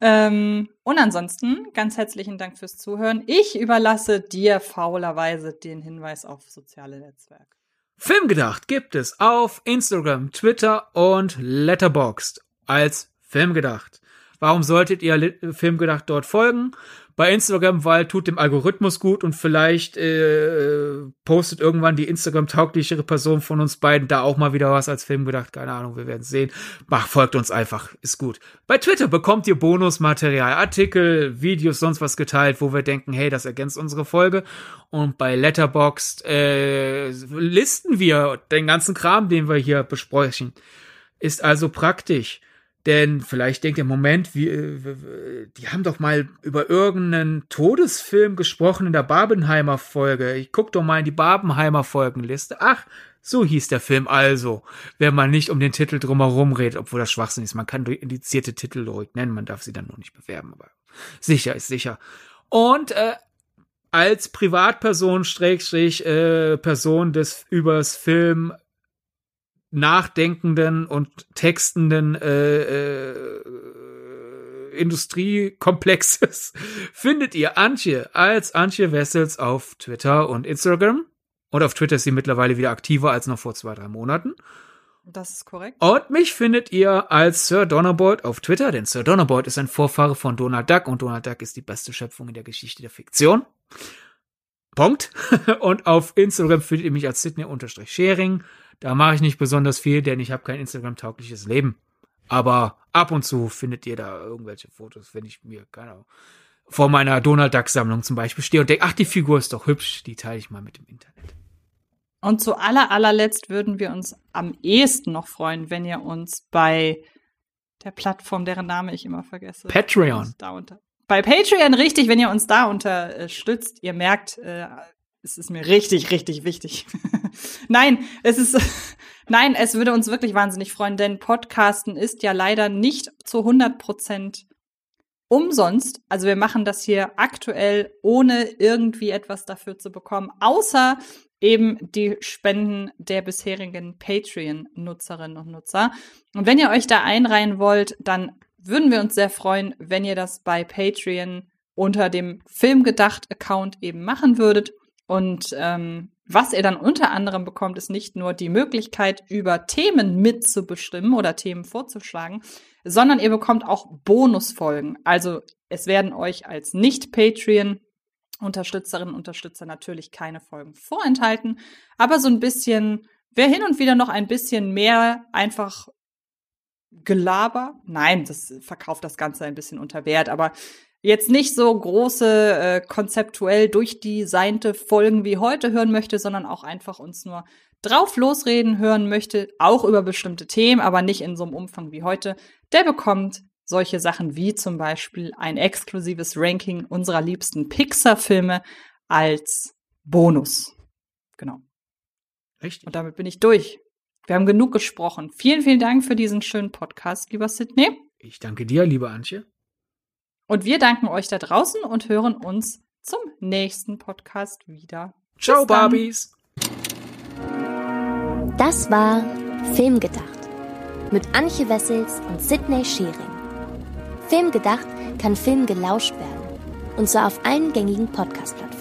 ähm, und ansonsten ganz herzlichen Dank fürs Zuhören. Ich überlasse dir faulerweise den Hinweis auf soziale Netzwerke. Filmgedacht gibt es auf Instagram, Twitter und Letterboxd als Filmgedacht. Warum solltet ihr Filmgedacht dort folgen? Bei Instagram, weil tut dem Algorithmus gut und vielleicht äh, postet irgendwann die Instagram-tauglichere Person von uns beiden da auch mal wieder was als Filmgedacht. Keine Ahnung, wir werden sehen. Mach, folgt uns einfach, ist gut. Bei Twitter bekommt ihr Bonusmaterial, Artikel, Videos, sonst was geteilt, wo wir denken, hey, das ergänzt unsere Folge. Und bei Letterboxd äh, listen wir den ganzen Kram, den wir hier besprechen. Ist also praktisch. Denn vielleicht denkt ihr, Moment, wie, äh, die haben doch mal über irgendeinen Todesfilm gesprochen in der Barbenheimer Folge. Ich guck doch mal in die Barbenheimer Folgenliste. Ach, so hieß der Film also. Wenn man nicht um den Titel drumherum redet, obwohl das Schwachsinn ist. Man kann indizierte Titel ruhig nennen, man darf sie dann nur nicht bewerben, aber sicher ist sicher. Und äh, als Privatperson, Schrägstrich, äh, Person des übers Film nachdenkenden und textenden äh, äh, Industriekomplexes (laughs) findet ihr Antje als Antje Wessels auf Twitter und Instagram. Und auf Twitter ist sie mittlerweile wieder aktiver als noch vor zwei, drei Monaten. Das ist korrekt. Und mich findet ihr als Sir Donnerboyd auf Twitter, denn Sir Donnerboyd ist ein Vorfahre von Donald Duck und Donald Duck ist die beste Schöpfung in der Geschichte der Fiktion. Punkt. (laughs) Und auf Instagram findet ihr mich als Sydney-Sharing. Da mache ich nicht besonders viel, denn ich habe kein Instagram-taugliches Leben. Aber ab und zu findet ihr da irgendwelche Fotos, wenn ich mir, keine Ahnung, vor meiner Donald Duck-Sammlung zum Beispiel stehe und denke, ach, die Figur ist doch hübsch, die teile ich mal mit dem Internet. Und zu aller, allerletzt würden wir uns am ehesten noch freuen, wenn ihr uns bei der Plattform, deren Name ich immer vergesse. Patreon. Da unter, bei Patreon, richtig, wenn ihr uns da unterstützt. Ihr merkt, äh, es ist mir richtig, richtig wichtig. (laughs) nein, es ist, (laughs) nein, es würde uns wirklich wahnsinnig freuen, denn Podcasten ist ja leider nicht zu 100 Prozent umsonst. Also wir machen das hier aktuell ohne irgendwie etwas dafür zu bekommen, außer eben die Spenden der bisherigen Patreon-Nutzerinnen und Nutzer. Und wenn ihr euch da einreihen wollt, dann würden wir uns sehr freuen, wenn ihr das bei Patreon unter dem Filmgedacht-Account eben machen würdet. Und ähm, was ihr dann unter anderem bekommt, ist nicht nur die Möglichkeit, über Themen mitzubestimmen oder Themen vorzuschlagen, sondern ihr bekommt auch Bonusfolgen. Also es werden euch als Nicht-Patreon Unterstützerinnen und Unterstützer natürlich keine Folgen vorenthalten, aber so ein bisschen, wer hin und wieder noch ein bisschen mehr einfach Gelaber, nein, das verkauft das Ganze ein bisschen unter Wert, aber jetzt nicht so große, äh, konzeptuell durchdesignte Folgen wie heute hören möchte, sondern auch einfach uns nur drauf losreden hören möchte, auch über bestimmte Themen, aber nicht in so einem Umfang wie heute, der bekommt solche Sachen wie zum Beispiel ein exklusives Ranking unserer liebsten Pixar-Filme als Bonus. Genau. Richtig. Und damit bin ich durch. Wir haben genug gesprochen. Vielen, vielen Dank für diesen schönen Podcast, lieber Sidney. Ich danke dir, liebe Antje. Und wir danken euch da draußen und hören uns zum nächsten Podcast wieder. Ciao. Barbies. Das war Filmgedacht mit Antje Wessels und Sidney Schering. Filmgedacht kann Film gelauscht werden und zwar auf allen gängigen Podcast-Plattformen.